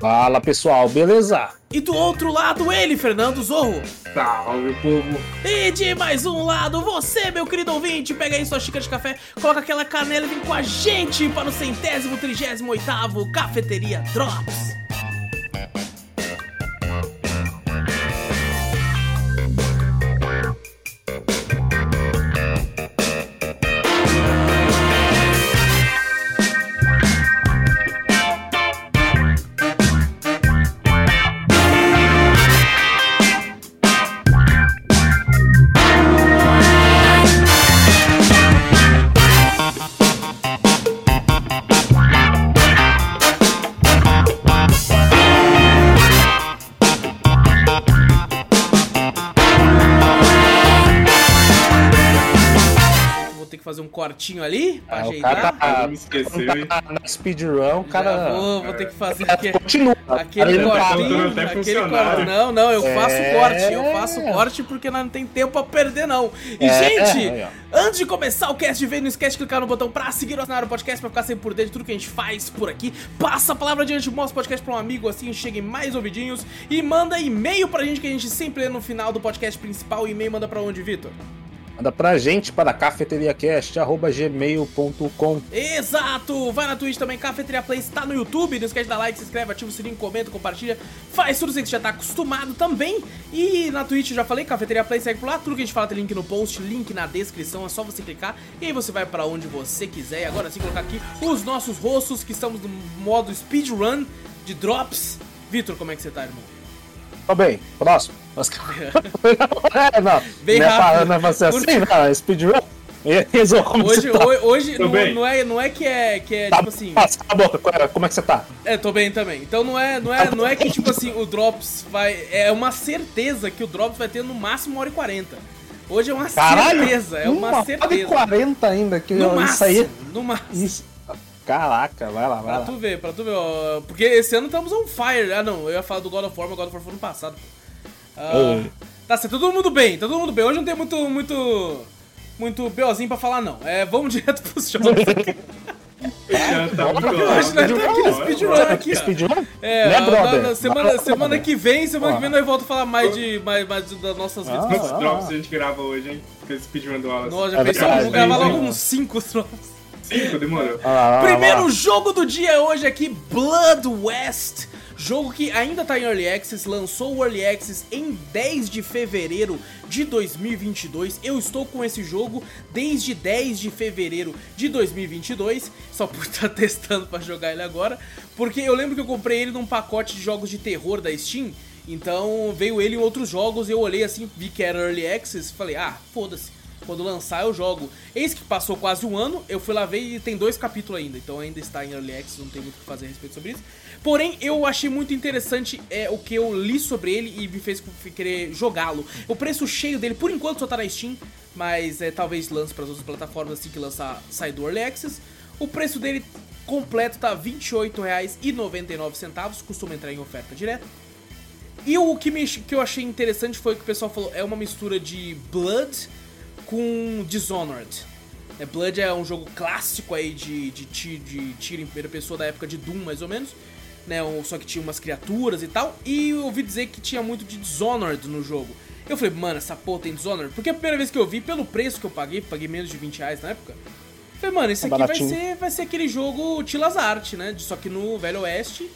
Fala pessoal, beleza? E do outro lado ele, Fernando Zorro. Salve, povo. E de mais um lado, você, meu querido ouvinte, pega aí sua xícara de café, coloca aquela canela e vem com a gente para o centésimo, trigésimo oitavo Cafeteria Drops. Cortinho ali pra Ah, o ajeitar. cara tá, Ah, me esqueceu, hein? tá na speedrun, o cara vou, vou ter que fazer aqui. continua. Aquele tá- cortinho, até aquele corte. Não, não, eu faço É. corte, eu faço corte porque nós não tem tempo pra perder, não. E, É, gente, ó. antes de começar o cast, vem, não esquece de clicar no botão pra seguir o assinar o podcast pra ficar sempre por dentro de tudo que a gente faz por aqui. Passa a palavra adiante, mostra o podcast pra um amigo, assim cheguem mais ouvidinhos. E manda e-mail pra gente que a gente sempre lê no final do podcast principal. O e-mail manda pra onde, Vitor? Manda pra gente para cafeteriacast.gmail.com Exato! Vai na Twitch também, Cafeteria Play está no YouTube. Não esquece de dar like, se inscreve, ativa o sininho, comenta, compartilha. Faz tudo isso que você já tá acostumado também. E na Twitch eu já falei, Cafeteria Play segue por lá. Tudo que a gente fala tem link no post, link na descrição. É só você clicar e aí você vai pra onde você quiser. E agora sim, colocar aqui os nossos rostos que estamos no modo speedrun de drops. Vitor, como é que você tá, irmão? Tô bem, próximo. É, não, Bem não é rápido. não é pra ser assim, não, é speedrun. Hoje, você tá? hoje, não, não é, não é que é, que é Tá, tipo assim. passa a boca, como é que você tá? É, tô bem também. Então não é, não é, não é que tipo assim, o Drops vai. É uma certeza que o Drops vai ter no máximo 1 hora e 40. Hoje é uma Caralho! certeza, é uma, hora certeza. e 40 ainda, que No eu- máximo, isso aí... no máximo. Isso. Caraca, vai lá, vai Pra lá. tu ver, pra tu ver, ó. Porque esse ano estamos on fire. Ah, não, eu ia falar do God of War, mas God of War foi no passado. Ah, tá certo, todo mundo bem, tá todo mundo bem. Hoje não tem muito, muito, muito BOzinho pra falar, não. É, vamos direto pros jogos. Tá muito Hoje nós estamos aqui no speedrun aqui, ó. Speedrun? É, Né, na- brother? na- semana, Mas- semana que vem, semana que vem nós voltamos a falar mais de mais, mais das nossas vidas. Ah. Quantos drops a gente grava hoje, hein? Com esse speedrun do Wallace. Nossa, já É Vamos gravar logo uns 5 drops. Cinco, demorou. Lá, Primeiro jogo do dia hoje aqui, Blood West. Jogo que ainda tá em Early Access, lançou o Early Access em 10 de fevereiro de 2022. Eu estou com esse jogo desde 10 de fevereiro de 2022, só por estar testando pra jogar ele agora, porque eu lembro que eu comprei ele num pacote de jogos de terror da Steam, então veio ele em outros jogos, eu olhei assim, vi que era Early Access, falei, ah, foda-se. Quando lançar eu jogo. Eis que passou quase um ano, eu fui lá ver e tem dois capítulos ainda, então ainda está em Early Access, não tem muito o que fazer a respeito sobre isso. Porém, eu achei muito interessante é, o que eu li sobre ele e me fez querer jogá-lo. O preço cheio dele, por enquanto, só tá na Steam, mas é, talvez lance para as outras plataformas assim que lançar sair do Early Access. O preço dele completo tá R$ 28,99, costuma entrar em oferta direta. E o que, me, que eu achei interessante foi que o pessoal falou, é uma mistura de Blood com Dishonored. É, Blood é um jogo clássico aí de, de, ti- de tiro em primeira pessoa da época de Doom, mais ou menos. Né, só que tinha umas criaturas e tal. E eu ouvi dizer que tinha muito de Dishonored no jogo. Eu falei, mano, essa porra tem Dishonored? Porque a primeira vez que eu vi, pelo preço que eu paguei, paguei menos de 20 reais na época. eu Falei, mano, esse É aqui vai ser, vai ser aquele jogo Tilas Art, né? Só que no Velho Oeste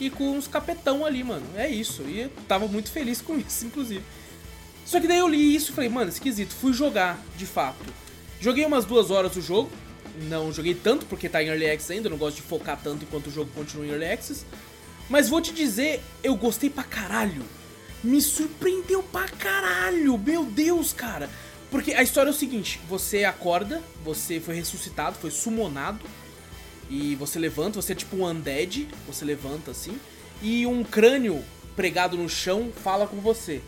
e com uns capetão ali, mano. É isso. E eu tava muito feliz com isso, inclusive. Só que daí eu li isso e falei, mano, esquisito. Fui jogar, de fato. Joguei umas duas horas o jogo. Não joguei tanto porque tá em Early Access ainda. eu Não gosto de focar tanto enquanto o jogo continua em Early Access. Mas vou te dizer, eu gostei pra caralho. Me surpreendeu pra caralho. Meu Deus, cara. Porque a história é o seguinte: você acorda, você foi ressuscitado, foi summonado. E você levanta, você é tipo um undead, você levanta assim, e um crânio pregado no chão fala com você.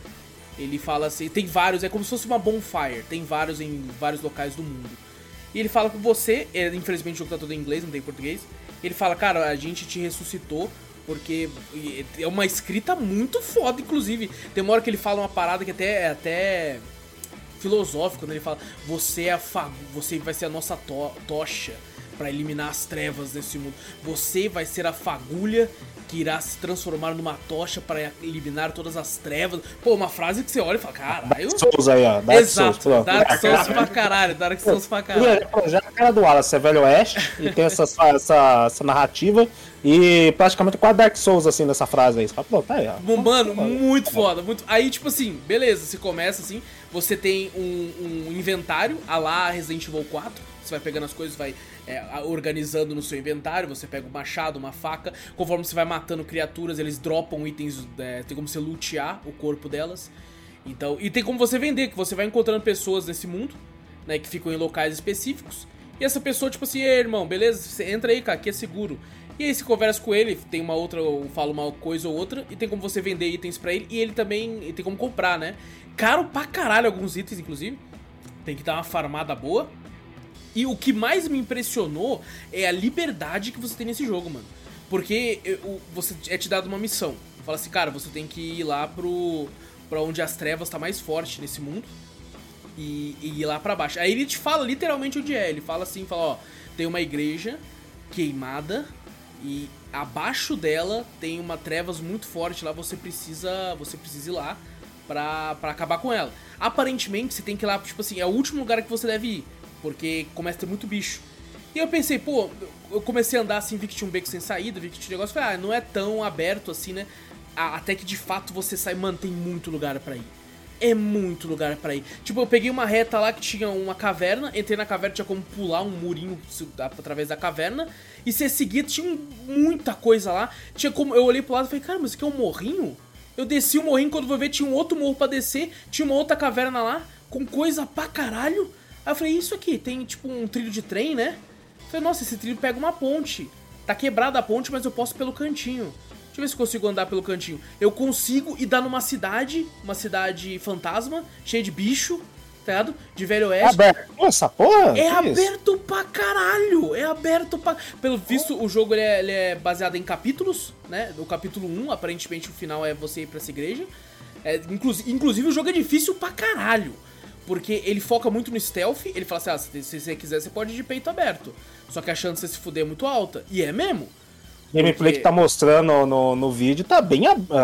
Ele fala assim, tem vários, é como se fosse uma bonfire, tem vários em vários locais do mundo. E ele fala com você, é, infelizmente o jogo tá todo em inglês, não tem em português. Ele fala, cara, a gente te ressuscitou porque é uma escrita muito foda, inclusive. Tem uma hora que ele fala uma parada que até, é até filosófico, quando ele fala: Você é a fa você vai ser a nossa to tocha para eliminar as trevas desse mundo. Você vai ser a fagulha que irá se transformar numa tocha para eliminar todas as trevas. Pô, uma frase que você olha e fala, caralho. Dark Souls aí, ó. Dark Exato, Souls, Dark Souls pra caralho, Dark Souls pra caralho. Já é a cara do Wallace, é Velho Oeste, e tem essa, essa, essa narrativa, e praticamente quase Dark Souls, assim, nessa frase aí. Você fala, pô, tá aí, ó. Mano, muito foda, muito... Aí, tipo assim, beleza, você começa assim, você tem um, um inventário, a lá Resident Evil 4, você vai pegando as coisas, vai é, organizando no seu inventário, você pega um machado, uma faca, conforme você vai matando criaturas, eles dropam itens, é, tem como você lutear o corpo delas. Então, e tem como você vender, que você vai encontrando pessoas nesse mundo, né, que ficam em locais específicos. E essa pessoa, tipo assim, irmão, beleza? Você entra aí, cara, aqui é seguro. E aí você conversa com ele, tem uma outra, fala uma coisa ou outra, e tem como você vender itens para ele, e ele também tem como comprar, né? Caro pra caralho alguns itens, inclusive. Tem que dar uma farmada boa. E o que mais me impressionou é a liberdade que você tem nesse jogo, mano. Porque você é te dado uma missão. Fala assim, cara, você tem que ir lá pro para onde as trevas tá mais forte nesse mundo e, e ir lá para baixo. Aí ele te fala literalmente onde é. Ele fala assim, fala, ó, tem uma igreja queimada e abaixo dela tem uma trevas muito forte lá, você precisa, você precisa ir lá pra, pra acabar com ela. Aparentemente, você tem que ir lá, tipo assim, é o último lugar que você deve ir porque começa a ter muito bicho. E eu pensei, pô, eu comecei a andar assim, vi que tinha um beco sem saída, vi que tinha um negócio, falei, ah, não é tão aberto assim, né? Até que de fato você sai, mano, tem muito lugar para ir. É muito lugar para ir. Tipo, eu peguei uma reta lá que tinha uma caverna, entrei na caverna, tinha como pular um murinho através da caverna, e se seguir, tinha muita coisa lá. Tinha como. Eu olhei pro lado e falei, cara, mas isso aqui é um morrinho? Eu desci o morrinho, quando vou ver, tinha um outro morro para descer, tinha uma outra caverna lá, com coisa pra caralho. Aí eu falei, isso aqui, tem tipo um trilho de trem, né? Eu falei, nossa, esse trilho pega uma ponte. Tá quebrada a ponte, mas eu posso pelo cantinho. Deixa eu ver se consigo andar pelo cantinho. Eu consigo ir dar numa cidade, uma cidade fantasma, cheia de bicho, tá ligado? De Velho Oeste. É aberto. Essa porra? É aberto isso? pra caralho. É aberto pra. Pelo visto, o jogo ele é, ele é, baseado em capítulos, né? O capítulo 1, aparentemente o final é você ir pra essa igreja. É, inclusive, inclusive o jogo é difícil pra caralho. Porque ele foca muito no stealth, ele fala assim, ah, se, se você quiser, você pode ir de peito aberto. Só que a chance de você se fuder é muito alta. E é mesmo. O gameplay que tá mostrando no, no vídeo tá bem.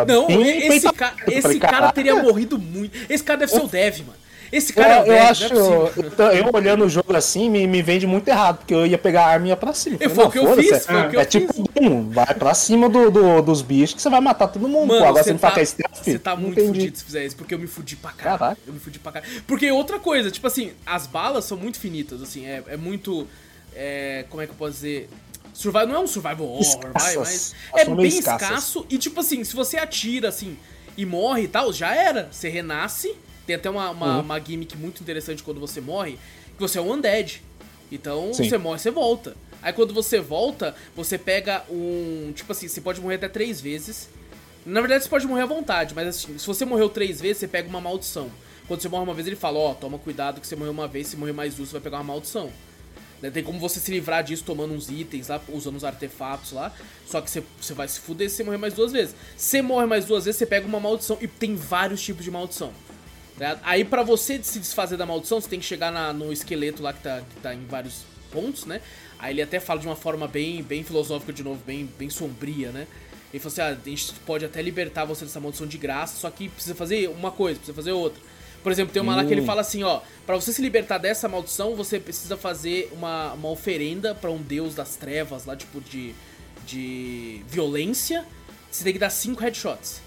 Não, bem esse, ca esse cara teria morrido muito. Esse cara deve ser o Dev, mano. Esse cara eu, é eu acho, é eu, eu, olhando o jogo assim, me, me vende muito errado, porque eu ia pegar a arma e ia pra cima. Eu, foi o que eu fiz, é, é, tipo, um, vai pra cima do, do, dos bichos que você vai matar todo mundo. Mano, Pô, agora você não tá, tá stealth, Você tá muito entendi. fudido se fizer isso, porque eu me fudi pra caralho. Caraca. Eu me fudi pra caralho. Porque outra coisa, tipo assim, as balas são muito finitas, assim, é, é muito. É, como é que eu posso dizer? Survival, não é um survival horror, vai, mas é bem escassas. escasso. E tipo assim, se você atira assim e morre e tal, já era. Você renasce tem até uma, uma, uhum. uma, gimmick muito interessante quando você morre, que você é um undead. Então, Sim. você morre, você volta. Aí quando você volta, você pega um. Tipo assim, você pode morrer até três vezes. Na verdade, você pode morrer à vontade, mas assim, se você morreu três vezes, você pega uma maldição. Quando você morre uma vez, ele fala: Ó, oh, toma cuidado que você morreu uma vez, se morrer mais duas, você vai pegar uma maldição. Né, tem como você se livrar disso tomando uns itens lá, usando os artefatos lá. Só que você, você vai se fuder se você morrer mais duas vezes. Se morre mais duas vezes, você pega uma maldição. E tem vários tipos de maldição. Tá Aí para você se desfazer da maldição, você tem que chegar na, no esqueleto lá que tá, que tá em vários pontos, né? Aí ele até fala de uma forma bem, bem filosófica de novo, bem, bem sombria, né? Ele falou assim, ah, a gente pode até libertar você dessa maldição de graça, só que precisa fazer uma coisa, precisa fazer outra. Por exemplo, tem uma lá que ele hum. fala assim, ó, para você se libertar dessa maldição, você precisa fazer uma, uma oferenda para um deus das trevas lá, tipo, de, de violência. Você tem que dar cinco headshots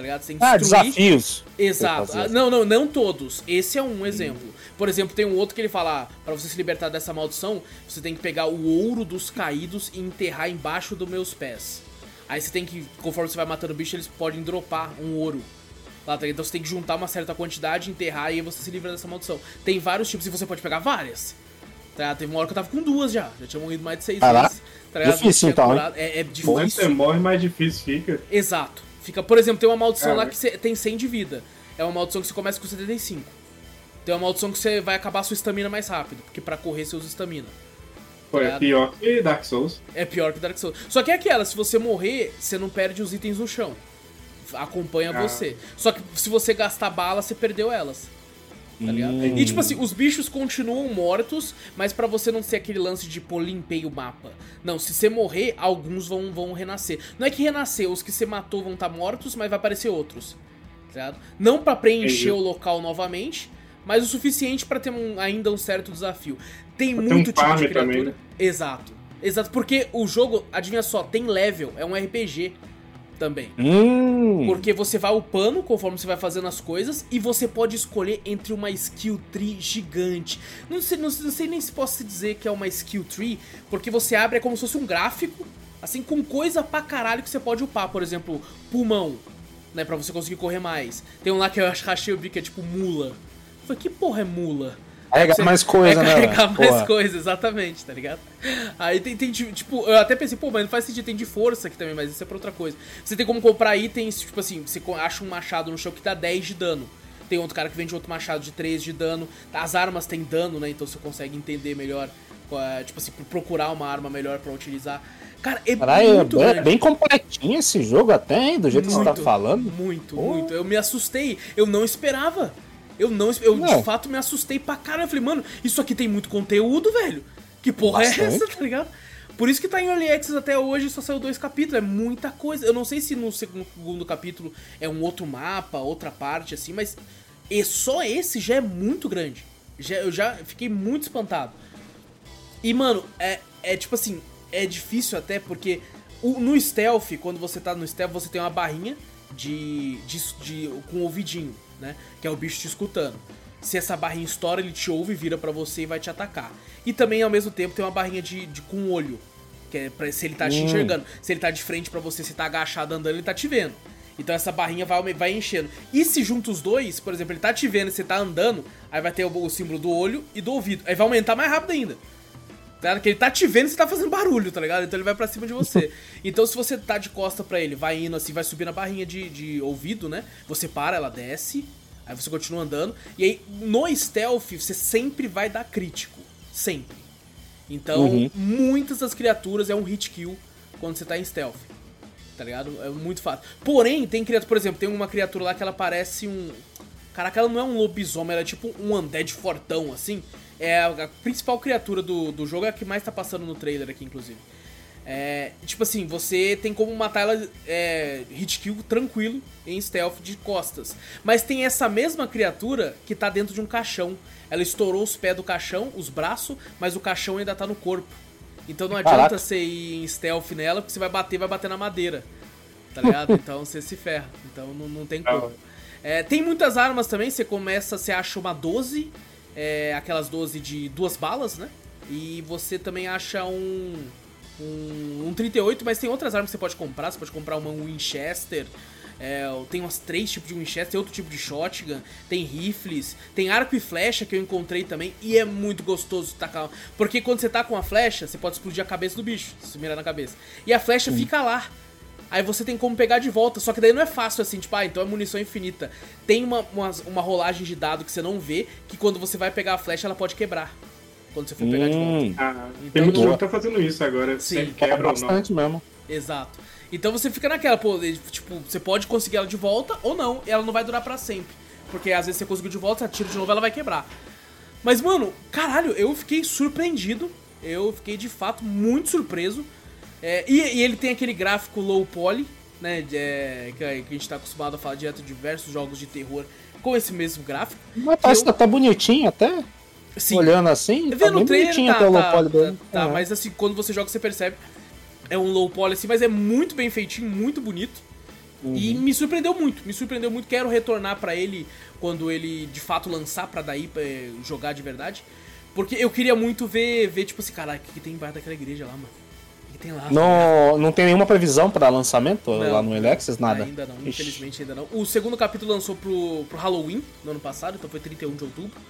tá ligado? Você tem que ah, desafios. Exato. Ah, não, não, não todos. Esse é um exemplo. Por exemplo, tem um outro que ele fala, ah, para você se libertar dessa maldição, você tem que pegar o ouro dos caídos e enterrar embaixo dos meus pés. Aí você tem que, conforme você vai matando o bicho, eles podem dropar um ouro. Lá, tá? Então você tem que juntar uma certa quantidade, enterrar e aí você se livra dessa maldição. Tem vários tipos e você pode pegar várias. Tá? Teve uma hora que eu tava com duas já. Já tinha morrido mais de seis Caraca. vezes. Tá difícil então, é, é difícil. Quando você morre, mais difícil fica. Exato. Fica, por exemplo, tem uma maldição é, lá que você tem 100 de vida. É uma maldição que você começa com 75. Tem uma maldição que você vai acabar a sua estamina mais rápido, porque para correr você usa estamina. Pô, é pior que Dark Souls. É pior que Dark Souls. Só que é aquela, se você morrer, você não perde os itens no chão. Acompanha Ah. você. Só que se você gastar bala, você perdeu elas. Tá ligado? Hum. E tipo assim, os bichos continuam mortos, mas pra você não ser aquele lance de pô, limpei o mapa. Não, se você morrer, alguns vão, vão renascer. Não é que renascer, os que você matou vão estar mortos, mas vai aparecer outros. Tá? Não pra preencher Entendi. o local novamente, mas o suficiente pra ter um- ainda um certo desafio. Tem Pra muito um tipo de criatura. também, né? Exato. Exato, porque o jogo, adivinha só, tem level, é um RPG também. Hum. Porque você vai upando conforme você vai fazendo as coisas e você pode escolher entre uma skill tree gigante. Não sei, não, não sei nem se posso dizer que é uma skill tree, porque você abre é como se fosse um gráfico, assim, com coisa pra caralho que você pode upar. Por exemplo, pulmão, né, pra você conseguir correr mais. Tem um lá que eu acho- achei o bico que é tipo mula. Eu falei, que porra é mula? Carregar Você- mais coisa, é né? carregar velho? mais Porra. coisa, exatamente, tá ligado? Aí tem, tem, tipo, eu até pensei, pô, mas não faz sentido, tem de força aqui também, mas isso é pra outra coisa. Você tem como comprar itens, tipo assim, você acha um machado no chão que dá 10 de dano. Tem outro cara que vende outro machado de 3 de dano. As armas têm dano, né? Então você consegue entender melhor, é, tipo assim, procurar uma arma melhor pra utilizar. Cara, é Caralho, muito é grande. bem completinho esse jogo até, hein? Do jeito que você tá Muito, falando. Muito, Pô. muito. Eu me assustei. Eu não esperava. Eu não, eu Não. de fato me assustei pra caralho. Eu falei, mano, isso aqui tem muito conteúdo, velho. Que porra é Bastante. essa, tá ligado? Por isso que tá em Early Access até hoje, só saiu dois capítulos, é muita coisa. Eu não sei se no segundo capítulo é um outro mapa, outra parte, assim, mas e só esse já é muito grande. Já, eu já fiquei muito espantado. E, mano, é, é tipo assim, é difícil até porque o- no stealth, quando você tá no stealth, você tem uma barrinha de, de, de- com o ouvidinho, né? Que é o bicho te escutando. Se essa barrinha estoura, ele te ouve, vira pra você e vai te atacar. E também, ao mesmo tempo, tem uma barrinha de, de com olho. Que é pra, se ele tá te Hum. enxergando. Se ele tá de frente pra você, se tá agachado andando, ele tá te vendo. Então essa barrinha vai, vai enchendo. E se junta os dois, por exemplo, ele tá te vendo e você tá andando, aí vai ter o, o símbolo do olho e do ouvido. Aí vai aumentar mais rápido ainda. Tá? Que ele tá te vendo e você tá fazendo barulho, tá ligado? Então ele vai pra cima de você. Então se você tá de costa pra ele, vai indo assim, vai subir na barrinha de, de ouvido, né? Você para, ela desce, aí você continua andando. E aí no stealth você sempre vai dar crítico. Sempre. Então Uhum. muitas das criaturas é um hit kill quando você tá em stealth. Tá ligado? É muito fácil. Porém, tem criatura, por exemplo, tem uma criatura lá que ela parece um. Caraca, ela não é um lobisomem, ela é tipo um undead fortão, assim. É a, principal criatura do, do jogo, é a que mais tá passando no trailer aqui, inclusive. É, tipo assim, você tem como matar ela é, hit kill tranquilo em stealth de costas. Mas tem essa mesma criatura que tá dentro de um caixão. Ela estourou os pés do caixão, os braços, mas o caixão ainda tá no corpo. Então não adianta Caraca. você ir em stealth nela, porque você vai bater, vai bater na madeira. Tá ligado? Então você se ferra. Então não, não tem Ah, como. É, tem muitas armas também, você começa, você acha uma 12, é, aquelas 12 de duas balas, né? E você também acha um, um, um 38, mas tem outras armas que você pode comprar, você pode comprar uma Winchester, é, tem umas três tipos de Winchester, tem outro tipo de shotgun, tem rifles, tem arco e flecha que eu encontrei também, e é muito gostoso tacar. Porque quando você tá com a flecha, você pode explodir a cabeça do bicho, se mirar na cabeça. E a flecha fica lá. Aí você tem como pegar de volta, só que daí não é fácil assim, tipo, ah, então é munição infinita. Tem uma, uma, uma rolagem de dado que você não vê, que quando você vai pegar a flecha, ela pode quebrar. Quando você for pegar de volta. Hum, Ah, Então, tem muito no- jogo que tá fazendo isso agora. Sim. Sim, é quebra ou não. bastante mesmo. Exato. Então você fica naquela, pô, tipo, você pode conseguir ela de volta ou não, e ela não vai durar pra sempre. Porque às vezes você conseguiu de volta, você atira de novo, ela vai quebrar. Mas, mano, caralho, eu fiquei surpreendido. Eu fiquei de fato muito surpreso. É, e, e ele tem aquele gráfico low poly, né? de- é, que, a- que gente tá acostumado a falar direto de diversos jogos de terror com esse mesmo gráfico. Mas parece Eu- que tá bonitinho até. Sim, Olhando assim, Vê tá bem trailer, bonitinho tá, até o low tá, poly tá, dele. tá, É. mas assim, quando você joga você percebe. É um low poly assim, mas é muito bem feitinho, muito bonito. E Uhum. me surpreendeu muito, me surpreendeu muito. Quero retornar pra ele quando ele de fato lançar pra daí pra, eh, jogar de verdade. Porque eu queria muito ver, ver tipo assim, caralho, o que, que tem embaixo daquela igreja lá, mano? Tem lá? Não, não tem nenhuma previsão pra lançamento Não, lá no Alexis, nada. Ainda não, Ixi. infelizmente ainda não. O segundo capítulo lançou pro, pro Halloween no ano passado, então foi 31 de outubro.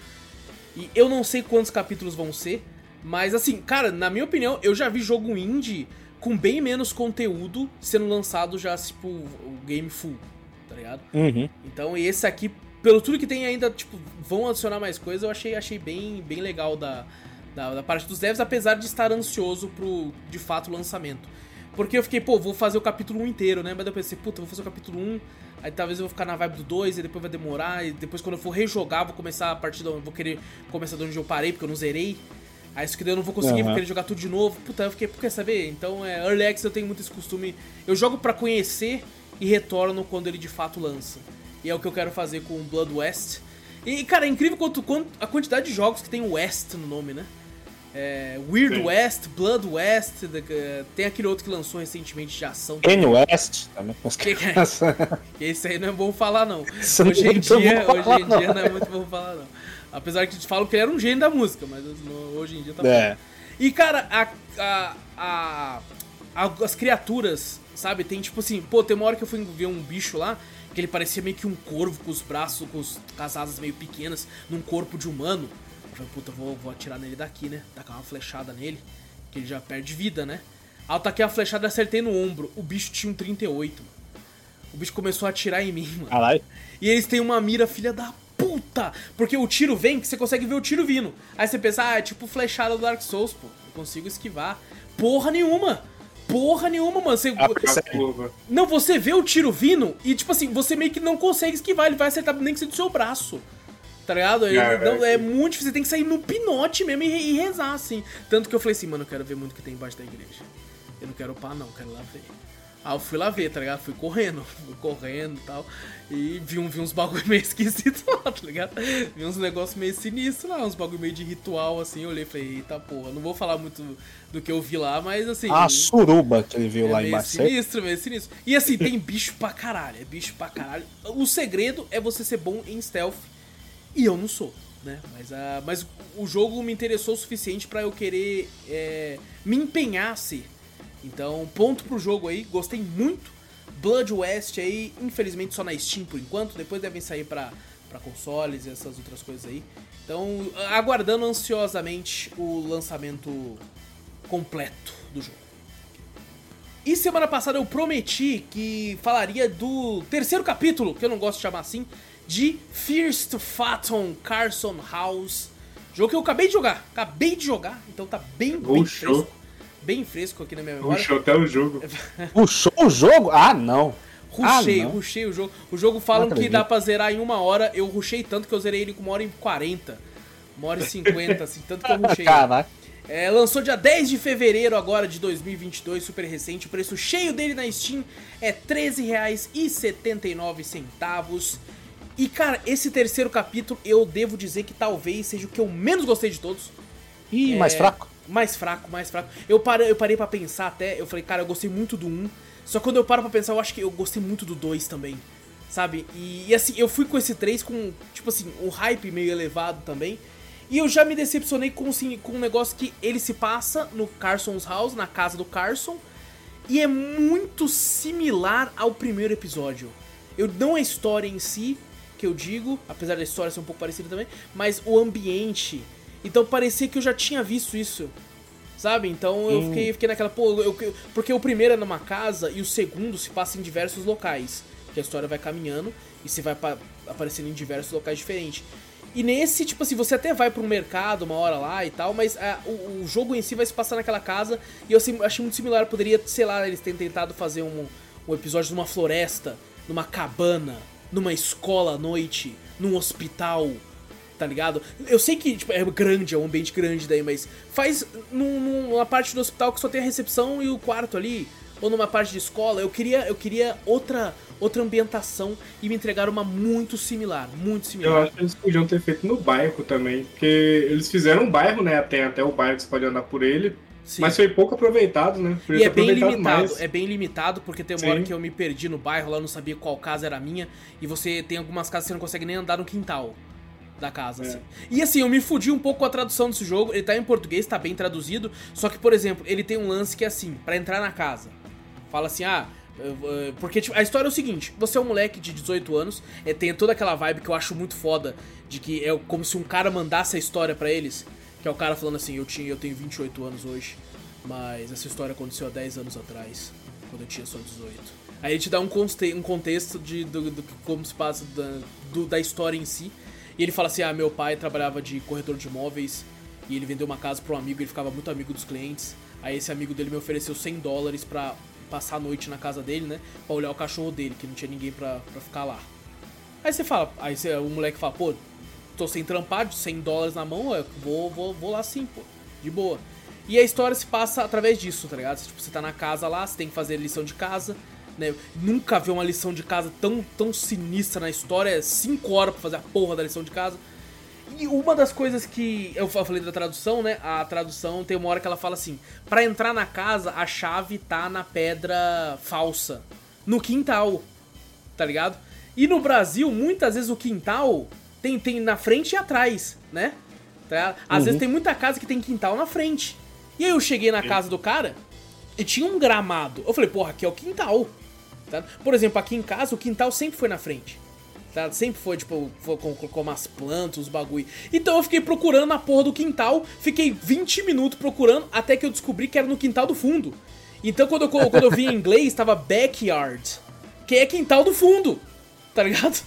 E eu não sei quantos capítulos vão ser, mas assim, cara, na minha opinião, eu já vi jogo indie com bem menos conteúdo sendo lançado já, tipo, o game full, tá ligado? Uhum. Então, esse aqui, pelo tudo que tem ainda, tipo, vão adicionar mais coisas, eu achei, achei bem, bem legal da, Da, da parte dos devs, apesar de estar ansioso pro, de fato, lançamento. Porque eu fiquei, pô, vou fazer o capítulo 1 inteiro, né? Mas eu pensei, puta, vou fazer o capítulo 1, aí talvez eu vou ficar na vibe do 2, e depois vai demorar, e depois quando eu for rejogar, vou começar a partir da. Vou querer começar de onde eu parei, porque eu não zerei. Aí isso que daí eu não vou conseguir, Uhum. vou querer jogar tudo de novo. Puta, eu fiquei, por quer saber? Então, é, Early Access eu tenho muito esse costume. Eu jogo pra conhecer e retorno quando ele de fato lança. E é o que eu quero fazer com o Blood West. E, cara, é incrível quanto, quanto a quantidade de jogos que tem West no nome, né? É, Weird Sim. West, Blood West, the- tem aquele outro que lançou recentemente de ação. Kanye West também. Que que é? Esse aí não é bom falar, não. Isso não hoje é em dia, bom hoje falar, em dia não. não é muito bom falar, não. Apesar que te falam que ele era um gênio da música, mas no- hoje em dia tá bom. É. E, cara, a, a, a- a- as criaturas, sabe? Tem tipo assim, pô, tem uma hora que eu fui ver um bicho lá, que ele parecia meio que um corvo com os braços, com, os, com as asas meio pequenas, num corpo de humano. Falei, puta, vou, vou atirar nele daqui, né? Tacar uma flechada nele, que ele já perde vida, né? Aí eu taquei a flechada e acertei no ombro. O bicho tinha um 38. O bicho começou a atirar em mim, mano. Caralho. E eles têm uma mira filha da puta! Porque o tiro vem que você consegue ver o tiro vindo. Aí você pensa, ah, é tipo flechada do Dark Souls, pô. Eu consigo esquivar. Porra nenhuma! Porra nenhuma, mano. Você... Ah. Não, você vê o tiro vindo e, tipo assim, você meio que não consegue esquivar. Ele vai acertar nem que seja do seu braço. Tá ligado? É, não, é. é muito difícil. Você tem que sair no pinote mesmo e, e rezar, assim. Tanto que eu falei assim, mano, eu quero ver muito o que tem embaixo da igreja. Eu não quero upar, não. Eu quero lá ver. Aí eu fui lá ver, tá ligado? Fui correndo, fui correndo e tal. E vi, um, vi uns bagulho meio esquisitos lá, tá ligado? Vi uns negócios meio sinistros lá, uns bagulho meio de ritual, assim. Eu olhei e falei, eita porra, não vou falar muito do que eu vi lá, mas assim. A suruba que ele viu É lá meio embaixo. certo? sinistro, meio sinistro. E assim, tem bicho pra caralho, é bicho pra caralho. O segredo é você ser bom em stealth, e eu não sou, né? Mas, ah, mas o jogo me interessou o suficiente pra eu querer é, me empenhar a ser. Então, ponto pro jogo aí, gostei muito. Blood West aí, infelizmente só na Steam por enquanto, depois devem sair pra, pra consoles e essas outras coisas aí. Então, aguardando ansiosamente o lançamento completo do jogo. E semana passada eu prometi que falaria do terceiro capítulo, que eu não gosto de chamar assim, de First Phantom Carson House. Jogo que eu acabei de jogar, acabei de jogar, então tá bem, bem fresco. Bem fresco aqui na minha memória. Puxou até o jogo. Puxou o jogo? Ah, não. Rushei, Ah, não. rushei o jogo. O jogo falam que dá pra zerar em uma hora. Eu rushei tanto que eu zerei ele com uma hora e 40. Uma hora e 50, assim, tanto que eu rushei. Caraca. É, lançou dia 10 de fevereiro agora de 2022, super recente. O preço cheio dele na Steam é R$13,79. E cara, esse terceiro capítulo eu devo dizer que talvez seja o que eu menos gostei de todos. Ih, É, mais fraco. Mais fraco, mais fraco. Eu parei, eu parei pra pensar até, eu falei, cara, eu gostei muito do 1. Só que quando eu paro pra pensar, eu acho que eu gostei muito do 2 também. Sabe? E, e assim, eu fui com esse 3 com, tipo assim, um hype meio elevado também. E eu já me decepcionei com, assim, com um negócio que ele se passa no Carson's House, na casa do Carson. E é muito similar ao primeiro episódio. Eu não a história em si, que eu digo, apesar da história ser um pouco parecida também, mas o ambiente. Então parecia que eu já tinha visto isso. Sabe? Então eu Hum. fiquei, fiquei naquela, pô, eu- porque o primeiro é numa casa e o segundo se passa em diversos locais. Que a história vai caminhando e você vai pa- aparecendo em diversos locais diferentes. E nesse, tipo assim, você até vai um mercado uma hora lá e tal, mas ah, o, o jogo em si vai se passar naquela casa e eu assim, achei muito similar. Poderia, sei lá, eles terem tentado fazer um, um episódio numa floresta, numa cabana, numa escola à noite, num hospital, tá ligado? Eu sei que tipo, é grande, é um ambiente grande daí, mas faz num- numa parte do hospital que só tem a recepção e o quarto ali, ou numa parte de escola. Eu queria, eu queria outra, outra ambientação e me entregaram uma muito similar, muito Eu similar. acho que eles podiam ter feito no bairro também. Porque eles fizeram um bairro, né? Tem até o bairro que você pode andar por ele. Sim. Mas foi pouco aproveitado, né? Podia E é bem limitado, mais. é bem limitado, porque tem uma Sim. hora que eu me perdi no bairro, lá eu não sabia qual casa era minha, e você tem algumas casas que você não consegue nem andar no quintal da casa, É. assim. E assim, eu me fudi um pouco com a tradução desse jogo, ele tá em português, tá bem traduzido, só que, por exemplo, ele tem um lance que é assim, pra entrar na casa, fala assim, ah... eu- Porque tipo, a história é o seguinte: você é um moleque de 18 anos, é, tem toda aquela vibe que eu acho muito foda, de que é como se um cara mandasse a história pra eles. Que é o cara falando assim: eu, tinha, eu tenho 28 anos hoje, mas essa história aconteceu há 10 anos atrás, quando eu tinha só 18. Aí ele te dá um, conte um contexto de do, do- como se passa da, do- da história em si. E ele fala assim: ah, meu pai trabalhava de corretor de imóveis E ele vendeu uma casa pra um amigo, ele ficava muito amigo dos clientes. Aí esse amigo dele me ofereceu 100 dólares pra passar a noite na casa dele, né? Pra olhar o cachorro dele, que não tinha ninguém pra, pra ficar lá. Aí você fala, aí você, o moleque fala, pô, tô sem trampar, 100 dólares na mão, eu vou, vou, vou lá sim, pô, de boa. E a história se passa através disso, tá ligado? Tipo, você tá na casa lá, você tem que fazer lição de casa, né? Nunca vi uma lição de casa tão, tão sinistra na história, 5 horas pra fazer a porra da lição de casa. E uma das coisas que eu falei da tradução, né? A tradução tem uma hora que ela fala assim: para entrar na casa, a chave tá na pedra falsa, no quintal, tá ligado? E no Brasil, muitas vezes o quintal tem, tem na frente e atrás, né? Tá? Às uhum. vezes tem muita casa que tem quintal na frente. E aí eu cheguei na casa do cara e tinha um gramado. Eu falei, porra, aqui é o quintal. Tá? Por exemplo, aqui em casa o quintal sempre foi na frente. Tá? Sempre foi, tipo, foi com, com umas plantas, os bagulho. Então eu fiquei procurando na porra do quintal, fiquei 20 minutos procurando, até que eu descobri que era no quintal do fundo. Então quando eu, quando eu vi em inglês, tava backyard, que é quintal do fundo, tá ligado?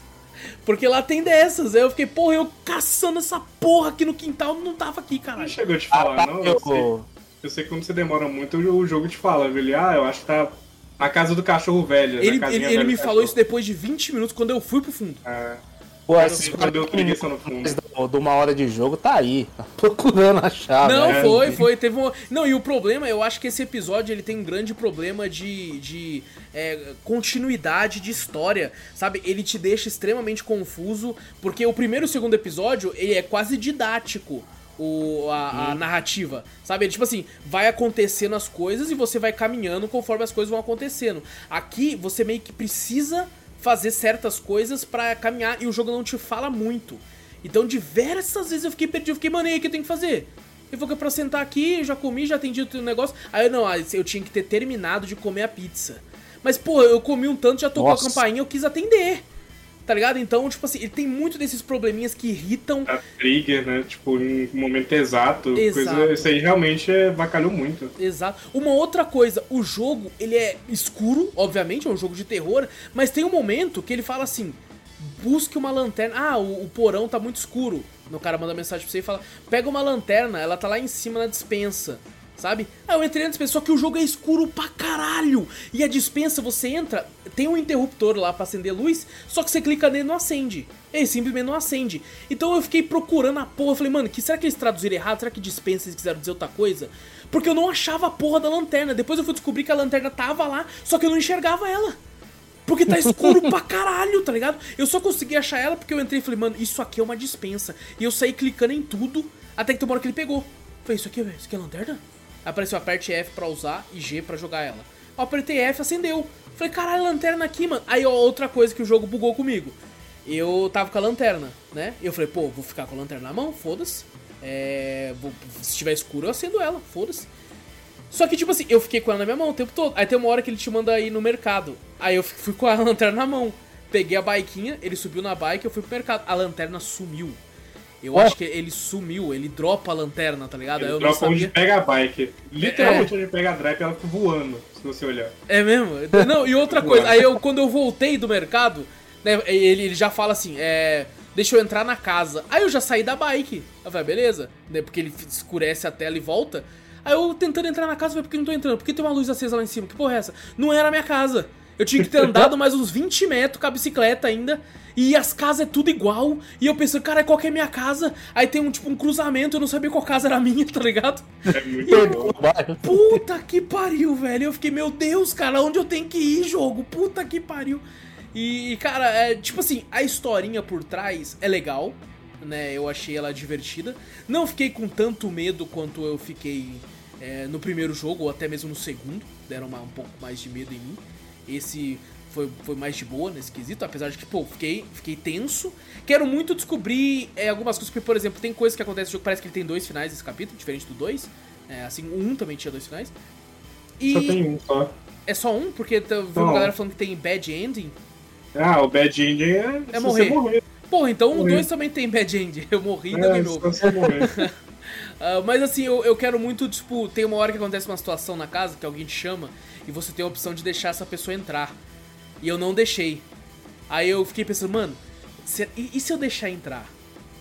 Porque lá tem dessas. Aí eu fiquei, porra, eu caçando essa porra aqui no quintal, não tava aqui, caralho. Não chegou a te falar, ah, não? Eu sei, eu sei que quando você demora muito, o jogo te fala, velho. Ah, eu acho que tá a casa do cachorro velho. Ele, ele, ele me falou isso depois de 20 minutos, quando eu fui pro fundo. É. Pô, preguiça no fundo. De uma hora de jogo tá aí, tá procurando a chave. Não, né? foi, foi. Teve um... Não, e o problema, eu acho que esse episódio ele tem um grande problema de, de é, continuidade de história, sabe? Ele te deixa extremamente confuso, porque o primeiro e o segundo episódio, ele é quase didático o, a, a, narrativa, sabe? Ele, tipo assim, vai acontecendo as coisas e você vai caminhando conforme as coisas vão acontecendo. Aqui, você meio que precisa fazer certas coisas para caminhar e o jogo não te fala muito. Então, diversas vezes eu fiquei perdido, eu fiquei, mano, e aí, o que eu tenho que fazer? Eu vou pra sentar aqui, já comi, já atendi o negócio. Aí, não, eu tinha que ter terminado de comer a pizza. Mas, pô, eu comi um tanto, já tocou Nossa. a campainha, eu quis atender. Tá ligado? Então, tipo assim, ele tem muito desses probleminhas que irritam. A trigger, né? Tipo, em um momento exato. exato. Coisa, isso aí realmente é, vacalhou muito. Exato. Uma outra coisa, o jogo, ele é escuro, obviamente, é um jogo de terror, mas tem um momento que ele fala assim: busque uma lanterna. Ah, o, o porão tá muito escuro. O cara manda mensagem pra você e fala: pega uma lanterna, ela tá lá em cima na dispensa sabe? Aí eu entrei na dispensa, só que o jogo é escuro pra caralho. E a dispensa, você entra, tem um interruptor lá pra acender luz, só que você clica nele e não acende. Ele simplesmente não acende. Então eu fiquei procurando a porra, falei, mano, que será que eles traduziram errado? Será que dispensa eles quiseram dizer outra coisa? Porque eu não achava a porra da lanterna. Depois eu fui descobrir que a lanterna tava lá, só que eu não enxergava ela. Porque tá escuro pra caralho, tá ligado? Eu só consegui achar ela porque eu entrei e falei, mano, isso aqui é uma dispensa. E eu saí clicando em tudo, até que tem uma hora que ele pegou. falei, isso aqui, isso aqui é lanterna? Apareceu aperte F pra usar e G pra jogar ela. Eu apertei F, acendeu. Falei, caralho, lanterna aqui, mano. Aí, ó, outra coisa que o jogo bugou comigo. Eu tava com a lanterna, né? Eu falei, pô, vou ficar com a lanterna na mão, foda-se. É, se tiver escuro, eu acendo ela, foda-se. Só que, tipo assim, eu fiquei com ela na minha mão o tempo todo. Aí tem uma hora que ele te manda ir no mercado. Aí eu fui com a lanterna na mão. Peguei a biquinha, ele subiu na bike, eu fui pro mercado. A lanterna sumiu. Eu acho que ele sumiu, ele dropa a lanterna, tá ligado? Ele eu dropa onde pega a bike. Literalmente é. onde pega a drive, ela fica voando, se você olhar. É mesmo? Não, e outra coisa, aí eu, quando eu voltei do mercado, né, ele, ele já fala assim, é. Deixa eu entrar na casa. Aí eu já saí da bike. Eu falei, beleza. Né, porque ele escurece a tela e volta. Aí eu tentando entrar na casa, falei, por que não tô entrando? Por que tem uma luz acesa lá em cima? Que porra é essa? Não era a minha casa. Eu tinha que ter andado mais uns 20 metros com a bicicleta ainda. E as casas é tudo igual. E eu pensei, cara, qual que é minha casa? Aí tem um tipo um cruzamento, eu não sabia qual casa era minha, tá ligado? É muito eu, Puta que pariu, velho. Eu fiquei, meu Deus, cara, onde eu tenho que ir, jogo? Puta que pariu. E, cara, é, tipo assim, a historinha por trás é legal, né? Eu achei ela divertida. Não fiquei com tanto medo quanto eu fiquei é, no primeiro jogo, ou até mesmo no segundo. Deram uma, um pouco mais de medo em mim. Esse foi, foi mais de boa nesse quesito, apesar de que, pô, fiquei, fiquei tenso. Quero muito descobrir é, algumas coisas, porque, por exemplo, tem coisas que acontecem no jogo, parece que ele tem dois finais esse capítulo, diferente do dois. É, assim, o um também tinha dois finais. E... Só tem um só. É só um? Porque tá, viu uma galera falando que tem bad ending. Ah, o bad ending é, é morrer. morrer. Porra, então o 2 também tem bad ending. Eu morri e é, game over. uh, mas assim, eu, eu quero muito, tipo, tem uma hora que acontece uma situação na casa que alguém te chama e você tem a opção de deixar essa pessoa entrar. E eu não deixei. Aí eu fiquei pensando, mano, se, e, se eu deixar entrar?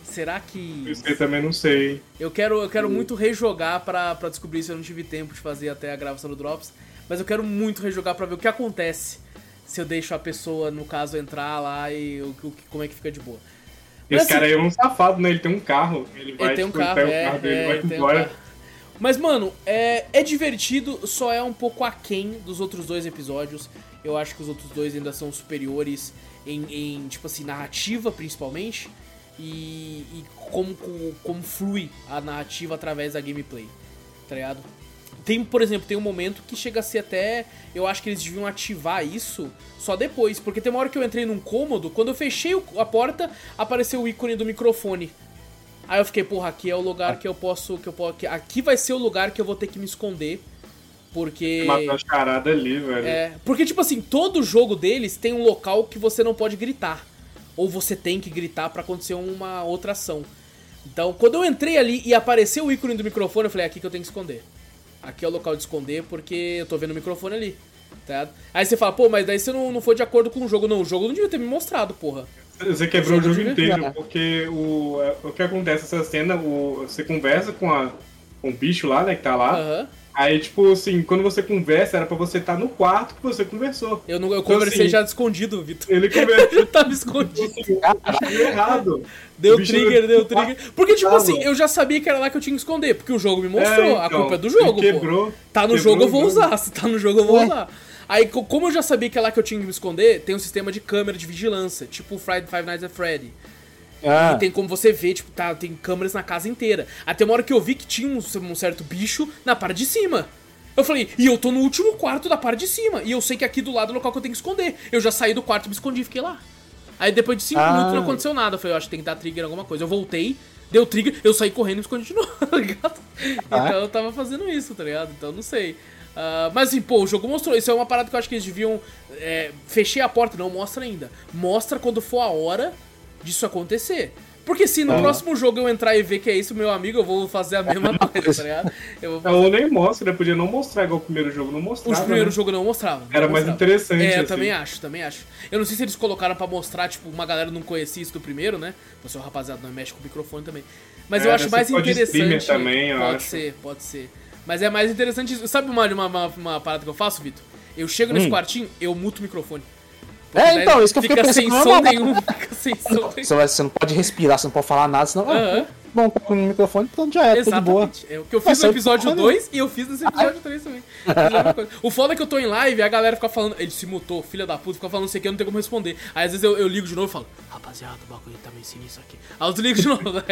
Será que. Eu também não sei. Eu quero, eu quero muito rejogar pra, pra descobrir se eu não tive tempo de fazer até a gravação do Drops. Mas eu quero muito rejogar pra ver o que acontece se eu deixo a pessoa, no caso, entrar lá e o, o como é que fica de boa. Esse assim, cara aí é um safado, né? Ele tem um carro. Ele vai, ele tem um tipo, carro, é, carro dele é, vai um embora. carro. Mas, mano, é, é divertido, só é um pouco aquém dos outros dois episódios. Eu acho que os outros dois ainda são superiores em, em tipo assim, narrativa, principalmente. E, e como, como, como flui a narrativa através da gameplay, tá ligado? Tem, por exemplo, tem um momento que chega a ser até. Eu acho que eles deviam ativar isso só depois. Porque tem uma hora que eu entrei num cômodo, quando eu fechei a porta, apareceu o ícone do microfone. Aí eu fiquei, porra, aqui é o lugar que eu posso. Que eu posso que- aqui vai ser o lugar que eu vou ter que me esconder. Porque. Matou a charada ali, velho. É, porque, tipo assim, todo jogo deles tem um local que você não pode gritar. Ou você tem que gritar pra acontecer uma outra ação. Então, quando eu entrei ali e apareceu o ícone do microfone, eu falei, é aqui que eu tenho que esconder. Aqui é o local de esconder porque eu tô vendo o microfone ali. Tá? Aí você fala, pô, mas daí você não, não foi de acordo com o jogo. Não, o jogo não devia ter me mostrado, porra. Você quebrou o Jogo inteiro, porque o, o que acontece nessa cena, o, você conversa com, a, com o bicho lá, né, que tá lá. Aham. Aí, tipo assim, quando você conversa, era pra você estar no quarto que você conversou. Eu, não, eu Então, conversei assim, já escondido, Vitor. Ele conversou Eu tava escondido. assim, errado. Deu trigger, deu trigger. Porque, tipo assim, eu já sabia que era lá que eu tinha que esconder, porque o jogo me mostrou. É, a então, culpa é do jogo, pô. quebrou, Tá no quebrou jogo, eu vou usar. Se tá no jogo, eu vou usar. Aí, co- como eu já sabia que é lá que eu tinha que me esconder, tem um sistema de câmera de vigilância, tipo o Friday Five Nights at Freddy. Ah, E tem como você ver, tipo, tá, tem câmeras na casa inteira. Até uma hora que eu vi que tinha um, um certo bicho na parte de cima. Eu falei, e eu tô no último quarto da parte de cima. E eu sei que aqui do lado é o local que eu tenho que esconder. Eu já saí do quarto, me escondi e fiquei lá. Aí depois de 5 Ah. minutos não aconteceu nada. Eu falei, eu acho que tem que dar trigger em alguma coisa. Eu voltei, deu trigger, eu saí correndo e me escondi de novo, tá ligado? Ah. Então eu tava fazendo isso, tá ligado? Então não sei. Ah, mas assim, pô, o jogo mostrou. Isso é uma parada que eu acho que eles deviam. É, fechei a porta, não mostra ainda. Mostra quando for a hora disso acontecer. Porque se no Ah. próximo jogo eu entrar e ver que é isso, meu amigo, eu vou fazer a mesma coisa, tá ligado? Eu vou Não, nem mostra, né? Podia não mostrar igual o primeiro jogo, não Os mostrava. primeiros né? jogos não mostravam. Era mais mostravam. interessante, É, eu assim. também acho, também acho. Eu não sei se eles colocaram pra mostrar, tipo, uma galera não conhecia isso do primeiro, né? Você, o rapaziada, não mexe com o microfone também. Mas É, eu acho mais interessante. também, eu pode acho. ser, pode ser. Mas é mais interessante. isso. Sabe uma, uma, uma, uma parada que eu faço, Vitor? Eu chego nesse Hum. quartinho, eu muto o microfone. É, então, isso que eu fica fiquei sem pensando, som não, nenhum, fica sem som nenhum. você, vai- você não pode respirar, você não pode falar nada, senão. Aham. Ah, bom, tá com o microfone, então já é, tá de boa. Exatamente. É o que eu fiz Nossa, no episódio olha. 2 e eu fiz nesse episódio 3 também. O foda é que eu tô em live e a galera fica falando, ele se mutou, filha da puta, fica falando não sei o que, eu não tenho como responder. Aí às vezes eu, eu ligo de novo e falo, rapaziada, o bagulho tá meio sinistro aqui. Aí eu desligo de novo, né?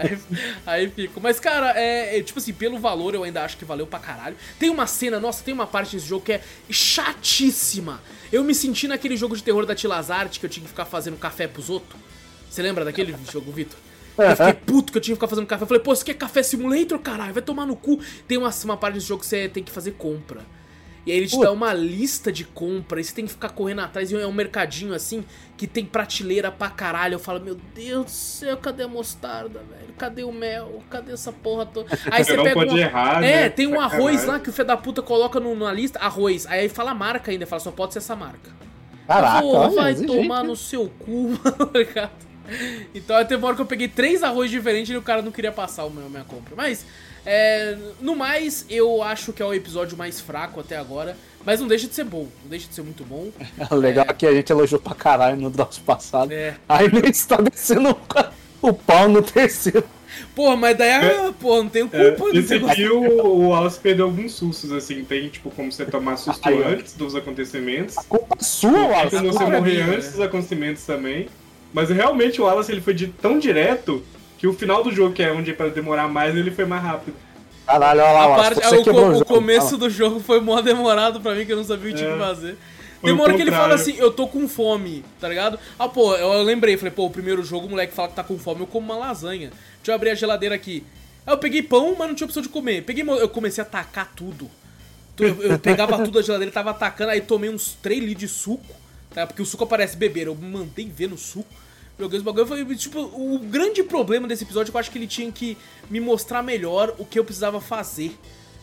aí, aí fico. Mas, cara, é, é, tipo assim, pelo valor eu ainda acho que valeu pra caralho. Tem uma cena, nossa, tem uma parte desse jogo que é chatíssima. Eu me senti naquele jogo de terror da Tilazarte que eu tinha que ficar fazendo café pros outros. Você lembra daquele jogo, Vitor? Eu fiquei puto que eu tinha que ficar fazendo café. Eu falei, pô, isso aqui é café simulator, caralho, vai tomar no cu. Tem uma, uma parte desse jogo que você tem que fazer compra. E aí ele te Puta. dá uma lista de compra, e você tem que ficar correndo atrás, e é um mercadinho assim, que tem prateleira pra caralho. Eu falo, meu Deus do céu, cadê a mostarda, velho? Cadê o mel? Cadê essa porra toda? Aí você pega pode uma... errar, É, né? tem um arroz lá que o fé da puta coloca no- na lista, arroz. Aí fala a marca ainda, fala, só pode ser essa marca. Caraca, olha, vai tomar né? no seu cu, mano? Então teve uma hora que eu peguei três arroz diferentes e o cara não queria passar o meu, minha compra. Mas, é, no mais, eu acho que é o episódio mais fraco até agora. Mas não deixa de ser bom, não deixa de ser muito bom. O legal é que a gente elogiou pra caralho no Drops passado. É. Aí nem está descendo o, o pau no terceiro. Porra, mas daí, ah, porra, não tenho É, culpa desse esse negócio. aqui o, o Wallace perdeu alguns sustos, assim. Tem, tipo, como você tomar susto ó. antes dos acontecimentos. Culpa sua, Tem Wallace. como você é morrer antes dos acontecimentos também. Mas realmente o Wallace ele foi de, tão direto que o final do jogo, que é onde é pra demorar mais, ele foi mais rápido. Caralho, olha lá, A Wallace. parte, você o, quebrou co- o jogo. começo do jogo foi mó demorado pra mim, que eu não sabia o que tinha que É. fazer. Foi Tem o uma hora que ele fala assim, eu tô com fome, tá ligado? Ah, pô, eu, eu lembrei, falei, pô, o primeiro jogo o moleque fala que tá com fome, eu como uma lasanha. Deixa eu abrir a geladeira aqui. Aí eu peguei pão, mas não tinha opção de comer. Peguei, eu comecei a tacar tudo. Tu- Eu, eu pegava tudo da geladeira, tava atacando, aí tomei uns 3 litros de suco, tá? Porque o suco aparece beber, eu me mandei ver no suco. Joguei os bagulho, foi, tipo, o grande problema desse episódio é que eu acho que ele tinha que me mostrar melhor o que eu precisava fazer,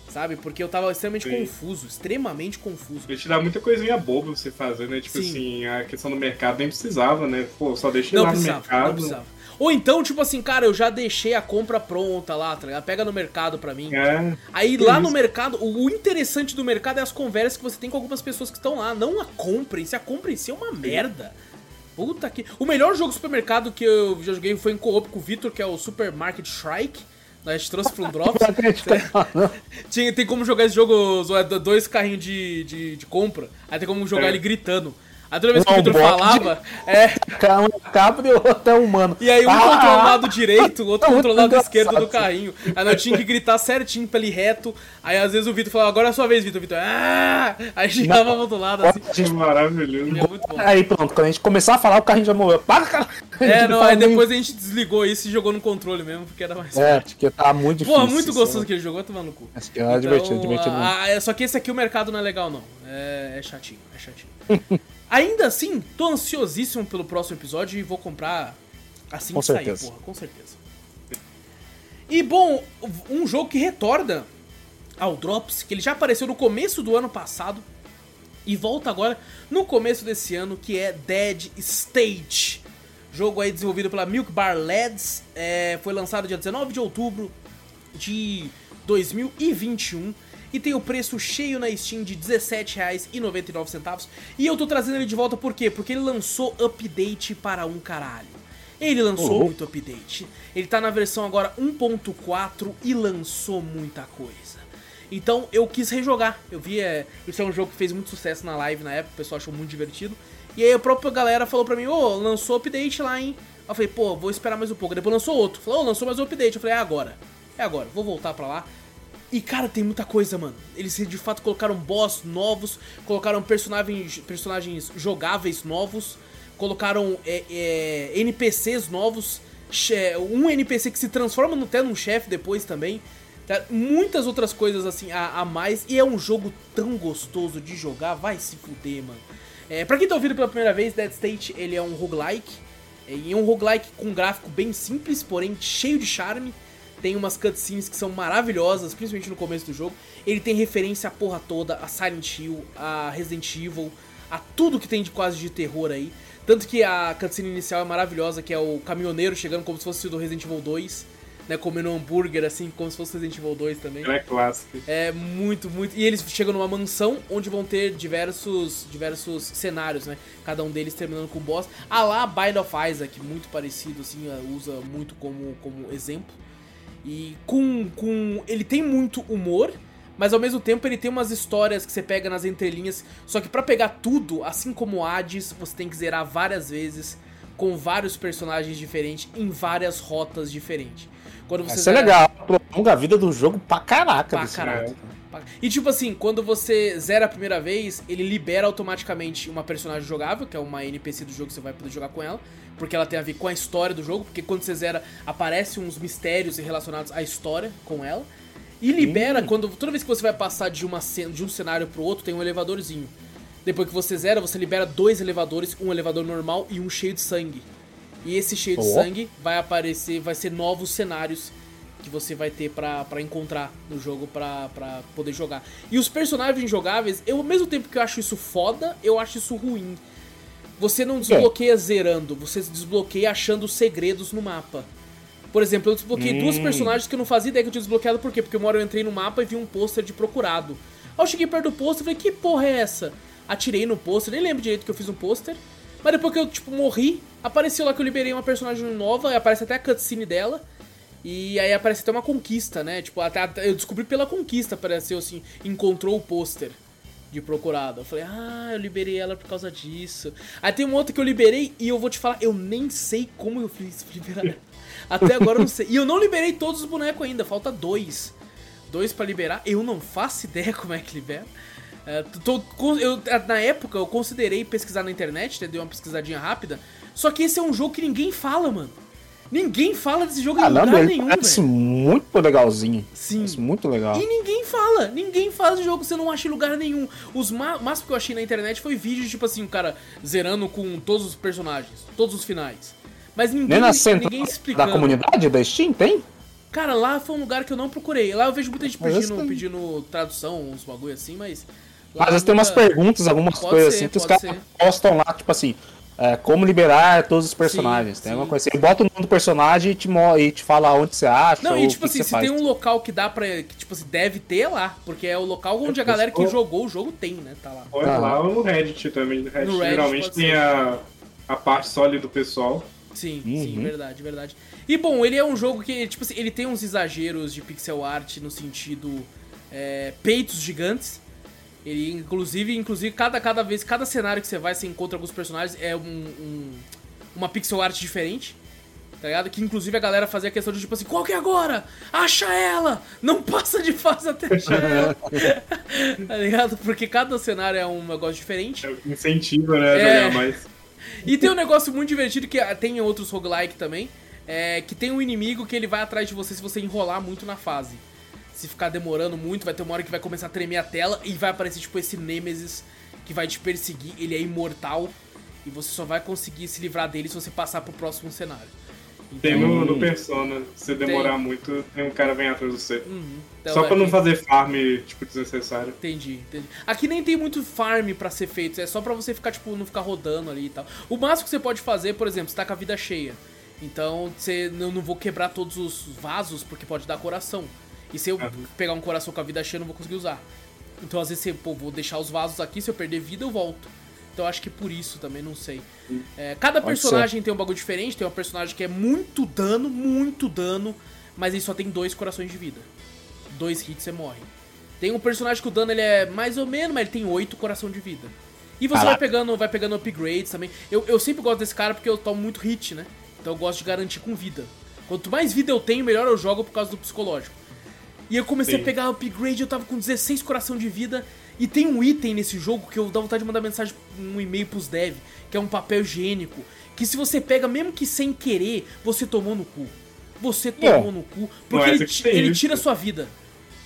sabe? Porque eu tava extremamente Sim. confuso, extremamente confuso. Ele te dá muita coisinha boba você fazer, né? Tipo Sim. assim, a questão do mercado nem precisava, né? Pô, só deixa Não lá no mercado. não precisava. Ou então, tipo assim, cara, eu já deixei a compra pronta lá, tá ligado? Pega no mercado pra mim. É. Aí lá no mercado, o interessante do mercado é as conversas que você tem com algumas pessoas que estão lá, não a compra si. A compra em si é uma merda. Puta que. O melhor jogo de supermercado que eu já joguei foi em co-op com o Victor, que é o Supermarket Shrike. A gente trouxe pro Drops. Tinha, tem como jogar esse jogo, dois carrinhos de, de, de compra. Aí tem como jogar É. ele gritando. Aí toda vez que o bode. falava, é. Um cabra e o outro é humano. E aí um Ah! controla o lado direito, o outro controla o lado esquerdo do carrinho. Aí nós tinha que gritar certinho pra ele reto. Aí às vezes o Vitor falava, agora é a sua vez, Vitor. Vitor, ah! Aí chegava pro outro lado, assim. Que maravilhoso. É muito bom. Aí pronto, quando a gente começar a falar, o carrinho já morreu. Para, cara! É, não, aí depois a gente desligou isso e jogou no controle mesmo, porque era mais É, prático. porque tá muito difícil. Porra, muito gostoso né? que ele jogou, tomar no cu. Acho que é divertido, divertido. ah, é, só que esse aqui o mercado não é legal, não. É, é chatinho, é chatinho. Ainda assim, tô ansiosíssimo pelo próximo episódio e vou comprar assim Com que sair, certeza. porra, com certeza. E bom, um jogo que retorna ao Drops, que ele já apareceu no começo do ano passado e volta agora no começo desse ano, que é Dead Stage. Jogo aí desenvolvido pela Milk Bar Lads, é, foi lançado dia 19 de outubro de 2021 e tem o preço cheio na Steam de R$17,99. E eu tô trazendo ele de volta por quê? Porque ele lançou update para um caralho. Ele lançou Uhum. muito update. Ele tá na versão agora 1.4 e lançou muita coisa. Então eu quis rejogar. Eu vi, é, isso é um jogo que fez muito sucesso na live na época, o pessoal achou muito divertido. E aí a própria galera falou pra mim, ô, lançou update lá, hein? Eu falei, pô, vou esperar mais um pouco. Depois lançou outro. Falou, ô, lançou mais um update. Eu falei, é agora. É agora, vou voltar pra lá. E cara, tem muita coisa, mano. Eles de fato colocaram boss novos, colocaram personagens, personagens jogáveis novos, colocaram é, é, NPCs novos, um NPC que se transforma no- até num chefe depois também. Tá? Muitas outras coisas assim a, a mais. E é um jogo tão gostoso de jogar, vai se fuder, mano. É, pra quem tá ouvindo pela primeira vez, Dead State ele é um roguelike. E é um roguelike com gráfico bem simples, porém cheio de charme. Tem umas cutscenes que são maravilhosas, principalmente no começo do jogo. Ele tem referência à porra toda, a Silent Hill, a Resident Evil, a tudo que tem de quase de terror aí. Tanto que a cutscene inicial é maravilhosa, que é o caminhoneiro chegando como se fosse do Resident Evil 2, né? Comendo um hambúrguer assim, como se fosse Resident Evil 2 também. É clássico. É muito, muito. E eles chegam numa mansão onde vão ter diversos, diversos cenários, né? Cada um deles terminando com o boss. A lá Bind of Isaac, muito parecido, assim, uh, usa muito como, como exemplo. E com, com. Ele tem muito humor, mas ao mesmo tempo ele tem umas histórias que você pega nas entrelinhas. Só que pra pegar tudo, assim como Hades, você tem que zerar várias vezes, com vários personagens diferentes, em várias rotas diferentes. Quando você Isso é zera- legal. Prolonga a vida do jogo pra caraca. Pra jogo. E tipo assim, quando você zera a primeira vez, ele libera automaticamente uma personagem jogável, que é uma NPC do jogo que você vai poder jogar com ela, porque ela tem a ver com a história do jogo, porque quando você zera, aparecem uns mistérios relacionados à história com ela. E libera, quando toda vez que você vai passar de, uma, de um cenário pro outro, tem um elevadorzinho. Depois que você zera, você libera dois elevadores, um elevador normal e um cheio de sangue. E esse cheio de Ó. sangue vai aparecer, vai ser novos cenários que você vai ter pra encontrar no jogo pra poder jogar. E os personagens jogáveis, eu ao mesmo tempo que eu acho isso foda, eu acho isso ruim. Você não desbloqueia zerando, você desbloqueia achando segredos no mapa. Por exemplo, eu desbloqueei duas personagens que eu não fazia ideia que eu tinha desbloqueado, por quê? Porque uma hora eu entrei no mapa e vi um pôster de procurado. Aí eu cheguei perto do pôster e falei, que porra é essa? Atirei no pôster, nem lembro direito que eu fiz um pôster. Mas depois que eu, tipo, morri, apareceu lá que eu liberei uma personagem nova, e aparece até a cutscene dela. E aí aparece até uma conquista, né? Tipo, até, até- eu descobri pela conquista, apareceu assim, encontrou o pôster de procurado. Eu falei, ah, eu liberei ela por causa disso. Aí tem uma outra que eu liberei e eu vou te falar, eu nem sei como eu fiz pra liberar ela. Até agora eu não sei. E eu não liberei todos os bonecos ainda, falta dois. Dois pra liberar, eu não faço ideia como é que libera. É, tô- tô- eu, na época eu considerei pesquisar na internet, né, dei uma pesquisadinha rápida. Só que esse é um jogo que ninguém fala, mano. Ninguém fala desse jogo em Caramba, lugar ele nenhum, parece velho. muito legalzinho. Sim. Parece muito legal. E ninguém fala, ninguém fala de jogo, você não acha em lugar nenhum. Os ma- máximo que eu achei na internet foi vídeo, tipo assim, o cara zerando com todos os personagens, todos os finais. Mas ninguém, ninguém da explicando. comunidade da Steam tem? Cara, lá foi um lugar que eu não procurei. Lá eu vejo muita gente pedindo, tem. pedindo tradução, uns bagulho assim, mas. lá Às vezes tem umas perguntas, algumas Pode coisas ser, assim, que os caras postam lá, tipo assim, é, como liberar todos os personagens. Sim, tem sim. uma coisa assim. Bota o nome do personagem e te, e te fala onde você acha. Não, ou e tipo que assim, que se faz. tem um local que dá pra. Que, tipo assim, deve ter lá. Porque é o local onde a galera que jogou o jogo tem, né? Tá lá. Olha Ah. lá ou no Reddit também. No Reddit, No Reddit geralmente tem a, a parte sólida do pessoal. Sim, sim, Uhum. verdade, verdade. E bom, ele é um jogo que, tipo assim, ele tem uns exageros de pixel art no sentido é, peitos gigantes. Ele, inclusive, inclusive cada, cada vez, cada cenário que você vai, você encontra alguns personagens, é um, um- uma pixel art diferente. Tá ligado? Que inclusive a galera fazia questão de tipo assim, qual que é agora? Acha ela! Não passa de fase até achar ela! tá ligado? Porque cada cenário é um negócio diferente. É incentiva, né, É. jogar mais. E tem um negócio muito divertido que ah, tem em outros roguelike também, é que tem um inimigo que ele vai atrás de você se você enrolar muito na fase. Se ficar demorando muito, vai ter uma hora que vai começar a tremer a tela e vai aparecer tipo esse Nemesis que vai te perseguir, ele é imortal e você só vai conseguir se livrar dele se você passar pro próximo cenário. Tem no, no Persona, se demorar muito, tem um cara vem atrás de você. Uhum. Então, Só é, pra não tem- fazer farm, tipo, desnecessário. Entendi, entendi. Aqui nem tem muito farm pra ser feito, é só pra você ficar, tipo, não ficar rodando ali e tal. O máximo que você pode fazer, por exemplo, você tá com a vida cheia. Então, você não, não vou quebrar todos os vasos, porque pode dar coração. E se eu Uhum. pegar um coração com a vida cheia, eu não vou conseguir usar. Então, às vezes, você, pô, vou deixar os vasos aqui, se eu perder vida, eu volto. Então, acho que por isso também, não sei. É, cada Pode personagem tem um bagulho diferente. Tem um personagem que é muito dano, muito dano, mas ele só tem dois corações de vida. Dois hits você morre. Tem um personagem que o dano ele é mais ou menos, mas ele tem oito coração de vida. E você vai pegando, vai pegando upgrades também. Eu, eu sempre gosto desse cara porque eu tomo muito hit, né? Então eu gosto de garantir com vida. Quanto mais vida eu tenho, melhor eu jogo por causa do psicológico. E eu comecei Sim. a pegar upgrade, eu tava com 16 coração de vida. E tem um item nesse jogo que eu dá vontade de mandar mensagem, um e-mail pros dev, que é um papel higiênico. Que se você pega, mesmo que sem querer, você tomou no cu. Você tomou É. no cu. Porque ele, que ti- tem ele tira a sua vida.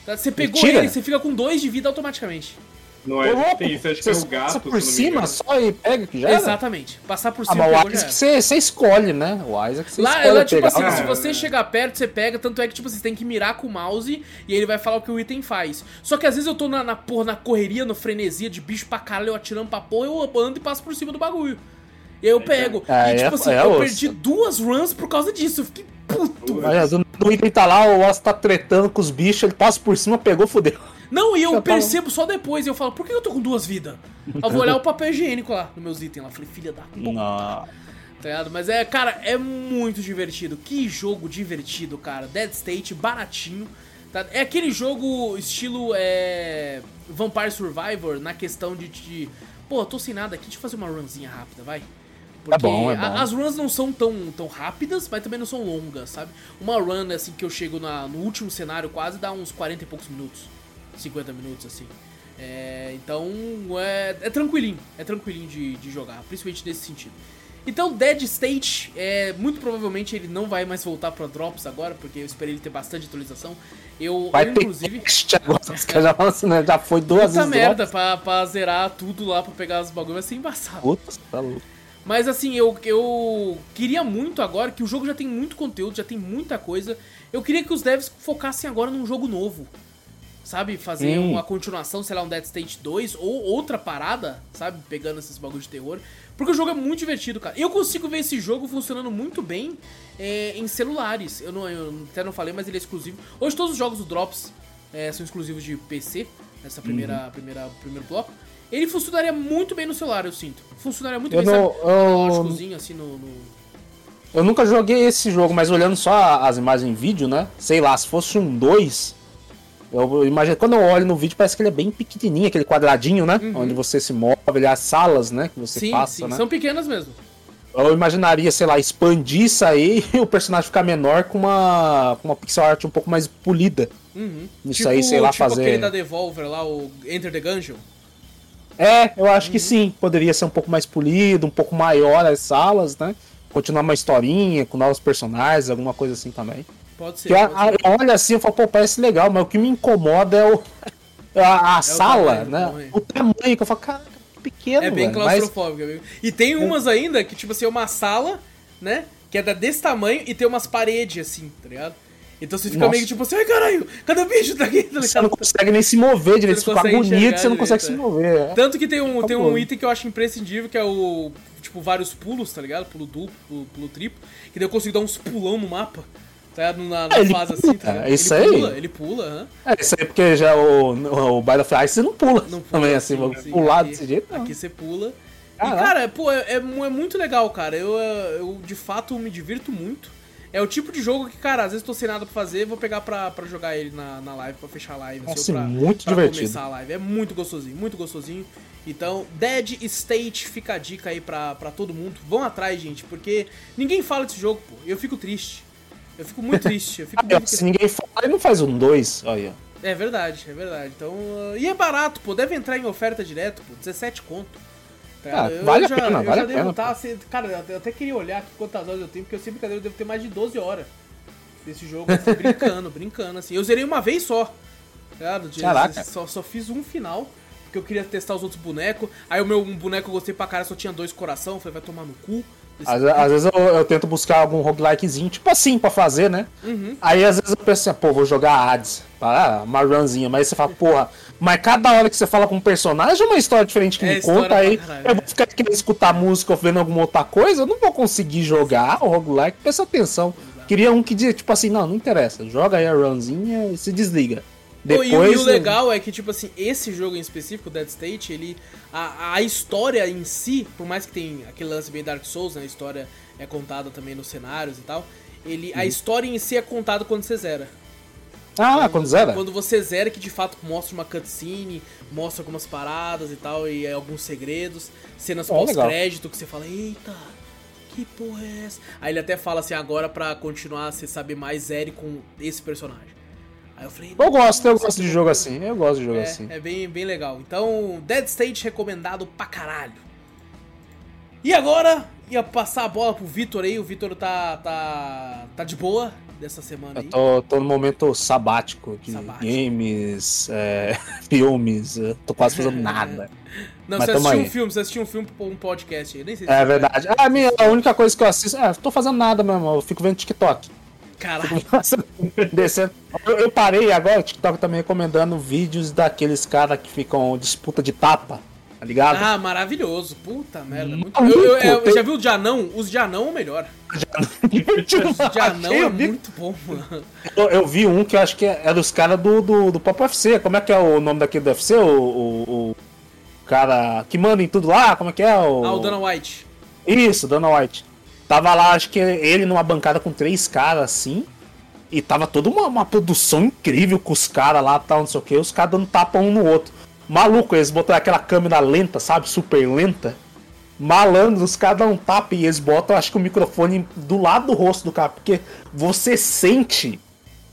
Tá? Você pegou tira? ele, você fica com dois de vida automaticamente. Não é Ô, louco, tem isso, acho que é o gato, por cima só e pega que já era? Exatamente. Passar por Ah, cima mas pegou o Isaac você, você escolhe, né? O Isaac você Lá, escolhe ela, tipo pegar. assim, Ah, se você é. chegar perto, você pega, tanto é que, tipo, você tem que mirar com o mouse e ele vai falar o que o item faz. Só que às vezes eu tô na, na porra, na correria, no frenesia de bicho pra caralho, eu atirando pra porra, eu ando e passo por cima do bagulho. E aí eu pego. É, e tipo é- assim, é eu osso. perdi duas runs por causa disso. Eu fiquei puto. do, do item tá lá, o Oz tá tretando com os bichos, ele passa por cima, pegou, fudeu. Não, e eu tá- percebo só depois. E eu falo, por que eu tô com duas vidas? Eu vou olhar o papel higiênico lá, nos meus itens lá. Falei, filha da puta. Não. Tá ligado? Mas é, cara, é muito divertido. Que jogo divertido, cara. Dead State, baratinho. tá? É aquele jogo estilo é, Vampire Survivor na questão de, de. Pô, tô sem nada aqui, deixa eu fazer uma runzinha rápida, vai. Porque bom, é a- bom. as runs não são tão, tão rápidas, mas também não são longas, sabe? Uma run, assim, que eu chego na- no último cenário quase dá uns 40 e poucos minutos. 50 minutos, assim. É, então, é, é tranquilinho. É tranquilinho de, de jogar, principalmente nesse sentido. Então, Dead State, é, muito provavelmente ele não vai mais voltar pra Drops agora, porque eu esperei ele ter bastante atualização. Eu, Vai eu ter inclusive... agora, já assim, né? Já foi duas Puta vezes. merda, pra, pra zerar tudo lá, pra pegar os bagulhos, vai ser embaçado. Puta, tá louco. Mas assim, eu, eu queria muito agora, que o jogo já tem muito conteúdo, já tem muita coisa. Eu queria que os devs focassem agora num jogo novo. Sabe? Fazer Hum. uma continuação, sei lá, um Dead State 2 ou outra parada, sabe? Pegando esses bagulhos de terror. Porque o jogo é muito divertido, cara. Eu consigo ver esse jogo funcionando muito bem é, em celulares. Eu, não, eu até não falei, mas ele é exclusivo. Hoje todos os jogos do Drops é, são exclusivos de PC, nessa primeira, Uhum. primeira primeiro bloco. Ele funcionaria muito bem no celular, eu sinto. Funcionaria muito Eu bem, não- sabe? eu- assim, no... no- Eu nunca joguei esse jogo, mas olhando só as imagens em vídeo, né? Sei lá, se fosse um 2, eu imagino. Quando eu olho no vídeo, parece que ele é bem pequenininho, aquele quadradinho, né? Onde você se move, ele as salas, né? Que você Sim, passa, sim, né? são pequenas mesmo. Eu imaginaria, sei lá, expandir isso aí e o personagem ficar menor com uma, com uma pixel art um pouco mais polida. Uhum. Isso aí, sei lá, tipo fazer- aquele da Devolver lá, o Enter the Gungeon. É, eu acho que Uhum. sim. Poderia ser um pouco mais polido, um pouco maior as salas, né? Continuar uma historinha com novos personagens, alguma coisa assim também. Pode ser. Eu, pode ser. eu olho assim e falo, pô, parece legal, mas o que me incomoda é o. A, a sala, tamanho, né? tamanho. O tamanho que eu falo, cara, que pequeno, É bem mas- claustrofóbico. amigo. E tem umas ainda que, tipo assim, é uma sala, né? Que é desse tamanho e tem umas paredes assim, tá ligado? Então você fica Nossa. meio que tipo assim, ai caralho, cadê o bicho daqui? Tá Você não ligado? consegue nem se mover direito, Você fica que você não consegue se é. mover. é. Tanto que tem um, tem um item que eu acho imprescindível, que é o. Tipo tipo, vários pulos, tá ligado? Pulo duplo, pulo, pulo triplo. Que daí eu consigo dar uns pulão no mapa. Tá? Na, na É, fase pula, assim, tá ligado? é isso ele aí. pula, ele pula, aham. É, isso aí porque já o, o Battle of Ice não pula. Não pula também assim, vou sim. pular Aqui- desse jeito. Não. Aqui você pula. Caraca. E, cara, pô, é, é é muito legal, cara. Eu, eu, de fato, me divirto muito. É o tipo de jogo que, cara, às vezes tô sem nada pra fazer, vou pegar pra, pra jogar ele na, na live, pra fechar a live. Nossa, assim, pra, muito pra divertido. começar a live. É muito gostosinho, muito gostosinho. Então, Dead State fica a dica aí pra, pra todo mundo. Vão atrás, gente, porque ninguém fala desse jogo, pô. Eu fico triste. Eu fico muito triste. Eu fico muito se ninguém fala, ele não faz um 2. Olha. é verdade, é verdade. Então, uh, e é barato, pô. Deve entrar em oferta direto, pô. 17 conto. Tá? Ah, vale a já, pena, eu vale já a devo pena, tá, se- cara, eu até queria olhar aqui quantas horas eu tenho, porque eu sempre brincadeira eu devo ter mais de 12 horas desse jogo, assim, brincando, brincando, assim. Eu zerei uma vez só. tá ligado? De- Caraca. Só, só fiz um final, porque eu queria testar os outros bonecos. Aí o meu um boneco eu gostei pra cara, só tinha dois coração, falei, vai tomar no cu. Às, às vezes eu, eu tento buscar algum roguelikezinho, tipo assim, pra fazer, né? Uhum. Aí às vezes eu penso assim, pô, vou jogar Hades. Ah, uma runzinha. Mas aí você fala, porra, mas cada hora que você fala com um personagem é uma história diferente que É me conta. Aí caralho, eu é. vou ficar querendo escutar música ou vendo alguma outra coisa, eu não vou conseguir jogar o roguelike. Presta atenção. Queria um que dizia, tipo assim, não, não interessa. Joga aí a runzinha e se desliga. Depois. e, o- e o legal é que, tipo assim, esse jogo em específico, Dead State, ele. A, a história em si, por mais que tem aquele lance meio Dark Souls, né? A história é contada também nos cenários e tal. Ele, A história em si é contada quando você zera. Ah, quando zera? Quando você zera, que de fato mostra uma cutscene, mostra algumas paradas e tal, e alguns segredos, cenas legal. pós-crédito que você fala, eita, que porra é essa? Aí ele até fala assim, agora pra continuar, você saber mais, zere com esse personagem. Aí eu falei, Eu gosto, eu "Nossa, gosto de jogo loucura." assim. Eu gosto de jogo É, assim. é bem, bem legal. Então, Dead State recomendado pra caralho. E agora, ia passar a bola pro Vitor aí. O Vitor tá, tá, tá de boa dessa semana Eu aí. tô, tô no momento sabático de Sabático. games, é, filmes, eu tô quase fazendo nada. Não, mas você assistiu aí. um filme, você assistiu um filme pra um podcast aí. Nem sei se É verdade. Ah, a, minha, a única coisa que eu assisto. É, tô fazendo nada mesmo, eu fico vendo TikTok. Caralho. Descendo. Eu, eu parei agora, o TikTok tá me recomendando vídeos daqueles caras que ficam disputa de tapa, tá ligado? Ah, maravilhoso. Puta merda. Muito... Eu, eu- eu- tem- já viu o de anão? Os de anão é o melhor. Os de anão é eu, muito bom, mano. eu, eu vi um que eu acho que era os caras do, do, do Pop UFC. Como é que é o nome daquele do UFC? O, o, o cara que manda em tudo lá? Como é que é? O... Ah, o Dana White. Isso, Dana White. Tava lá, acho que ele numa bancada com três caras assim. E tava toda uma, uma produção incrível com os caras lá, tal, não sei o que. Os caras dando tapa um no outro. Maluco, eles botaram aquela câmera lenta, sabe? Super lenta. Malandro, os caras dão um tapa e eles botam, acho que o microfone do lado do rosto do cara. Porque você sente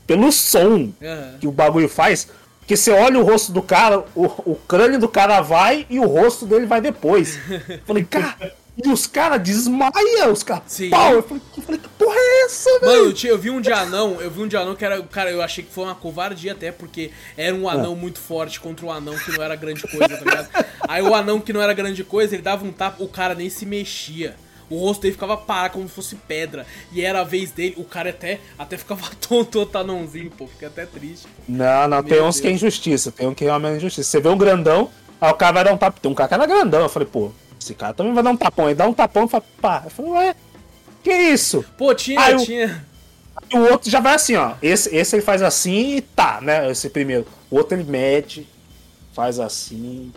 pelo som Aham. que o bagulho faz. Porque você olha o rosto do cara, o, o crânio do cara vai e o rosto dele vai depois. Falei, cara, e os caras desmaiam, os caras. Sim. Pau! Eu falei, eu falei, que porra é essa, Mano, velho? eu tinha- eu vi um de anão, eu vi um de anão que era. Cara, eu achei que foi uma covardia até, porque era um anão muito forte contra um anão que não era grande coisa, tá ligado? Aí o anão que não era grande coisa, ele dava um tapa, o cara nem se mexia. O rosto dele ficava parado como se fosse pedra. E era a vez dele, o cara até, até ficava tonto, anãozinho, pô. Fiquei até triste. pô. Não, não, tem Meu uns que é Deus. injustiça, tem um que é uma injustiça. Você vê um grandão, aí o cara vai dar um tapa. Tem um cara que era grandão. Eu falei, pô, esse cara também vai dar um tapão. Aí dá um tapão e fala, pá. Eu falei, ué, que isso? Pô, tinha, eu- tinha. E o outro já vai assim, ó. Esse, esse ele faz assim e tá, né? Esse primeiro. O outro ele mede, faz assim.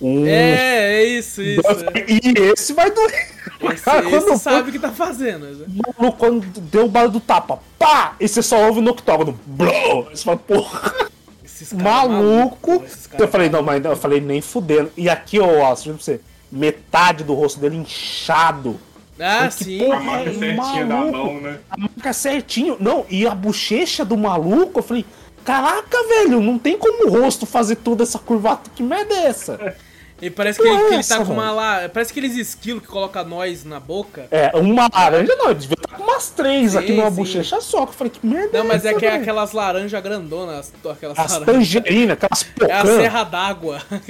Um. É, é isso, isso. é. E esse vai doer. Esse, Cara, esse quando sabe o que tá fazendo. né? Maluco, quando deu o barulho do tapa, pá! E você só ouve no octógono, blô! Você fala, porra, caras maluco! esses caras eu falei, não, mas eu falei, nem fudendo. E aqui, ó, juro pra você, metade do rosto dele inchado. Ah, Que sim. porra A marca É, certinha da maluco. mão, né? A marca certinho. Não, e a bochecha do maluco, eu falei, caraca, velho, não tem como o rosto fazer toda essa curvatura. Que merda é essa? E parece que ele, que ele essa, tá com uma lá. Parece aqueles esquilos que coloca nós na boca. É, uma laranja não, ele devia estar com umas três Sim, aqui numa sim. bochecha só. Que eu falei, que merda Não, mas é que é aquelas laranjas grandonas. Aquelas As laranjas. tangerinas, aquelas É a serra d'água.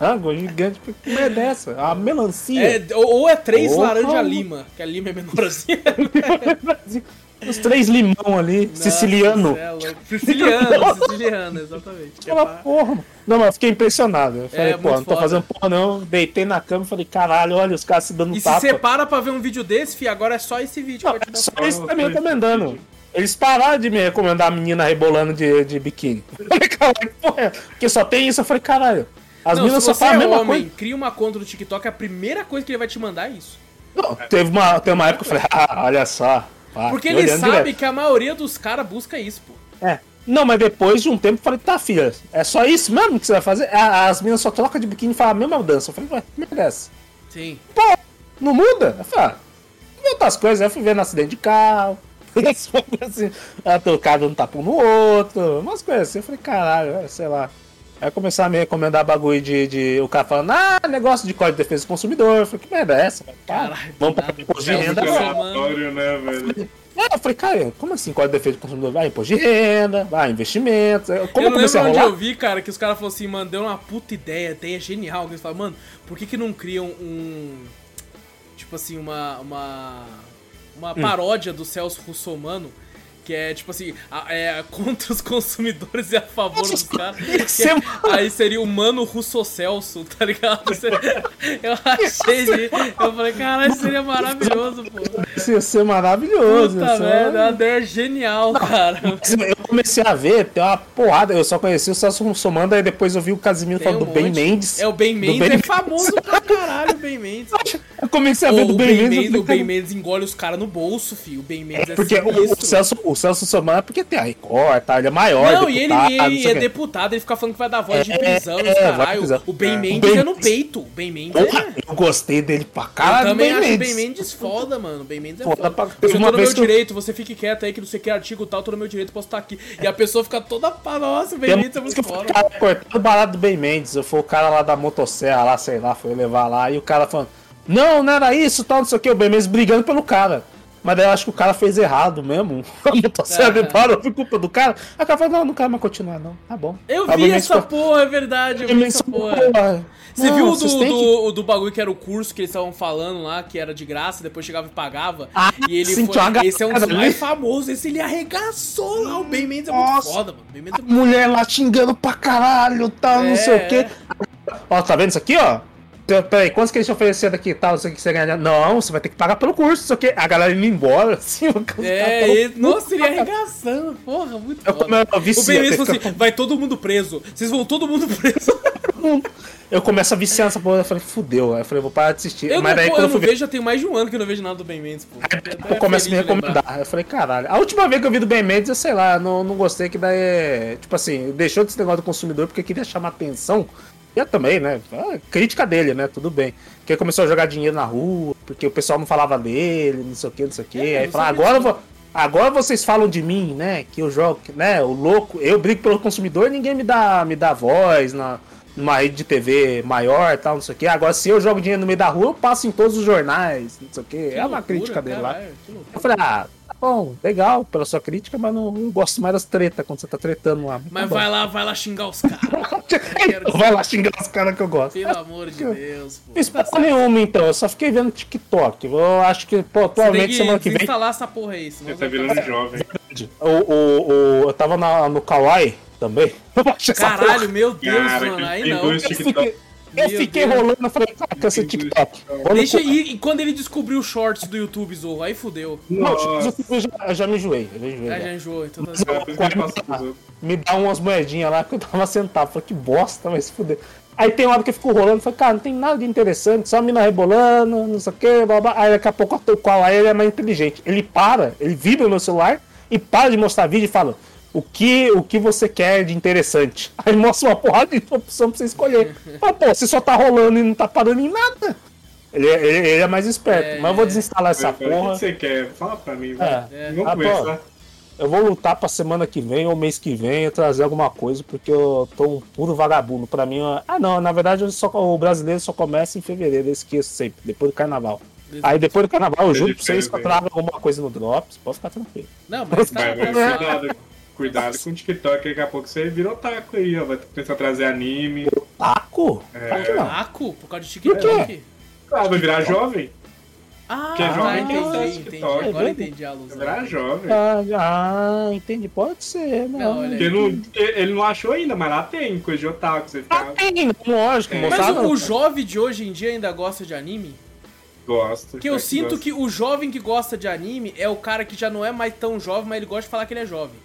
Água gigante, que merda é essa? A melancia. É, ou, ou é três Porra. laranja lima, que a lima é menorzinha. Os três limão ali, siciliano. Nossa, é louco. Siciliano, siciliano, exatamente. Que é Aquela pra- porra. Não, mas eu fiquei impressionado. Eu falei, É, pô, não tô foda. fazendo porra não. Deitei na cama e falei, caralho, olha os caras se dando E se tapa. você para pra ver um vídeo desse, fi, agora é só esse vídeo Não, é só que tá me recomendando. Eles pararam de me recomendar a menina rebolando de, de biquíni. Eu falei, caralho, que porra é? Porque só tem isso. Eu falei, caralho. As Não, só falam a é mesma homem, coisa. cria uma conta no TikTok, a primeira coisa que ele vai te mandar é isso. Não, teve, uma, teve uma época que eu falei, ah, olha só. Ah, Porque ele sabe direto. que a maioria dos caras busca isso, pô. É. Não, mas depois de um tempo eu falei, tá, filha, é só isso mesmo que você vai fazer? A- As meninas só trocam de biquíni e falam a mesma dança. Eu falei, ué, como é que é essa? Sim. Pô, não muda? Eu falei, ah, outras coisas, eu fui vendo acidente de carro. assim, a tocar dando tapão no outro, umas coisas assim. Eu falei, caralho, é, sei lá. Aí começaram a me recomendar bagulho de, de. O cara falando, ah, negócio de código de defesa do consumidor. Eu falei, que merda é essa? Cara, Caralho, vamos pra imposto de É, renda aleatório, né, velho? É, eu falei, cara, como assim código de defesa do consumidor? Vai, imposto de renda, vai, investimentos. Como eu comecei a lembro onde rolar? eu vi, cara, que os caras falaram assim, mano, deu uma puta ideia, ideia genial. Que eles falaram, mano, por que que não criam um... Tipo assim, uma... Uma, uma Hum. paródia do Celso Russomano, que é, tipo assim, a- é contra os consumidores e a favor dos caras. É Aí seria o Mano Russo Celso, tá ligado? Eu achei de... Eu falei, caralho, seria maravilhoso, pô. Isso ia ser maravilhoso. Puta é- merda, é uma ideia genial, cara. Eu comecei a ver, tem uma porrada. Eu só conheci o Celso Russomano, aí depois eu vi o Casimiro Tem falando um do Ben. Mendes. É, o Ben Mendes Ben é famoso pra caralho, o Ben Mendes. Eu comecei a ver Ô, do Ben Ben Mendes. o Ben Mendes engole os caras no bolso, filho. O Ben Mendes é, Porque o. Celso, o Celso Russomano é porque tem a Record, tá? Ele é maior, Não, e ele, deputado, e ele sei é o deputado, ele fica falando que vai dar voz de É, prisão é, caralho. prisão. O Ben É. Mendes Ben é no peito. O Ben Mendes Porra, é... eu gostei dele pra Eu caralho. também Ben acho o Mendes. Ben Mendes foda, mano. O Ben Mendes é Foda foda. pra- Você uma no meu que eu- direito, você fique quieto aí que não sei que artigo tal, tô no meu direito, posso estar aqui. E a pessoa fica toda pá, nossa, o Ben Mendes é muito eu foda. cara cortando o barato do Ben Mendes. Eu fui o cara lá da motosserra lá, sei lá, foi levar lá. E o cara falando, não, não era isso, tal, não sei o que. O Ben Mendes brigando pelo cara. Mas daí eu acho que o cara fez errado mesmo. A motosserra É. me parou, foi culpa do cara. Aí o cara falou, não, não quero mais continuar, não. Tá bom. Eu Ben vi Mendes essa porra, é verdade, eu Ben vi essa porra. "Porra, Você não, viu o do, têm que- do, do bagulho que era o curso que eles estavam falando lá, que era de graça, depois chegava e pagava? Ah, e ele sim, foi. uma Esse é um dos mais ali. famosos, esse ele arregaçou lá. O Ben Mendes é muito Nossa. foda, mano. Ben Mendes é A mulher lá xingando pra caralho, tal, É, não sei o é. quê. Ó, tá vendo isso aqui, ó? Então, Peraí, quantos que eles te ofereceram aqui tal, o que você ganha? Não, você vai ter que pagar pelo curso, não sei o quê. A galera indo embora, assim, o cara É, ele, nossa, ele arregaçando, porra, muito Eu, foda. eu, O Ben vicia, Mendes falou fica- assim: vai todo mundo preso. Vocês vão todo mundo preso. eu começo a viciar nessa porra, eu falei, fudeu. Aí eu falei, vou parar de assistir. Eu Mas não, daí pô, quando eu eu não fui vejo, já tem mais de um ano que eu não vejo nada do Ben Mendes, pô. eu começo a me recomendar. Eu falei, caralho. A última vez que eu vi do Ben Mendes, eu sei lá, não, não gostei que daí é. Tipo assim, deixou desse negócio do consumidor porque queria chamar atenção. E eu também, né? Ah, Crítica dele, né? Tudo bem. Porque começou a jogar dinheiro na rua, porque o pessoal não falava dele, não sei o que, não sei o que. É, Aí fala, sabia agora eu vou. Agora vocês falam de mim, né? Que eu jogo, né? O louco, eu brigo pelo consumidor, ninguém me dá, me dá voz na, numa rede de TV maior e tal, não sei o que. Agora, se eu jogo dinheiro no meio da rua, eu passo em todos os jornais, não sei o que. Que É uma loucura, crítica dele lá. caralho. Eu falei, ah, bom, legal pela sua crítica, mas não, não gosto mais das tretas quando você tá tretando lá. Mas tá vai lá, vai lá xingar os caras. Vai lá xingar os caras que eu gosto. Pelo amor de Deus, pô. Fiz Tá nenhuma, então. Eu só fiquei vendo TikTok. Eu acho que, pô, atualmente, que semana que vem. desinstalar essa porra aí, senão Você tá virando jovem. O, o, o- eu tava na- no Kawaii também. Caralho, meu Deus, Cara, mano, aí não. Eu fiquei, eu Meu fiquei Deus. rolando, eu falei, cara, que esse TikTok. Deixa o- e, quando ele descobriu os shorts do YouTube, Zorro, aí fudeu. Não, eu já, já me enjoei. Eu já enjoei Ah, já. já enjoou, então tá me dá umas moedinhas lá, porque eu tava sentado. Falei, que bosta, vai se fuder. Aí tem uma hora que eu fico rolando, falei, cara, não tem nada de interessante, só a mina rebolando, não sei o que, blá blá. Aí daqui a pouco o qual aí ele é mais inteligente. Ele para, ele vibra no celular e para de mostrar vídeo e fala. O que, o que você quer de interessante? Aí mostra uma porrada de opção pra você escolher. Mas, pô, você só tá rolando e não tá parando em nada. Ele, é- ele, ele é mais esperto. É. Mas eu vou desinstalar essa Eu falei, O porra. que você quer? Fala pra mim, vai. É. Vamos Ah, pô. conversar. Eu vou lutar pra semana que vem ou mês que vem eu trazer alguma coisa, porque eu tô um puro vagabundo. Pra mim, eu- ah não, na verdade eu só, o brasileiro só começa em fevereiro, eu esqueço sempre, depois do carnaval. Aí depois do carnaval eu juro pra vocês que eu trago alguma coisa no Drops, pode ficar tranquilo. Não, mas tá. Tá- cuidado. Com o TikTok, daqui a pouco você vira otaku aí, ó. Vai começar a trazer anime. Taco? É. Que. Taco? Por causa de TikTok? Ah, vai virar jovem? Ah, Que é tá, jovem tem entendi, acesso entendi. TikTok. Agora É entendi a luz. Era jovem. Ah, ah, entendi. Pode ser, Não, não. Porque não, ele não achou ainda, mas lá tem coisa de otaku. Você Ah, fica, tem, lógico, É. Mas o, o jovem de hoje em dia ainda gosta de anime? gosta. Porque eu é sinto gosta. que o jovem que gosta de anime é o cara que já não é mais tão jovem, mas ele gosta de falar que ele é jovem.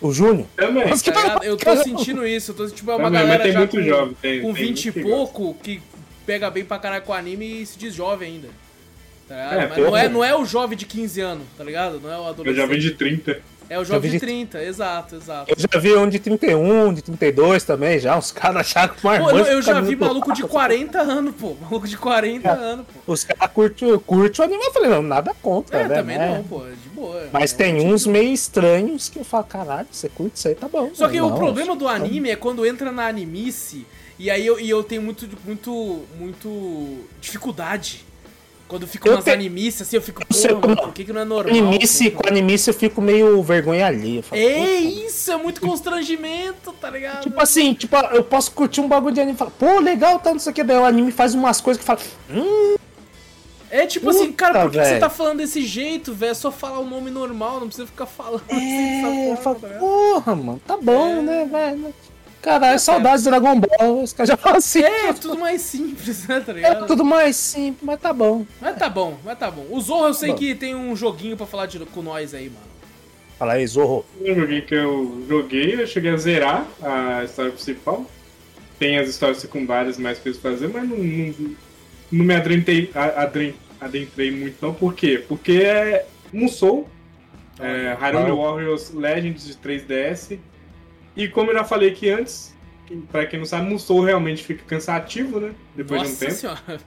O Júnior. Também. Mas Tá ligado? Eu tô sentindo isso. Eu tô, tipo, é uma Também, galera tem já muito com, jovem, tem- com tem 20 e que pouco que pega bem pra caralho com anime e se diz jovem ainda. Tá? É, Mas não é, não é o jovem de 15 anos, tá ligado? Não é o adolescente. já vem de 30. É o jovem vi de de- 30, exato, exato. Eu já vi um de 31, de 32 também, já. Os caras acharam que o Pô, eu, eu já vi maluco de fraco. 40 anos, pô. Maluco de 40 É. anos, pô. Os caras curtem curte o anime. Eu falei, não, nada contra, É, né? também né? não, pô. De boa. Mas É um tem tipo- uns meio estranhos que eu falo, caralho, você curte isso aí, tá bom. Só que Não, o problema do anime é quando entra na animice e aí eu, e eu tenho muito, muito, muito dificuldade. Quando fico Eu nas te- animices, assim, eu fico, porra, mano, por que, que não é normal? Animice, pô? com animice eu fico meio vergonha falo, É "Puta, isso, é muito constrangimento, tá ligado? Tipo assim, tipo, eu posso curtir um bagulho de anime e falar, pô, legal, tá, não sei o que, daí o anime faz umas coisas que fala, hum, é tipo assim, cara, Puta, por que, que você tá falando desse jeito, velho? É só falar o nome normal, não precisa ficar falando assim é, eu dessa falo, forma, ligado? porra, mano, tá bom, É. né, velho. Caralho, saudades do Dragon Ball, os caras já falam assim. É, tudo mais simples, né, tá É ligado? tudo mais simples, mas tá bom. Mas tá bom, mas tá bom. O Zorro eu sei Bom. que tem um joguinho pra falar de, com nós aí, mano. Fala aí, Zorro. Um joguinho que eu joguei, eu cheguei a zerar a história principal. Tem as histórias secundárias mais pra eles fazer, mas não, não, não me adentrei, a- adren- adentrei muito não. Por quê? Porque é Musou, é, Hyrule. Warriors Legends de 3DS. E como eu já falei aqui antes, pra quem não sabe, Musou realmente fica cansativo, né? Depois de um Nossa tempo. senhora.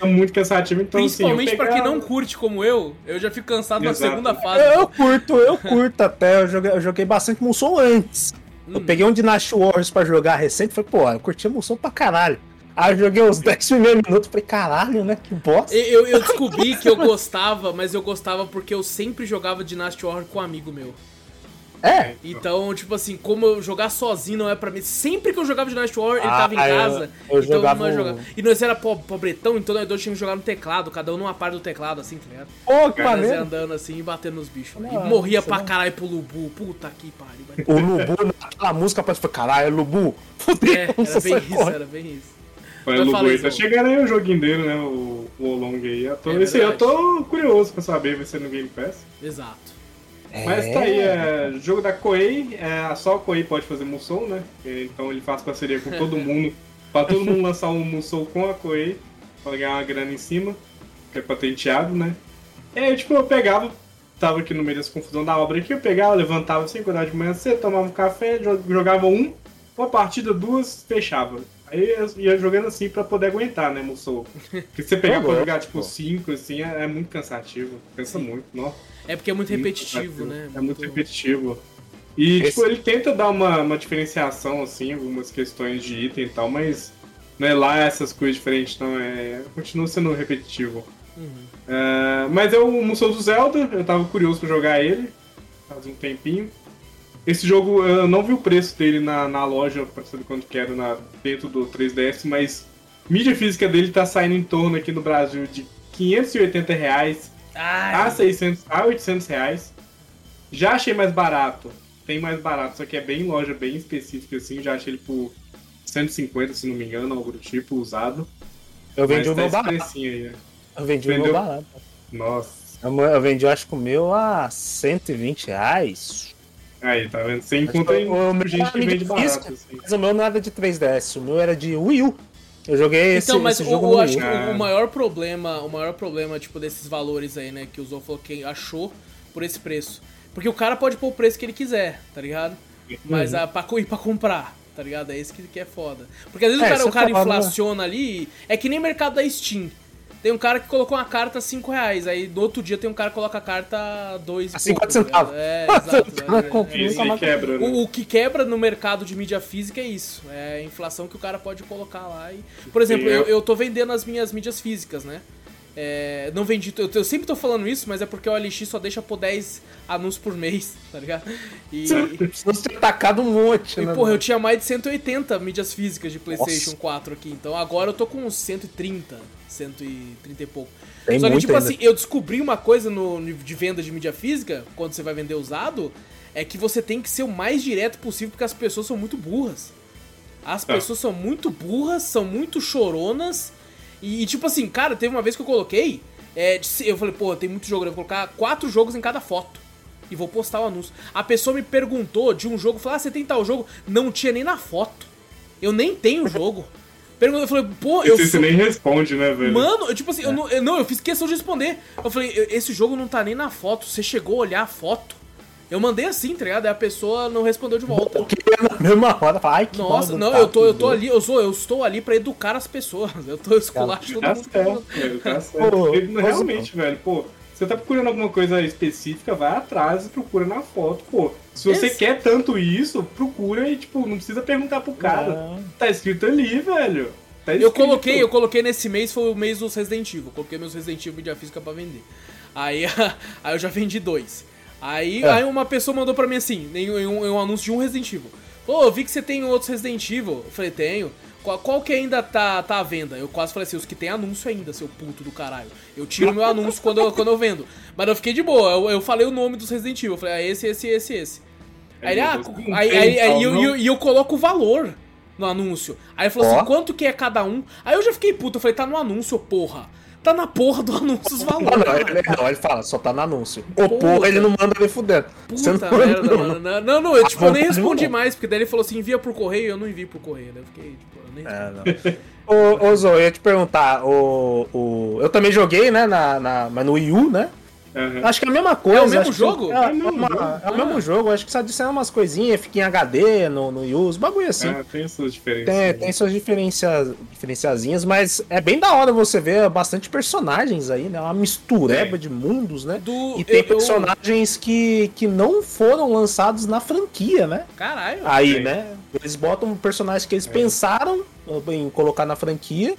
É muito cansativo, então Principalmente assim, eu pra quem não curte como eu, eu já fico cansado na Exato. segunda fase. Eu, eu curto, eu curto até, eu joguei, eu joguei bastante Musou antes. Eu Hum. peguei um Dynasty Warriors pra jogar recente, falei, pô, eu curti Musou pra caralho. Aí eu joguei os 10 primeiros minutos, falei, caralho, né, que bosta. Eu, eu descobri que eu gostava, mas eu gostava porque eu sempre jogava Dynasty Warrior com um amigo meu. É, Então, tipo assim, como eu jogar sozinho não é pra mim. Sempre que eu jogava Dynasty Warrior, ele Ah, tava em eu- casa. eu então jogava não ia o- jogar. E nós era po- pobretão, então nós dois tínhamos que jogar no teclado, cada um numa parte do teclado, assim, tá ligado? pô, que Nós ia andando assim e batendo nos bichos. velho. Ah, e morria isso pra não. caralho pro Lubu. Puta que pariu. O Lubu, naquela música, parece que foi, caralho, Lubu, fudeu, É, era bem isso, correndo. era bem isso. Mas Lubu, fala aí, tá chegando aí o joguinho dele, né? O, o Olong aí. Eu tô, É esse eu tô curioso pra saber, ver se é no Game Pass. Exato. Mas tá aí, é jogo da Koei, é, só a Koei pode fazer Musou, né? É, Então ele faz parceria com todo mundo, pra todo mundo lançar um Musou com a Koei, pra ganhar uma grana em cima, que é patenteado, né? E aí, tipo, eu pegava, tava aqui no meio dessa confusão da obra aqui, eu pegava, levantava assim, acordava de manhã cedo, tomava um café, jo- jogava um, uma partida, duas, fechava. Aí eu ia jogando assim pra poder aguentar, né, Musou? Porque você pegar pra jogar, tipo, pô. cinco, assim, é, é muito cansativo. Cansa muito, nossa. É porque é muito repetitivo, né? É muito repetitivo. E, Esse- tipo, ele tenta dar uma, uma diferenciação, assim, algumas questões de item e tal, mas não é lá essas coisas diferentes, não. É, continua sendo repetitivo. Uhum. É, mas eu, o Musou do Zelda, eu tava curioso pra jogar ele, faz um tempinho. Esse jogo, eu não vi o preço dele na, na loja, pra saber quanto que era na, dentro do 3DS, mas mídia física dele tá saindo em torno aqui no Brasil de 580 reais a Ai, 600, a 800 reais. Já achei mais barato. Tem mais barato, só que é bem em loja, bem específica assim. Já achei ele por 150, se não me engano, algo do tipo, usado. Eu vendi o Mas meu tá barato. aí, né? Eu vendi o meu Vendeu? barato. Nossa. Eu, eu vendi, eu acho que o meu a 120 reais. Aí, tá vendo? Você encontra o meu gente que vende barato, física, assim. Mas o meu não era de 3DS, o meu era de Wii U. Eu joguei esse, Então, mas esse o- jogo eu acho que o, o maior problema, o maior problema, tipo, desses valores aí, né, que o Zou falou que achou por esse preço. Porque o cara pode pôr o preço que ele quiser, tá ligado? Mas Uhum. a, pra, co- e pra comprar, tá ligado? É esse que, que é foda. Porque às vezes É, o cara, o cara inflaciona ali, é que nem mercado da Steam. Tem um cara que colocou uma carta a 5 reais, aí no outro dia tem um cara que coloca a carta a 2 A 50 centavos. É, exato. É, compra, é, mais- quebra, né? o, o que quebra no mercado de mídia física é isso. É a inflação que o cara pode colocar lá. E... Por exemplo, eu- eu tô vendendo as minhas mídias físicas, né? É, não vendi. Eu, eu, sempre tô falando isso, mas é porque o OLX só deixa por 10 anúncios por mês, tá ligado? E. Você ter tacado um monte, e, né? Porra, eu tinha mais de 180 mídias físicas de PlayStation Nossa. 4 aqui. Então agora eu tô com uns 130, 130 e pouco. Tem Só que, tipo ainda. assim, eu descobri uma coisa no, de venda de mídia física, quando você vai vender usado, é que você tem que ser o mais direto possível, porque as pessoas são muito burras. As é. pessoas são muito burras, são muito choronas. E, tipo assim, cara, teve uma vez que eu coloquei. É, eu falei, pô, tem muito jogo, eu vou colocar quatro jogos em cada foto. E vou postar o anúncio. A pessoa me perguntou de um jogo, falou, ah, você tem tal jogo? Não tinha nem na foto. Eu nem tenho o jogo. Perguntou, eu falei, pô, eu. Você nem responde, né, velho? Mano, eu, tipo assim, é. eu, não, eu, não, eu fiz questão de responder. Eu falei, esse jogo não tá nem na foto. Você chegou a olhar a foto? Eu mandei assim, tá ligado? Aí a pessoa não respondeu de volta. Porque na mesma hora, ai, que Nossa, não, eu tô, eu tô ali, eu sou, eu estou ali pra educar as pessoas. Eu tô esculachando tá todo mundo. Certo, tá certo. Pô, Realmente, velho, pô, você tá procurando alguma coisa específica, vai atrás e procura na foto, pô. Se você Esse... quer tanto isso, procura e, tipo, não precisa perguntar pro cara. Não. Tá escrito ali, velho. Tá eu coloquei, eu coloquei nesse mês, foi o mês dos Resident Evil. Coloquei meus Resident Evil mídia física pra vender. Aí, aí eu já vendi dois. Aí, é. aí uma pessoa mandou pra mim assim, em um, em um anúncio de um Resident Evil. Pô, eu vi que você tem outros Resident Evil. Eu falei, tenho. Qual, qual, que ainda tá, tá à venda? Eu quase falei assim, os que tem anúncio ainda, seu puto do caralho. Eu tiro meu anúncio quando eu, quando eu vendo. Mas eu fiquei de boa, eu, eu falei o nome dos Resident Evil. Eu falei, ah, esse, esse, esse, esse. Aí ele, ah, aí, aí, aí, eu, eu, eu coloco o valor no anúncio. Aí ele falou oh. assim, quanto que é cada um? Aí eu já fiquei puto, eu falei, tá no anúncio, porra. Tá na porra do anúncio os valores. Não, ele, não, ele fala, só tá no anúncio. O porra, ele não manda ele fudendo. Puta não merda, não, mano. Não, não, não eu, tipo, eu nem respondi mais, porque daí ele falou assim, envia por correio, eu não envio por correio. Daí eu fiquei, tipo, eu nem... É, não. ô, ô Zo, eu ia te perguntar, o, o... eu também joguei, né, na, na, mas no Wii U, né? Uhum. Acho que é a mesma coisa. É o mesmo jogo? É, é, é, uma, é, o mesmo jogo. Acho que só disseram umas coisinhas, fica em HD no, no use, bagulho assim. É, tem suas diferenças. Tem, tem suas diferenças, diferenciazinhas, mas é bem da hora você ver bastante personagens aí, né? Uma mistureba é. de mundos, né? Do, e tem eu, personagens eu... que, que não foram lançados na franquia, né? Caralho. Aí, né? Eles botam personagens que eles é. pensaram em colocar na franquia.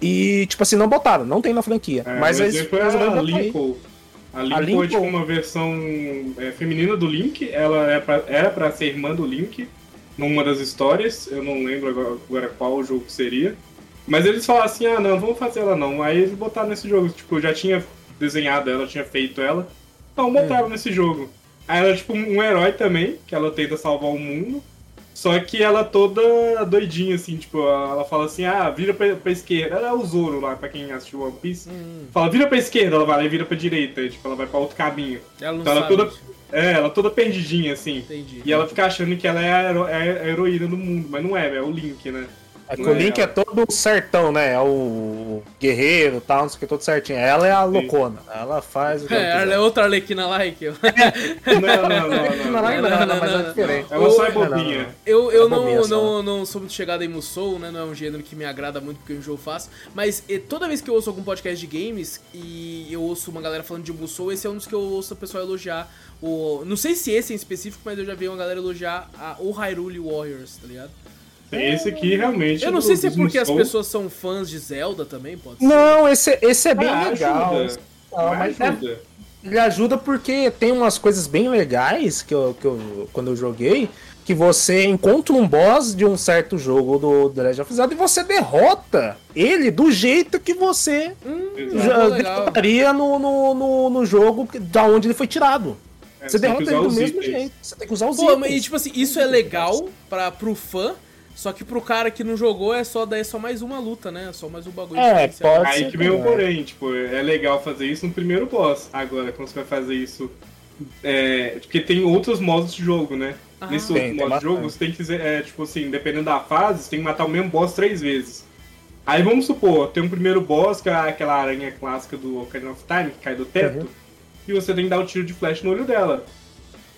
E, tipo assim, não botaram, não tem na franquia. É, mas eles resolveram botar aí. A Link, a Link foi tipo uma versão é, feminina do Link, ela é pra, era pra ser irmã do Link numa das histórias, eu não lembro agora, agora qual jogo seria. Mas eles falaram assim, ah não, vamos fazer ela não. Aí eles botaram nesse jogo, tipo, eu já tinha desenhado ela, tinha feito ela. Então botaram hum. nesse jogo. Aí ela é tipo um herói também, que ela tenta salvar o mundo. Só que ela toda doidinha, assim, tipo, ela fala assim, ah, vira pra, pra esquerda. Ela é o Zoro lá, pra quem assistiu One Piece. Hum. Fala, vira pra esquerda, ela vai lá e vira pra direita. E, tipo, ela vai pra outro caminho. Ela não então ela toda. É, ela toda perdidinha, assim. Entendi. E ela fica achando que ela é a, hero, é a heroína do mundo, mas não é, é o Link, né? É que o Link é, é todo certão, né? É o guerreiro e tal, não sei o que, todo certinho. Ela é a loucona. Ela faz o que é, ela, ela é outra Arlequina like. não, não, não. não, não, não, não, não, mas é diferente. Ela só é bobinha. Eu, eu não, não, não sou muito chegado em Musou, né? Não é um gênero que me agrada muito porque eu enjoo fácil. Mas toda vez que eu ouço algum podcast de games e eu ouço uma galera falando de Musou, esse é um dos que eu ouço a pessoa elogiar. O, não sei se esse em específico, mas eu já vi uma galera elogiar a, o Hyrule Warriors, tá ligado? Esse aqui realmente. Eu não sei se é porque as pessoas são fãs de Zelda também, pode ser. Não, esse, esse é bem ah, legal. Ajuda. Ah, mas ajuda. É, ele ajuda porque tem umas coisas bem legais que eu, que eu quando eu joguei. Que você encontra um boss de um certo jogo do The Legend of Zelda e você derrota ele do jeito que você hum, derrotaria no, no, no, no, jogo da onde ele foi tirado. É, você derrota ele do mesmo jeito. Você tem que usar os Pô, itens. E tipo assim, isso é legal para pro fã, só que pro cara que não jogou é só daí é só mais uma luta, né? É só mais um bagulho. É, pode Aí que vem o porém, tipo, é legal fazer isso no primeiro boss. Agora, como você vai fazer isso. É, porque tem outros modos de jogo, né? Ah. Nesse outro modo de jogo, você tem que é, tipo assim, dependendo da fase, você tem que matar o mesmo boss três vezes. Aí vamos supor, tem um primeiro boss, que é aquela aranha clássica do Ocarina of Time, que cai do teto, uhum. e você tem que dar o um tiro de flash no olho dela.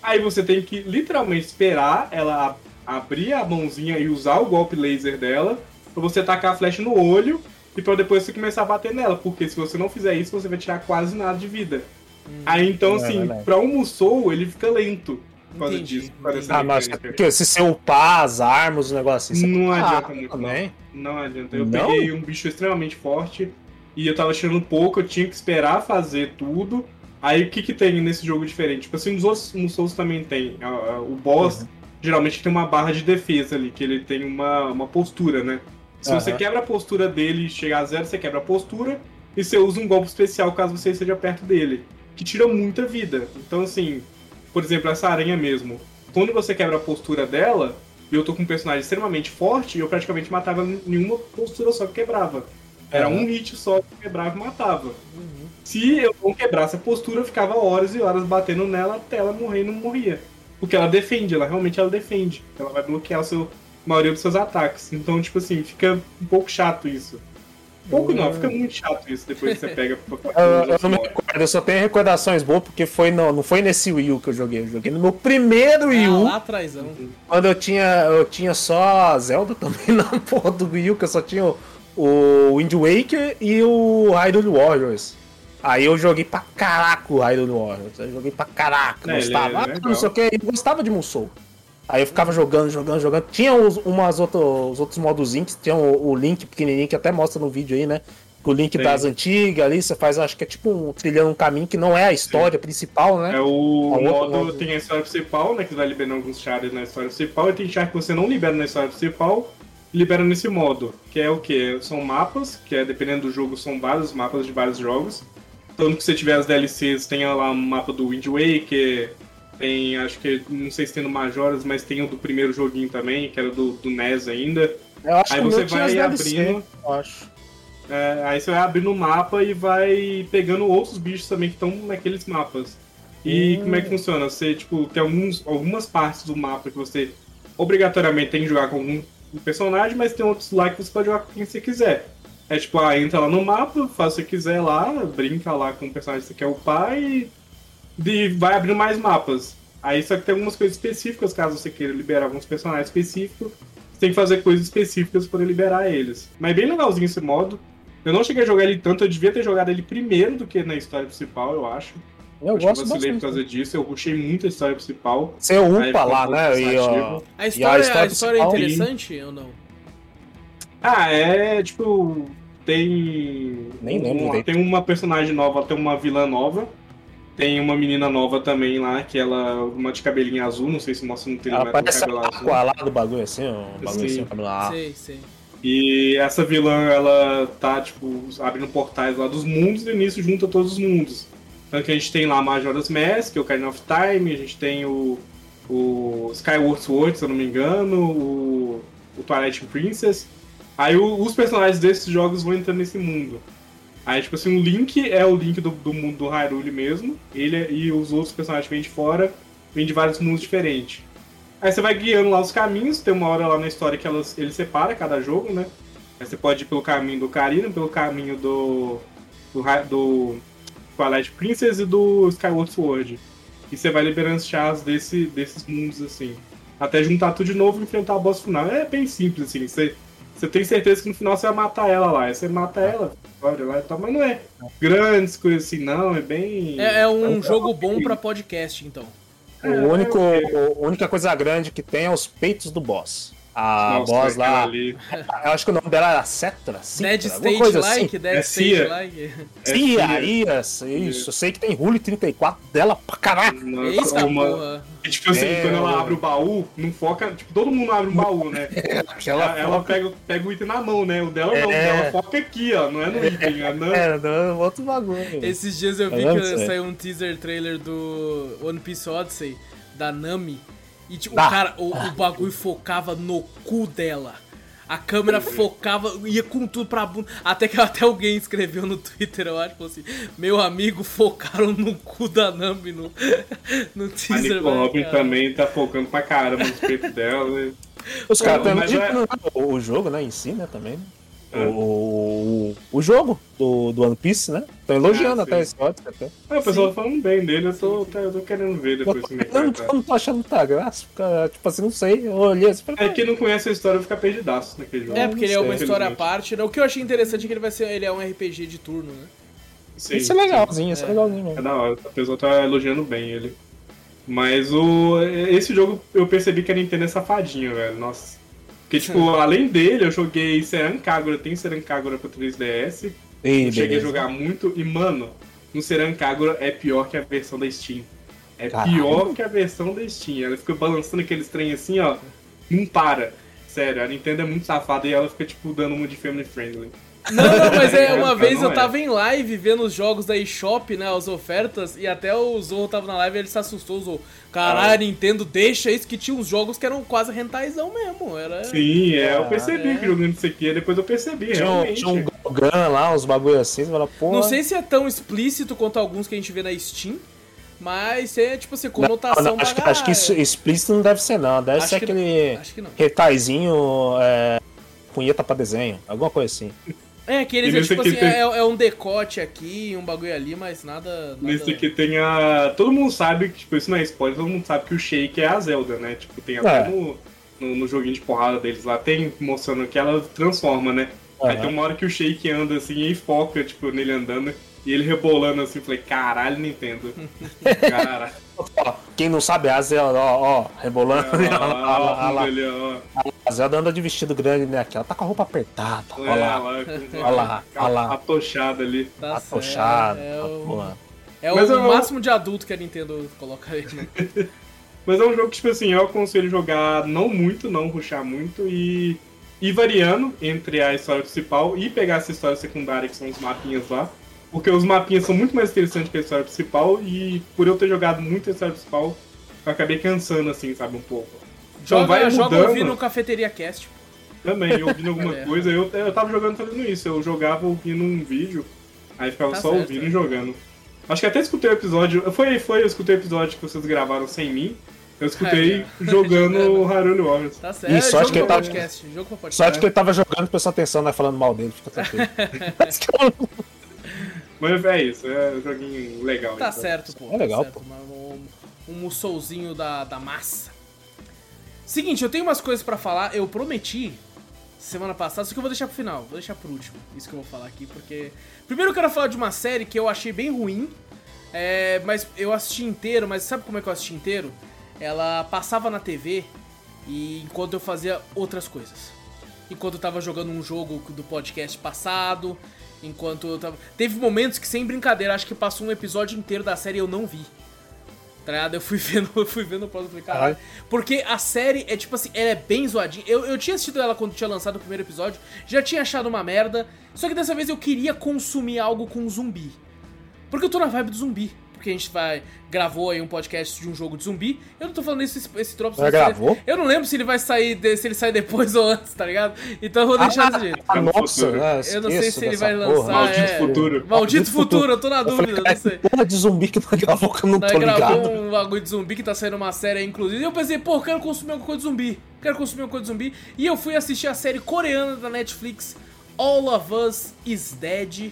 Aí você tem que literalmente esperar ela abrir a mãozinha e usar o golpe laser dela pra você tacar a flecha no olho e pra depois você começar a bater nela. Porque se você não fizer isso, você vai tirar quase nada de vida. Hum, Aí então, assim, é pra um Musou, ele fica lento. Por causa entendi, disso. Ah, mas porque se você upar as armas, o negócio assim. Não adianta muito. Também. Não. não adianta. Eu não? peguei um bicho extremamente forte. e eu tava tirando pouco, eu tinha que esperar fazer tudo. Aí o que que tem nesse jogo diferente? Tipo assim, nos outros nos Souls também tem. O boss uhum. Geralmente tem uma barra de defesa ali, que ele tem uma, uma postura, né? Se uhum. você quebra a postura dele e chegar a zero, você quebra a postura e você usa um golpe especial caso você esteja perto dele, que tira muita vida. Então, assim, por exemplo, essa aranha mesmo. Quando você quebra a postura dela, e eu tô com um personagem extremamente forte, eu praticamente matava nenhuma postura só que quebrava. Era uhum. um hit só que quebrava e matava. Uhum. Se eu não quebrasse a postura, eu ficava horas e horas batendo nela até ela morrer e não morria. Porque ela defende, ela realmente ela defende. Ela vai bloquear o seu, a maioria dos seus ataques. Então, tipo assim, fica um pouco chato isso. Pouco não, fica muito chato isso depois que você pega. eu, eu não me recordo, eu só tenho recordações boas porque foi no, não foi nesse Wii U que eu joguei. Eu joguei no meu primeiro Wii U. Ah, lá atrás, Quando eu tinha, eu tinha só Zelda também na porra do Wii U, que eu só tinha o, o Wind Waker e o Hyrule Warriors. Aí eu joguei pra caraca o Hyrule Warriors. Eu joguei pra caraca, é, gostava. É, ah, não sei o que, eu gostava de Musou. Aí eu ficava jogando, jogando, jogando. Tinha os, umas outros, os outros modozinhos, tinha o, o link pequenininho que até mostra no vídeo aí, né? O link Sim. das antigas ali, você faz, acho que é tipo um, trilhando um caminho que não é a história Sim. principal, né? É o é modo, modo, tem a história principal, né? Que vai liberando alguns chars na história principal, e tem char que você não libera na história principal, libera nesse modo. Que é o que? São mapas, que é dependendo do jogo, são vários mapas de vários jogos. Tanto que você tiver as DLCs, tem lá um mapa do Wind Waker, tem, acho que, não sei se tem no Majoras, mas tem o do primeiro joguinho também, que era do, do NES ainda. Eu acho aí que você vai abrindo. Acho. É, aí você vai abrindo o mapa e vai pegando outros bichos também que estão naqueles mapas. E hum. como é que funciona? Você, tipo, tem alguns, algumas partes do mapa que você obrigatoriamente tem que jogar com algum personagem, mas tem outros lá que você pode jogar com quem você quiser. É tipo, ah, entra lá no mapa, faz o que você quiser lá, brinca lá com o personagem que você quer upar e de, vai abrindo mais mapas. Aí só que tem algumas coisas específicas, caso você queira liberar alguns personagens específicos, você tem que fazer coisas específicas para liberar eles. Mas é bem legalzinho esse modo. Eu não cheguei a jogar ele tanto, eu devia ter jogado ele primeiro do que na história principal, eu acho. Eu acho gosto que vacilei por causa disso, eu rushei muito a história principal. Você upa lá, né? E, ó, a, história, a história, a história é interessante e... ou não? Ah, é tipo. Tem. Nem lembro. Uma, tem uma personagem nova, tem uma vilã nova. Tem uma menina nova também lá, que ela, uma de cabelinho azul, não sei se mostra no trailer. Ela parece cabelo azul. lá do bagulho assim, um bagulho sim. assim, cabelo Sei, sei. E essa vilã, ela tá, tipo, abrindo portais lá dos mundos e no início junta todos os mundos. Então que a gente tem lá Majora's Mask, que o Kind of Time, a gente tem o, o Skyward Sword, se eu não me engano, o, o Twilight Princess. Aí o, os personagens desses jogos vão entrando nesse mundo. Aí, tipo assim, o Link é o Link do, do mundo do Hyrule mesmo, ele é, e os outros personagens que vêm de fora vêm de vários mundos diferentes. Aí você vai guiando lá os caminhos, tem uma hora lá na história que elas, ele separa cada jogo, né? Aí você pode ir pelo caminho do Karina, pelo caminho do, do, do Twilight Princess e do Skyward Sword. E você vai liberando os chars desse, desses mundos, assim. Até juntar tudo de novo e enfrentar a boss final. É bem simples, assim. Você, você tem certeza que no final você vai matar ela lá. Aí você mata ela, olha lá e tal, mas não é grandes coisas assim, não, é bem. É, é um é jogo bom para podcast, então. É, o único, é... a única coisa grande que tem é os peitos do boss. A Nossa, boss lá. Ali. Eu acho que o nome dela era Cetra. Dead Stage coisa Like, assim. Dead é Stage Like. Cia, é Ias, isso. Eu sei que tem Rule 34 dela pra caraca. Eita, uma... porra. E, tipo assim, é... quando ela abre o baú, não foca. Tipo, todo mundo abre um baú, né? ela, ela pega, pega o item na mão, né? O dela não, é... ela foca aqui, ó. Não é no item, é, não. É, não, outro bagulho. Esses dias eu vi que saiu um teaser trailer do One Piece Odyssey, da Nami. E tipo, ah. o cara, o, o bagulho focava no cu dela. A câmera focava, ia com tudo pra bunda. Até que até alguém escreveu no Twitter, eu acho, assim: Meu amigo, focaram no cu da Nami no, no teaser. A Robin também tá focando pra caramba no peito dela. Né? Os caras estão é... o jogo, né, em si, né, também. Né? É. O, o, jogo do, do One Piece, né? Tô elogiando é, até esse ótimo até. É, o pessoal tá falando bem dele, eu tô, eu tô querendo ver depois como é que não, não tô achando tá graça, tipo assim, não sei, eu olhei assim É que não conhece a história fica perdidaço naquele jogo. É, porque ele é uma história à parte. Né? O que eu achei interessante é que ele vai ser. Ele é um RPG de turno, né? Sim, isso é legalzinho, isso é, é legalzinho mesmo. É da hora, a pessoa tá elogiando bem ele. Mas o. Esse jogo eu percebi que a Nintendo é safadinho, velho. Nossa. Porque, tipo, além dele, eu joguei Seran Kagura, tem Seran Kagura pro 3DS. Ei, eu cheguei a jogar muito e, mano, no Seran Kagura é pior que a versão da Steam. É Caralho. pior que a versão da Steam. Ela fica balançando aqueles trem assim, ó. Não para. Sério, a Nintendo é muito safada e ela fica, tipo, dando uma de family friendly. Não, não, mas é, uma vez eu tava em live vendo os jogos da eShop, né, as ofertas, e até o Zorro tava na live e ele se assustou, o Zorro. Caralho, ah. Nintendo, deixa isso, que tinha uns jogos que eram quase rentaizão mesmo. Era... Sim, é, eu percebi é. que jogando isso aqui, depois eu percebi, tinha, realmente. Tinha um Gogan lá, uns bagulho assim, você fala, porra... Não sei se é tão explícito quanto alguns que a gente vê na Steam, mas é tipo assim, conotação não, não, acho, que, acho que isso, explícito não deve ser não, deve acho ser que, aquele retaizinho, é, punheta pra desenho, alguma coisa assim. É, que eles, é, tipo assim, tem... é, é, um decote aqui, um bagulho ali, mas nada... nada... Nesse aqui tem a... Todo mundo sabe que, tipo, isso não é spoiler, todo mundo sabe que o Shake é a Zelda, né? Tipo, tem até é. no, no, no, joguinho de porrada deles lá, tem mostrando que ela transforma, né? Uhum. Aí tem uma hora que o Shake anda assim e foca, tipo, nele andando. E ele rebolando assim, falei, caralho, Nintendo. Caralho. Quem não sabe, a Zelda, ó, ó, rebolando. É, ó, ó, ó, a Zelda anda de vestido grande, né? Aqui, ela tá com a roupa apertada. É, olha lá. Olha lá, olha lá. Atochada ali. Tá atochada. É o, é o eu... máximo de adulto que a Nintendo coloca aí, né? Mas é um jogo que, tipo assim, eu aconselho jogar não muito, não ruxar muito e ir variando entre a história principal e pegar essa história secundária, que são os mapinhas lá. Porque os mapinhas são muito mais interessantes que a história principal e por eu ter jogado muito a história principal, eu acabei cansando, assim, sabe, um pouco. Então joga, vai joga mudando. ouvindo Cafeteria Cast. Também, ouvindo alguma é. coisa. Eu, eu tava jogando fazendo isso. Eu jogava ouvindo um vídeo, aí ficava tá só certo, ouvindo é. e jogando. Acho que até escutei o episódio. Foi, foi, eu escutei o episódio que vocês gravaram sem mim. Eu escutei é, jogando Haruli Warriors. Tá certo. Isso, acho que ele tava, podcast, Só que ele tava jogando, prestou atenção, né? Falando mal dele, fica tranquilo. Mas é isso, é um joguinho legal. Tá então. certo, pô. É legal, tá pô. Um, um mussolzinho da, da massa. Seguinte, eu tenho umas coisas para falar. Eu prometi semana passada, só que eu vou deixar pro final. Vou deixar pro último, isso que eu vou falar aqui, porque... Primeiro eu quero falar de uma série que eu achei bem ruim, é, mas eu assisti inteiro, mas sabe como é que eu assisti inteiro? Ela passava na TV e enquanto eu fazia outras coisas. Enquanto eu tava jogando um jogo do podcast passado, Enquanto eu tava. Teve momentos que, sem brincadeira, acho que passou um episódio inteiro da série e eu não vi. Tá ligado? Eu fui vendo, eu fui vendo o próximo e falei, caralho. Porque a série é tipo assim, ela é bem zoadinha. Eu, eu tinha assistido ela quando tinha lançado o primeiro episódio, já tinha achado uma merda. Só que dessa vez eu queria consumir algo com zumbi. Porque eu tô na vibe do zumbi porque a gente vai gravou aí um podcast de um jogo de zumbi. Eu não tô falando isso, esse, esse. Já gravou? Eu não lembro se ele vai sair, de, se ele sai depois ou antes, tá ligado? Então eu vou deixar ah, jeito. Ah, nossa, eu não sei se ele vai lançar. Porra. Maldito é... futuro. Maldito, Maldito futuro, eu tô na dúvida, falei, não sei. Porra de zumbi que não gravou que eu não tô ligado. gravou um bagulho de zumbi que tá saindo uma série aí, inclusive. E eu pensei, pô, eu quero consumir alguma coisa de zumbi. Quero consumir alguma coisa de zumbi. E eu fui assistir a série coreana da Netflix, All of Us Is Dead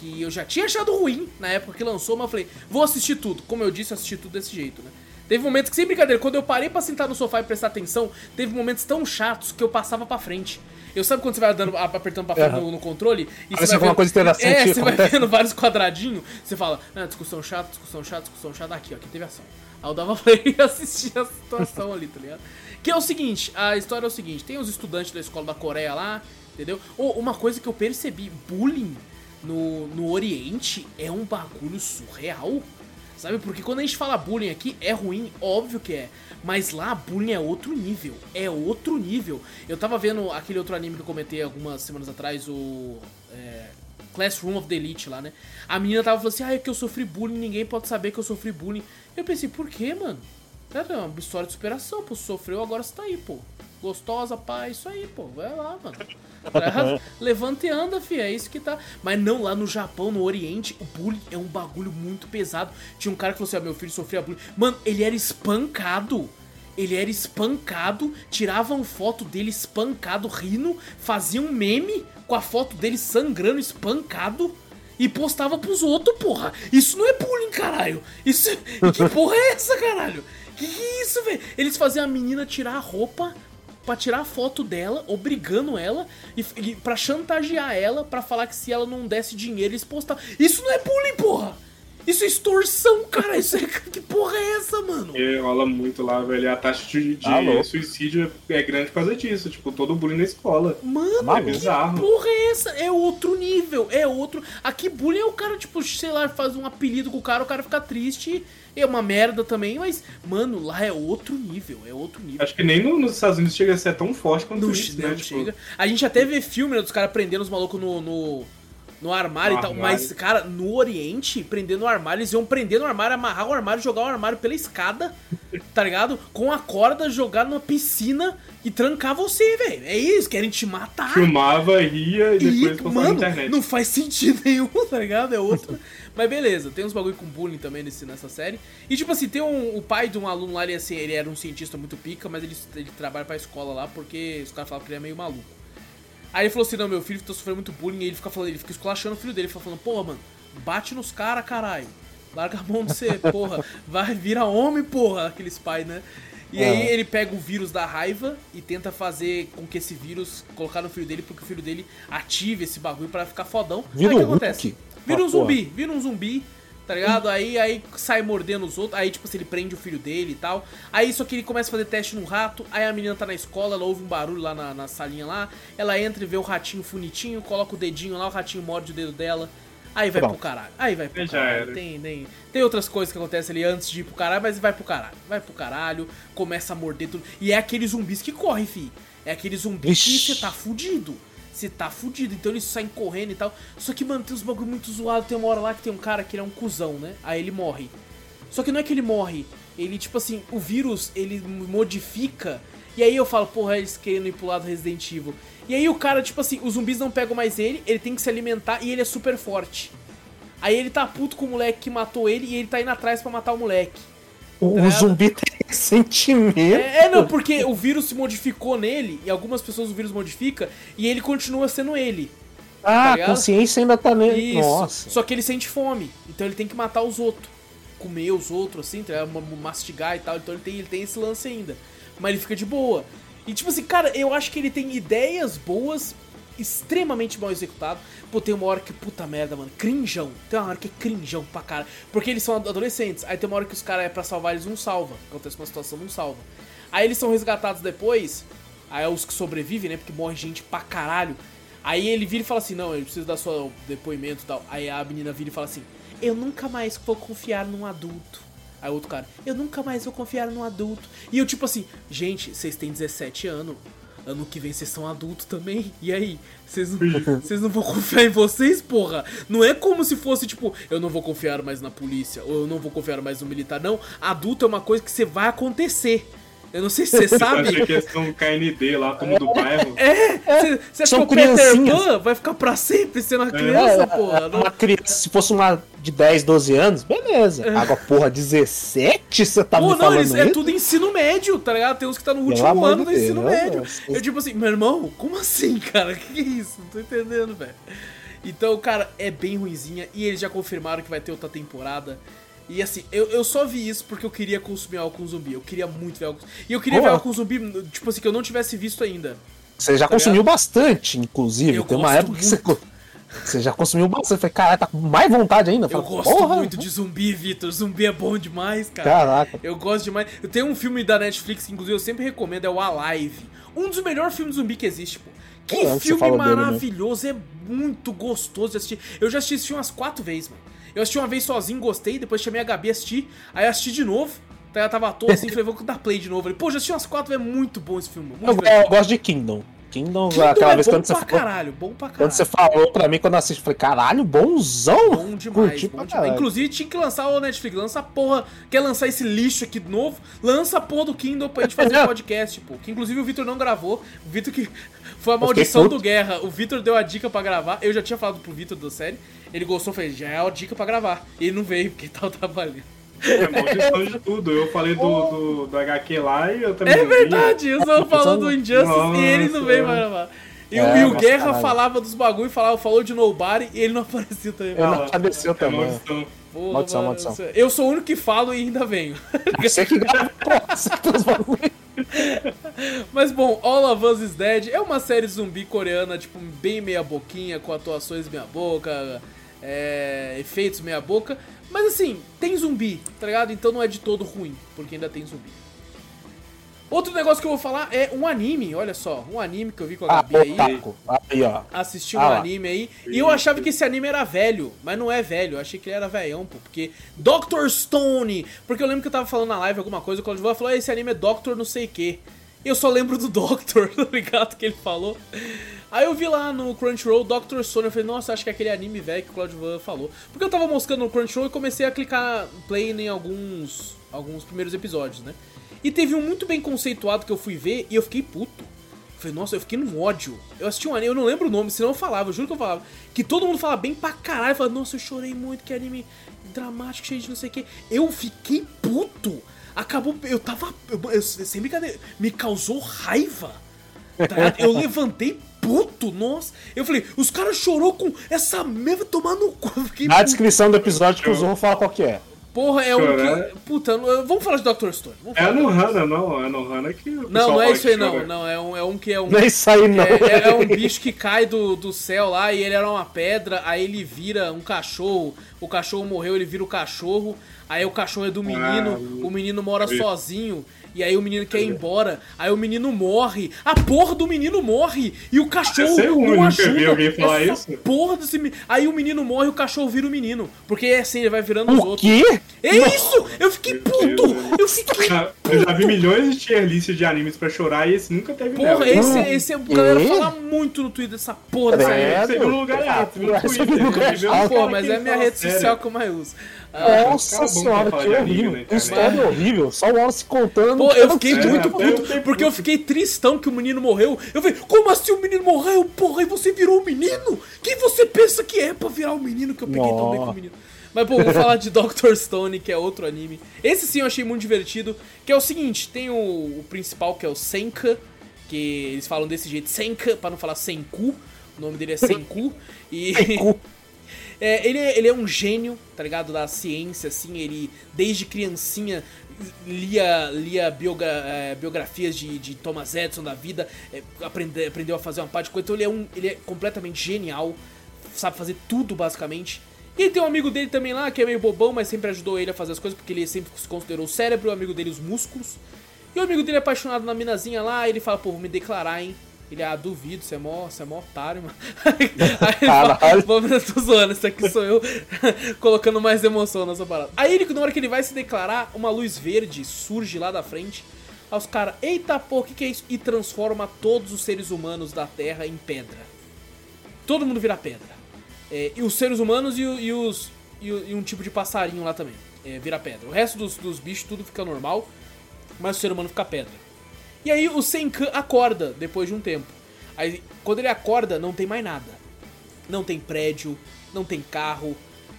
que eu já tinha achado ruim na época que lançou, mas eu falei, vou assistir tudo. Como eu disse, eu assisti tudo desse jeito, né? Teve momentos que, sem brincadeira, quando eu parei para sentar no sofá e prestar atenção, teve momentos tão chatos que eu passava para frente. Eu sabe quando você vai dando, apertando pra frente no, no, controle e você vai vendo, coisa interessante. É, você vai vendo vários quadradinhos, você fala, ah, discussão chata, discussão chata, discussão chata, aqui, ó, aqui teve ação. Aí eu dava play e assistia a situação ali, tá ligado? Que é o seguinte, a história é o seguinte, tem os estudantes da escola da Coreia lá, entendeu? Ou uma coisa que eu percebi, bullying no, no Oriente é um bagulho surreal. Sabe? Porque quando a gente fala bullying aqui, é ruim, óbvio que é. Mas lá, bullying é outro nível. É outro nível. Eu tava vendo aquele outro anime que eu comentei algumas semanas atrás, o. É, Classroom of the Elite lá, né? A menina tava falando assim: ah, é que eu sofri bullying, ninguém pode saber que eu sofri bullying. Eu pensei, por quê, mano? É uma história de superação, pô. Sofreu, agora você tá aí, pô. Gostosa, pá, isso aí, pô. Vai lá, mano. Levanta e anda, fi, é isso que tá. Mas não, lá no Japão, no Oriente, o bullying é um bagulho muito pesado. Tinha um cara que falou assim: ah, meu filho sofria bullying. Mano, ele era espancado. Ele era espancado, tiravam foto dele espancado, rindo, faziam um meme com a foto dele sangrando, espancado e postava pros outros, porra. Isso não é bullying, caralho. Isso. Que porra é essa, caralho? Que que é isso, velho? Eles faziam a menina tirar a roupa para tirar foto dela, obrigando ela e, e para chantagear ela para falar que se ela não desse dinheiro eles postavam. Isso não é bullying, porra! Isso é extorsão, cara. Isso é... Que porra é essa, mano? É, rola muito lá, velho. A taxa de, de Tá suicídio é grande por causa disso. Tipo, todo bullying na escola. Mano, que Bizarro. porra é essa? É outro nível, é outro. Aqui bullying é o cara, tipo, sei lá, faz um apelido com o cara, o cara fica triste. É uma merda também, mas, mano, lá é outro nível, é outro nível. Acho que nem no- nos Estados Unidos chega a ser tão forte quanto Não, isso, não né? Tipo, chega. A gente até vê filme né, dos caras prendendo os malucos no, no, no armário No e tal. armário. Mas, cara, no Oriente, prendendo no armário, eles iam prender no armário, amarrar o armário, jogar o armário pela escada, tá ligado? Com a corda, jogar numa piscina e trancar você, velho. É isso, querem te matar. Filmava, ria e depois E, postava na mano, internet. não faz sentido nenhum, tá ligado? É outro. Mas beleza, tem uns bagulho com bullying também nesse, nessa série. E tipo assim, tem um, o pai de um aluno lá, ele, assim, ele era um cientista muito pica, mas ele, ele trabalha pra escola lá porque os caras falavam que ele é meio maluco. Aí ele falou assim, não, meu filho tá sofrendo muito bullying, e ele fica falando, ele fica esculachando o filho dele, ele fica falando, porra, mano, bate nos caras, caralho. Larga a mão de você, porra. Vai, vira homem, porra, aqueles pais, né? E aí ele pega o vírus da raiva e tenta fazer com que esse vírus colocar no filho dele, porque o filho dele ative esse bagulho pra ficar fodão. Vira aí o que acontece? Vira um zumbi, vira um zumbi, tá ligado? Aí, aí sai mordendo os outros, aí tipo assim, ele prende o filho dele e tal. Aí só que ele começa a fazer teste num rato, aí a menina tá na escola, ela ouve um barulho lá na, na salinha lá, ela entra e vê o ratinho funitinho, coloca o dedinho lá, o ratinho morde o dedo dela. Aí vai Pronto. pro caralho. Aí vai pro caralho. Tem, tem, tem outras coisas que acontecem ali antes de ir pro caralho, mas vai pro caralho. Vai pro caralho, começa a morder tudo. E é aqueles zumbis que correm, fi. É aquele zumbi que Vixe. você tá fudido. Você tá fudido, então eles saem correndo e tal. Só que, mano, tem uns bagulho muito zoado. Tem uma hora lá que tem um cara que ele é um cuzão, né? Aí ele morre. Só que não é que ele morre. Ele, tipo assim, o vírus, ele modifica. E aí eu falo, porra, eles querendo ir pro lado Resident Evil. E aí o cara, tipo assim, os zumbis não pegam mais ele, ele tem que se alimentar e ele é super forte. Aí ele tá puto com o moleque que matou ele e ele tá indo atrás pra matar o moleque. O, Tá o zumbi tem sentimento. É, é, não, porque o vírus se modificou nele, e algumas pessoas o vírus modifica, e ele continua sendo ele. ah, tá a consciência ainda tá nele. Isso. Nossa. Só que ele sente fome, então ele tem que matar os outros. Comer os outros, assim, tá mastigar e tal. Então ele tem, ele tem esse lance ainda. Mas ele fica de boa. E tipo assim, cara, eu acho que ele tem ideias boas, extremamente mal executado. Pô, tem uma hora que, puta merda, mano, crinjão. Tem uma hora que é crinjão pra cara. Porque eles são adolescentes. Aí tem uma hora que os caras é pra salvar eles, um salva. Acontece uma situação, não salva. Aí eles são resgatados depois. Aí é os que sobrevivem, né? Porque morre gente pra caralho. Aí ele vira e fala assim: Não, ele precisa dar seu depoimento e tal. Aí a menina vira e fala assim: Eu nunca mais vou confiar num adulto. Aí outro cara: Eu nunca mais vou confiar num adulto. E eu, tipo assim: Gente, vocês têm 17 anos. Ano que vem vocês são adultos também. E aí? Vocês não, vocês não vão confiar em vocês, porra? Não é como se fosse tipo: Eu não vou confiar mais na polícia. Ou eu não vou confiar mais no militar. Não. Adulto é uma coisa que você vai acontecer. Eu não sei se você Eu sabe. achei que eles são KND lá, turma do bairro. É, você você acha São que o Peter. Pan vai ficar pra sempre sendo uma criança, É, porra? Não- Uma criança, se fosse uma de 10, 12 anos, beleza. Agora, porra, 17? Você tá É. Pô, me não, falando eles, é isso? tudo ensino médio, tá ligado? Tem uns que tá no último amor ano do ensino Deus, médio. Deus. Eu, tipo assim, meu irmão, como assim, cara? Que que é isso? Não tô entendendo, velho. Então, cara, é bem ruinzinha. E eles já confirmaram que vai ter outra temporada. E assim, eu, eu só vi isso porque eu queria consumir algo com zumbi. Eu queria muito ver algo. E eu queria Pô. ver algo com zumbi, tipo assim, que eu não tivesse visto ainda. Você já Tá consumiu bastante, inclusive. Eu Tem uma época que você, você já consumiu bastante. Eu falei, caralho, tá com mais vontade ainda. Eu Falei, gosto porra, muito de zumbi, Vitor. Zumbi é bom demais, cara. Caraca. Eu gosto demais. Eu tenho um filme da Netflix que, inclusive, eu sempre recomendo, é o Alive. Um dos melhores filmes de zumbi que existe, pô. Que Eu você filme falou dele, né? maravilhoso, é muito gostoso de assistir. Eu já assisti esse filme umas quatro vezes, mano. Eu assisti uma vez sozinho, gostei, depois chamei a Gabi a assistir, aí assisti de novo. Tá, Ela tava à toa assim, falei, vou dar play de novo. Falei, pô, já assisti umas quatro, é muito bom esse filme. Eu, eu gosto de Kingdom. Kingdom, Kingdom aquela é vez quando você, falou, caralho, bom pra caralho. quando você falou pra mim, quando eu assisti, eu falei, caralho, bonzão. Bom demais, Curti bom demais. Inclusive, tinha que lançar o Netflix. Lança a porra. Quer lançar esse lixo aqui de novo? Lança a porra do Kindle pra gente fazer um podcast, pô. Que inclusive o Vitor não gravou. O Vitor que. Foi a maldição do Guerra. O Vitor deu a dica pra gravar. Eu já tinha falado pro Vitor da série. Ele gostou, falei, já é a dica pra gravar. E ele não veio, porque tava trabalhando. É maldição de tudo. Eu falei do, do, do HQ lá e eu também. É verdade, eu só falou do Injustice e ele não Nossa, veio é. pra gravar. E, É, o- e o nossa, Guerra caralho. falava dos bagulho, falava, falou de Nobody e ele não apareceu também. Ele não apareceu É também. maldição. Porra, Maldição, mano, maldição. Eu sou o único que falo e ainda venho. Você que grava os bagulho. Mas bom, All of Us is Dead é uma série zumbi coreana, tipo, bem meia boquinha, com atuações meia boca. É, efeitos meia boca. Mas assim, tem zumbi, tá ligado? Então não é de todo ruim, porque ainda tem zumbi. Outro negócio que eu vou falar é um anime, olha só, um anime que eu vi com a Ah, Gabi aí. otaku. Aí, ó. Assisti um Ah anime aí. E eu achava que esse anime era velho, mas não é velho. Eu achei que ele era velhão, pô. Porque Dr. Stone. Porque eu lembro que eu tava falando na live alguma coisa, o Claudio falou: "Ah, esse anime é Doctor não sei o quê. Eu só lembro do Doctor, tá ligado? Que ele falou. Aí eu vi lá no Crunchyroll Dr. Stone. Eu falei, nossa, acho que é aquele anime velho que o Claudio Van falou. Porque eu tava moscando no Crunchyroll e comecei a clicar play em alguns, alguns primeiros episódios, né? E teve um muito bem conceituado que eu fui ver e eu fiquei puto. Falei, nossa, eu fiquei num ódio. Eu assisti um anime, eu não lembro o nome, senão eu falava, eu juro que eu falava. Que todo mundo fala bem pra caralho. Fala, nossa, eu chorei muito, que anime dramático, cheio de não sei o que. Eu fiquei puto. Acabou, eu tava. Eu, eu- sem brincadeira, me causou raiva. tá eu levantei puto, nossa. Eu falei, os caras chorou com essa merda tomar no cu. Fiquei Na descrição do episódio que o Zorro fala qual que é. Porra, é um Chorar. que. Puta, não- vamos falar de Dr. Stone. Vamos É falar no de Dr. Hana, não. É no Hana que. o Não, não é isso aí, não. Não, é um, é um que é um. Nem isso aí, não. É, é- é um bicho que cai do, do céu lá e ele era uma pedra, aí ele vira um cachorro, o cachorro morreu, ele vira o cachorro, aí o cachorro é do menino, Ah, o menino mora vi. sozinho, e aí o menino quer ir embora, aí o menino morre, a porra do menino morre, e o cachorro Você é o não único que eu ajuda. vi alguém falar essa isso? porra desse menino. Aí o menino morre e o cachorro vira o menino, porque é assim, ele vai virando os O outros. quê? É isso! Eu fiquei puto! Eu fiquei Já- Eu já vi milhões de tier lists de animes pra chorar e esse nunca teve Porra, nela. esse, Hum. esse a galera Quê? fala muito no Twitter dessa porra dessa É. Você viu no lugar errado, você viu no Essa Twitter. Pô, mas é a minha rede social que eu mais uso. Ah, Nossa senhora, que anime horrível. internet. história horrível. Só o Wallace contando. Pô, eu fiquei É, muito puto, porque eu fiquei tristão que o menino morreu. Eu falei, como assim o menino morreu, porra? E você virou o menino? Quem você pensa que é pra virar o menino que eu peguei tão bem com o menino? Mas, pô, vou falar de Dr. Stone, que é outro anime. Esse sim eu achei muito divertido, que é o seguinte, tem o, o principal, que é o Senka, que eles falam desse jeito, Senka, pra não falar Senku, o nome dele é Senku, e... É, ele, é- ele é um gênio, tá ligado? Da ciência, assim, ele desde criancinha lia, lia biogra- é, biografias de, de Thomas Edison da vida, é, aprende- aprendeu a fazer uma parte de coisa, então ele é, um, ele é completamente genial, sabe fazer tudo basicamente. E tem um amigo dele também lá, que é meio bobão, mas sempre ajudou ele a fazer as coisas, porque ele sempre se considerou o cérebro, o amigo dele os músculos. E o amigo dele é apaixonado na minazinha lá, ele fala, pô, vou me declarar, hein? Ele, ah, duvido, você é mó, você é mó otário, mano. Aí ele fala, Caralho. Vou, tô zoando, isso aqui sou eu colocando mais emoção nessa parada. Aí ele, na hora que ele vai se declarar, uma luz verde surge lá da frente. Aí os caras, eita porra, o que, que é isso? E transforma todos os seres humanos da Terra em pedra. Todo mundo vira pedra. É, e os seres humanos e, e os. E, e um tipo de passarinho lá também. É, vira pedra. O resto dos, dos bichos tudo fica normal, mas o ser humano fica pedra. E aí o Senkan acorda depois de um tempo. Aí quando ele acorda, não tem mais nada. Não tem prédio, não tem carro,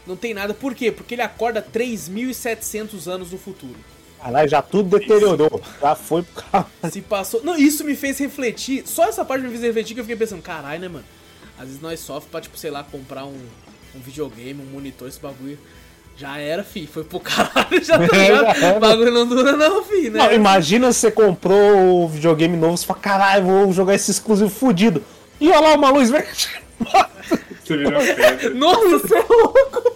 não tem nada. Por quê? Porque ele acorda 3.700 anos no futuro. Caralho, já tudo deteriorou. Já foi pro carro. Se passou. Não, isso me fez refletir. Só essa parte me fez refletir que eu fiquei pensando, caralho, né, mano? Às vezes nós sofremos pra, tipo, sei lá, comprar um, um videogame, um monitor, esse bagulho. Já era, fi. Foi pro caralho, já tá já ligado? O bagulho não dura, não, fi, né? Não, imagina você comprou o videogame novo, você fala, caralho, vou jogar esse exclusivo fudido. E olha lá uma luz verde. Nossa, você é louco!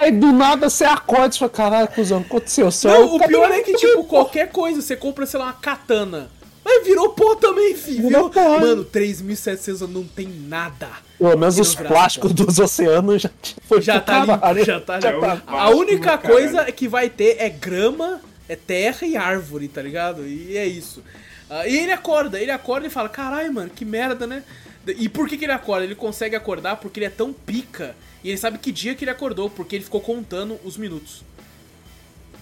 Aí do nada você acorda e fala, caralho, cuzão, o que aconteceu? Não, o pior é que, tipo, qualquer coisa, você compra, sei lá, uma katana. Mas virou pó também, fi. Virou pó. Mano, 3.700 anos não tem nada. Pelo menos os plásticos dos oceanos já foi Já tá limpo, caralho. já tá Já limpo. tá A única caralho. coisa que vai ter é grama, é terra e árvore, tá ligado? E é isso. Ah, e ele acorda, ele acorda e fala, caralho, mano, que merda, né? E por que, que ele acorda? Ele consegue acordar porque ele é tão pica. E ele sabe que dia que ele acordou, porque ele ficou contando os minutos.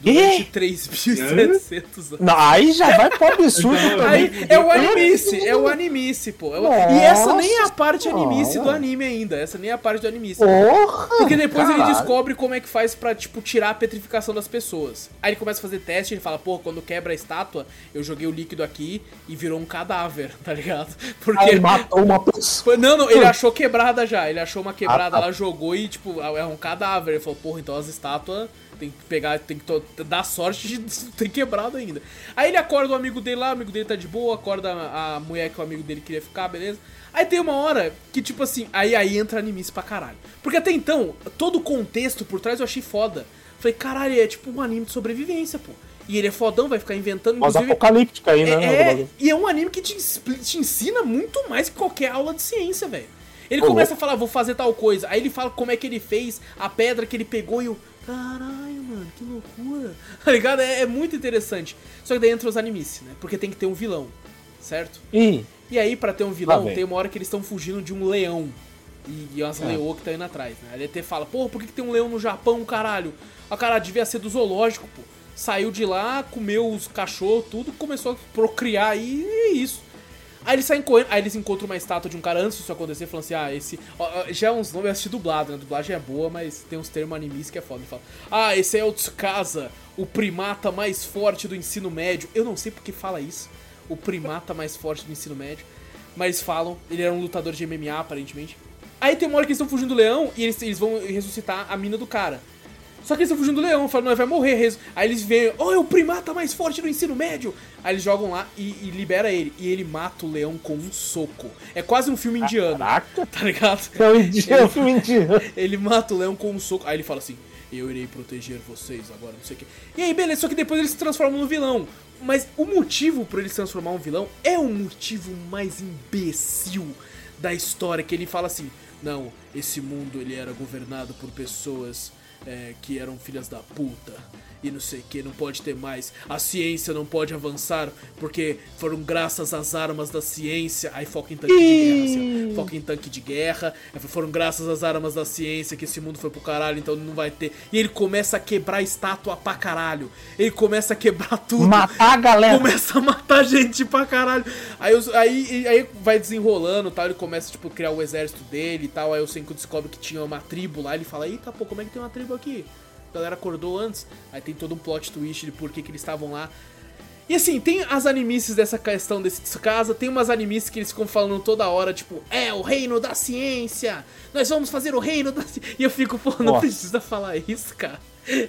Durante 3.700 anos. Aí já vai pro absurdo também. Aí é o animice, é o animice, pô. É o- E essa nem é a parte Nossa animice do anime ainda. Essa nem é a parte do animice. Porra! Porque depois ele caralho. descobre como é que faz pra, tipo, tirar a petrificação das pessoas. Aí ele começa a fazer teste ele fala, pô, quando quebra a estátua, eu joguei o líquido aqui e virou um cadáver, tá ligado? Porque. Aí matou uma pessoa. Não, não, ele achou quebrada já. Ele achou uma quebrada Ah, tá. lá, jogou e, tipo, é um cadáver. Ele falou, porra, então as estátuas Tem que pegar, tem que dar sorte de ter quebrado ainda. Aí ele acorda o amigo dele lá, o amigo dele tá de boa, acorda a mulher que o amigo dele queria ficar, beleza. Aí tem uma hora que, tipo assim, aí, aí entra animice pra caralho. Porque até então, todo o contexto por trás eu achei foda. Falei, caralho, é tipo um anime de sobrevivência, pô. E ele é fodão, vai ficar inventando, Pós-apocalíptica aí, né? o é, é, e é um anime que te, te ensina muito mais que qualquer aula de ciência, velho. Ele começa a falar, vou fazer tal coisa. Aí ele fala como é que ele fez, a pedra que ele pegou e eu. Caralho, mano, que loucura. Tá ligado? É, é muito interessante. Só que daí entra os animes, né? Porque tem que ter um vilão, certo? Ih, E aí, pra ter um vilão, tem uma hora que eles estão fugindo de um leão. E, e umas É. leoas que estão indo atrás, né? Aí ele até fala, pô, por que, que tem um leão no Japão, caralho? A cara devia ser do zoológico, pô. Saiu de lá, comeu os cachorros, tudo, começou a procriar e é isso. Aí eles saem correndo, aí eles encontram uma estátua de um cara antes disso acontecer, falando assim, ah, esse. ó, já é uns nomes, assisti dublado, né? A dublagem é boa, mas tem uns termos animes que é foda. Fala, ah, esse é o Tsukasa, o primata mais forte do ensino médio. Eu não sei porque fala isso. O primata mais forte do ensino médio. Mas falam, ele era um lutador de MMA, aparentemente. Aí tem uma hora que eles estão fugindo do leão e eles, eles vão ressuscitar a mina do cara. Só que eles estão fugindo do leão, falam, não, ele vai morrer. res- Aí eles veem, oh, é o primata mais forte do ensino médio. Aí eles jogam lá e, e libera ele. E ele mata o leão com um soco. É quase um filme indiano, caraca. tá ligado? É um indiano, é um filme indiano. Ele mata o leão com um soco. Aí ele fala assim: Eu irei proteger vocês agora, não sei o que. E aí, beleza, só que depois ele se transforma no vilão. Mas o motivo pra ele se transformar um vilão é o motivo mais imbecil da história. Que ele fala assim: Não, esse mundo ele era governado por pessoas é, que eram filhas da puta. E não sei o que, não pode ter mais. A ciência não pode avançar porque foram graças às armas da ciência. Aí foca em tanque de guerra, assim. Foca em tanque de guerra. Aí Foram graças às armas da ciência que esse mundo foi pro caralho, então não vai ter. E ele começa a quebrar estátua pra caralho. Ele começa a quebrar tudo. Matar a galera. Começa a matar gente pra caralho. Aí, aí, e- aí vai desenrolando tal. Ele começa, tipo, a criar o exército dele e tal. Aí o Senku descobre que tinha uma tribo lá. Ele fala: Eita, pô, como é que tem uma tribo aqui? A galera acordou antes. Aí tem todo um plot twist de por que, que eles estavam lá. E assim, tem as animices dessa questão desse Tsukasa, tem umas animices que eles ficam falando toda hora, tipo, é o reino da ciência, nós vamos fazer o reino da ciência. E eu fico, pô, não Nossa. precisa falar isso, cara.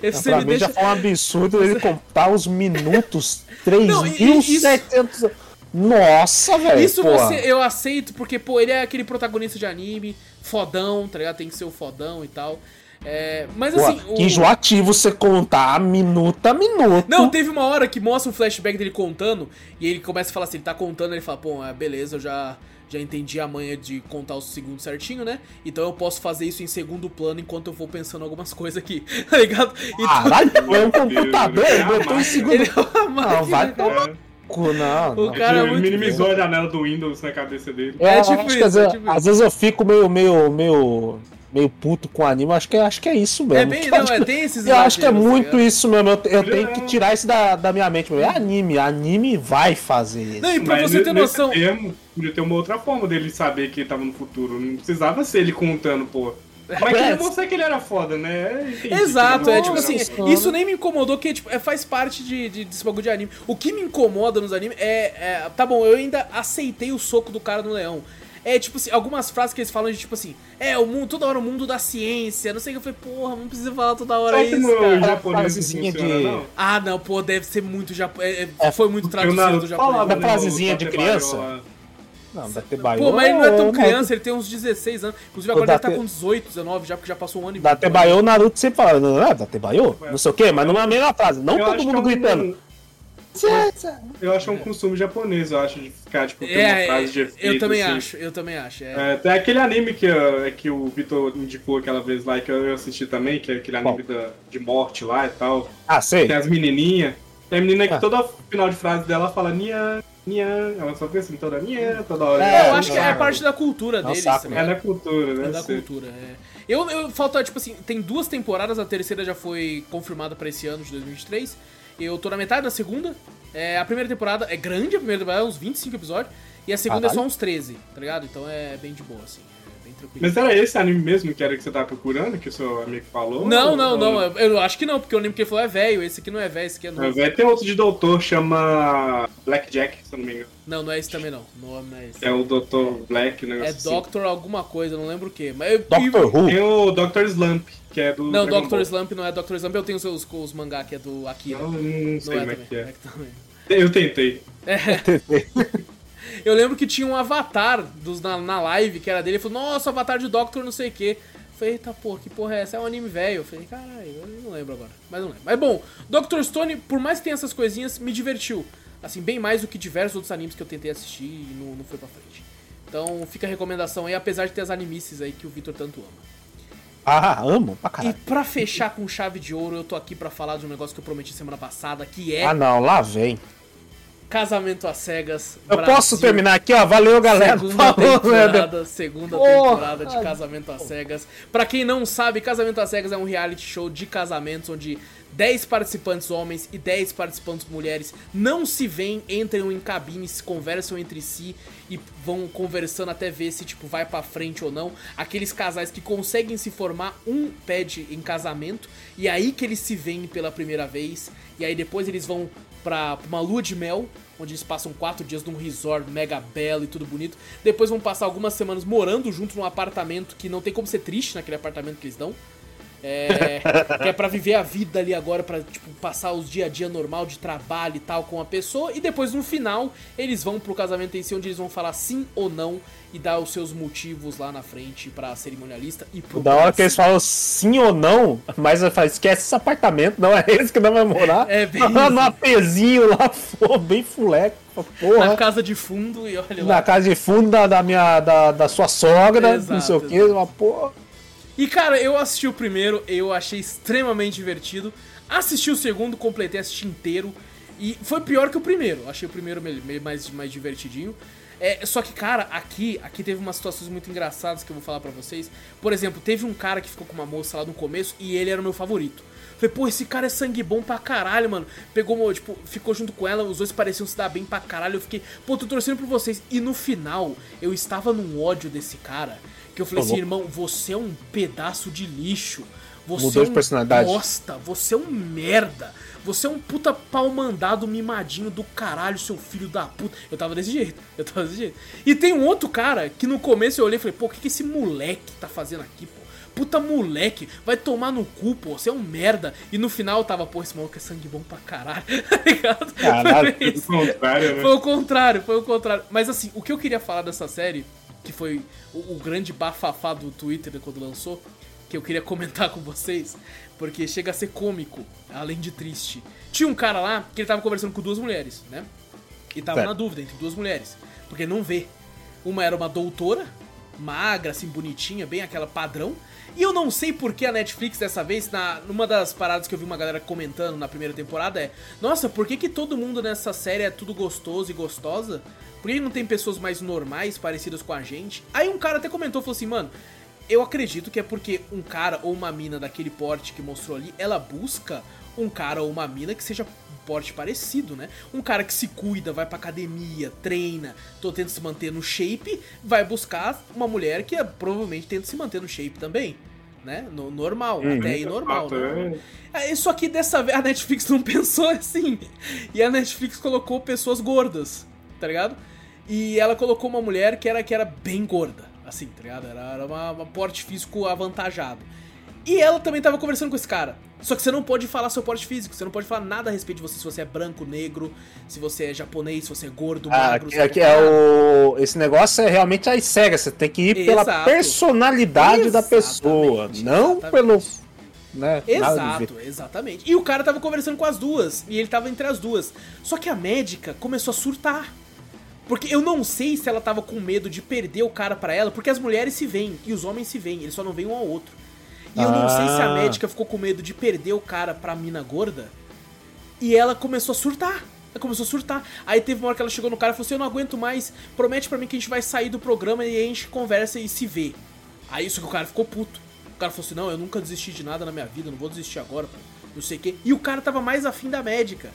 Você pra mim já deixa... foi um absurdo ele contar os minutos. Não, e- e- 3.700. Nossa, velho. Isso você, eu aceito, porque, pô, ele é aquele protagonista de anime, fodão, tá ligado? Tem que ser o fodão e tal. É, mas Pô, assim. que enjoativo você contar minuto a minuto. Não, teve uma hora que mostra um flashback dele contando, e ele começa a falar assim, ele tá contando, ele fala, pô, é, beleza, eu já, já entendi a manha de contar os segundos certinho, né? Então eu posso fazer isso em segundo plano enquanto eu vou pensando algumas coisas aqui, tá ligado? Então, Caralho, é um computador, ele botou em segundo. ele é uma máquina, Não, vai cara. tomar cu, não. O não. cara é minimizou a janela do Windows na cabeça dele. É, É tipo isso, às, é vezes, tipo às isso. vezes eu fico meio, meio, meio, meio puto com anime. Acho que, acho que é isso mesmo. É bem, Que não, acho é, tem esses Eu acho que é muito ligado? isso mesmo. Eu, eu tenho é. que tirar isso da, da minha mente. É anime. Anime vai fazer isso. Não, e pra Mas você ter noção, termo, podia ter uma outra forma dele saber que ele tava no futuro. Não precisava ser ele contando, pô. Mas queria mostrar que ele era foda, né? Entendi Exato, é tipo assim, isso nem me incomodou, que tipo, é, faz parte de, de, desse bagulho de anime. O que me incomoda nos animes é, é. Tá bom, eu ainda aceitei o soco do cara no leão. É tipo assim, algumas frases que eles falam de tipo assim, é, o mundo, toda hora o mundo da ciência, não sei o que eu falei, porra, não precisa falar toda hora isso, no cara. japonês não frasezinha funciona, de- não. Ah, não, pô, deve ser muito japonês. É, É, foi muito traduzido Naruto do japonês. falava, Uma né, frasezinha de criança? Não, Datebayo. Pô, mas ele não é tão Naruto- criança, ele tem uns 16 anos. Inclusive agora Date- ele tá com 18, 19 já, porque já passou um ano e Datebayo, o Naruto sempre fala, não é Datebayo? Não sei o quê, mas não é a mesma frase. Não todo mundo é gritando. Eu acho que é um costume japonês, eu acho, de ficar, tipo, ter uma É, frase de é, efeito. eu também assim. acho, eu também acho. É. É, tem aquele anime que, uh, que o Vitor indicou aquela vez lá, que eu assisti também, que é aquele anime da, de morte lá e tal. Ah, sei. Tem as menininhas. Tem a menina que Ah. toda final de frase dela fala Nia, Nia. Ela só fica assim, toda Nia, toda hora. É, eu acho que é parte da cultura deles. saco, tá É ligado? da cultura, né? É da cultura, é. Eu, eu falta, tipo assim, tem duas temporadas, a terceira já foi confirmada pra esse ano de 2023. Eu tô na metade da segunda. É, a primeira temporada é grande, a primeira temporada é uns 25 episódios. E a segunda é Caralho. só uns 13, tá ligado? Então é bem de boa, assim. É bem tranquilo. Mas era esse anime mesmo que era que você tava procurando, que o seu amigo falou? Não, não, Ou- não, eu, eu acho que não, porque eu lembro que ele falou é velho, esse aqui não é velho, esse aqui é É, novo. velho, tem outro de doutor, chama Blackjack, se eu não me engano. Não, não é esse também não, não, não é esse. É o Dr. Black, o É negócio assim. Doctor alguma coisa, não lembro o que. Mas eu, Doctor Who. Tem o Dr. Slump, que é do. Não, Dragon Dr. Ball. Slump não é Dr. Slump, eu tenho os, os, os mangá que é do Akira. Não, Não, não sei é como é também. que é. é. Eu tentei. Eu lembro que tinha um avatar dos, na, na live que era dele. Ele falou, nossa, avatar de Doctor não sei o que. Falei, eita porra, que porra é essa? É um anime velho. Eu falei, caralho, eu não lembro agora. Mas não lembro. Mas bom, Doctor Stone, por mais que tenha essas coisinhas, me divertiu. Assim, bem mais do que diversos outros animes que eu tentei assistir e não, não foi pra frente. Então fica a recomendação aí, apesar de ter as animices aí que o Victor tanto ama. Ah, amo pra E caralho. pra fechar com chave de ouro, eu tô aqui pra falar de um negócio que eu prometi semana passada, que é Ah, não, lá vem. Casamento às Cegas. Eu Brasil. posso terminar aqui, ó. Valeu, galera. Segunda Falou, temporada, segunda Porra. temporada de Casamento às Cegas. Pra quem não sabe, Casamento às Cegas é um reality show de casamentos onde 10 participantes homens e 10 participantes mulheres não se veem, entram em cabines, conversam entre si e vão conversando até ver se tipo vai pra frente ou não. Aqueles casais que conseguem se formar, um pede em casamento e é aí que eles se veem pela primeira vez e aí depois eles vão pra uma lua de mel, onde eles passam quatro dias num resort mega belo e tudo bonito. Depois vão passar algumas semanas morando junto num apartamento que não tem como ser triste naquele apartamento que eles dão. É, que é pra viver a vida ali agora, pra tipo, passar os dia a dia normal de trabalho e tal com a pessoa. E depois no final eles vão pro casamento em si, onde eles vão falar sim ou não e dar os seus motivos lá na frente pra cerimonialista e pro Da hora que eles falam sim ou não, mas falo, esquece esse apartamento, não é esse que não vai morar. É bem no apezinho lá, bem fuleco, porra. na casa de fundo e olha Na lá. casa de fundo da, da minha, da, da sua sogra, Exato, não sei o que, uma porra. E cara, eu assisti o primeiro, eu achei extremamente divertido. Assisti o segundo, completei, assisti inteiro. E foi pior que o primeiro. Achei o primeiro me- me- mais, mais divertidinho. É, só que, cara, aqui, aqui teve umas situações muito engraçadas que eu vou falar pra vocês. Por exemplo, teve um cara que ficou com uma moça lá no começo e ele era o meu favorito. Falei, pô, esse cara é sangue bom pra caralho, mano. Pegou, tipo, ficou junto com ela, os dois pareciam se dar bem pra caralho. Eu fiquei, pô, tô torcendo por vocês. E no final, eu estava num ódio desse cara. Que eu falei assim, irmão, você é um pedaço de lixo. Você Mudou é de um personalidade. bosta, você é um merda. Você é um puta pau mandado mimadinho do caralho, seu filho da puta. Eu tava desse jeito, eu tava desse jeito. E tem um outro cara que no começo eu olhei e falei, pô, o que, que esse moleque tá fazendo aqui, pô? Puta moleque, vai tomar no cu, pô, você é um merda. E no final eu tava, pô, esse maluco é sangue bom pra caralho, tá ligado? Caralho, Foi isso. O contrário, né? Foi o contrário, foi o contrário. Mas assim, o que eu queria falar dessa série, que foi o, o grande bafafá do Twitter quando lançou, que eu queria comentar com vocês, porque chega a ser cômico, além de triste. Tinha um cara lá que ele tava conversando com duas mulheres, né? E tava Certo. na dúvida entre duas mulheres, porque não vê. Uma era uma doutora, magra, assim, bonitinha, bem aquela padrão. E eu não sei por que a Netflix dessa vez, na, numa das paradas que eu vi uma galera comentando na primeira temporada é Nossa, por que, que todo mundo nessa série é tudo gostoso e gostosa? Por que não tem pessoas mais normais, parecidas com a gente? Aí um cara até comentou, falou assim, mano, eu acredito que é porque um cara ou uma mina daquele porte que mostrou ali, ela busca um cara ou uma mina que seja porte parecido, né? Um cara que se cuida, vai pra academia, treina, tô tentando se manter no shape, vai buscar uma mulher que é, provavelmente tenta se manter no shape também, né? No, normal, Uhum. até aí normal, né? é. É, Só que dessa vez a Netflix não pensou assim. E a Netflix colocou pessoas gordas, tá ligado? E ela colocou uma mulher que era, que era bem gorda, assim, tá ligado? Era, era uma, uma porte físico avantajado. E ela também tava conversando com esse cara. Só que você não pode falar seu porte físico, você não pode falar nada a respeito de você, se você é branco, negro, se você é japonês, se você é gordo, Ah, magro. aqui, é o. Esse negócio é realmente as cegas. Você tem que ir pela Exato. personalidade da Exatamente, pessoa, não exatamente. pelo. Né. Exato, exatamente. E o cara tava conversando com as duas, e ele tava entre as duas. Só que a médica começou a surtar. Porque eu não sei se ela tava com medo de perder o cara pra ela, porque as mulheres se veem e os homens se veem, eles só não veem um ao outro. E eu não sei se a Ah. médica ficou com medo de perder o cara pra mina gorda, e ela começou a surtar. Ela começou a surtar. Aí teve uma hora que ela chegou no cara e falou assim: Eu não aguento mais, promete pra mim que a gente vai sair do programa e a gente conversa e se vê. Aí isso que o cara ficou puto. O cara falou assim: Não, eu nunca desisti de nada na minha vida, não vou desistir agora, pô. Não sei o quê. E o cara tava mais afim da médica.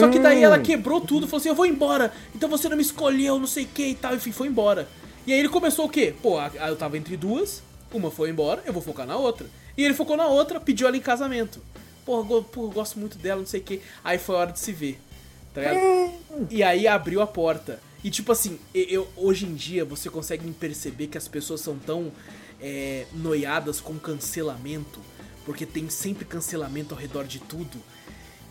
Só que daí ela quebrou tudo, falou assim: Eu vou embora, então você não me escolheu, não sei o que e tal. Enfim, foi embora. E aí ele começou o quê? Pô, eu tava entre duas, uma foi embora, eu vou focar na outra. E ele focou na outra, pediu ela em casamento. Porra, go- porra, eu gosto muito dela, não sei o quê. Aí foi a hora de se ver. Tá ligado? E aí abriu a porta. E tipo assim, eu, hoje em dia você consegue perceber que as pessoas são tão é, noiadas com cancelamento, porque tem sempre cancelamento ao redor de tudo,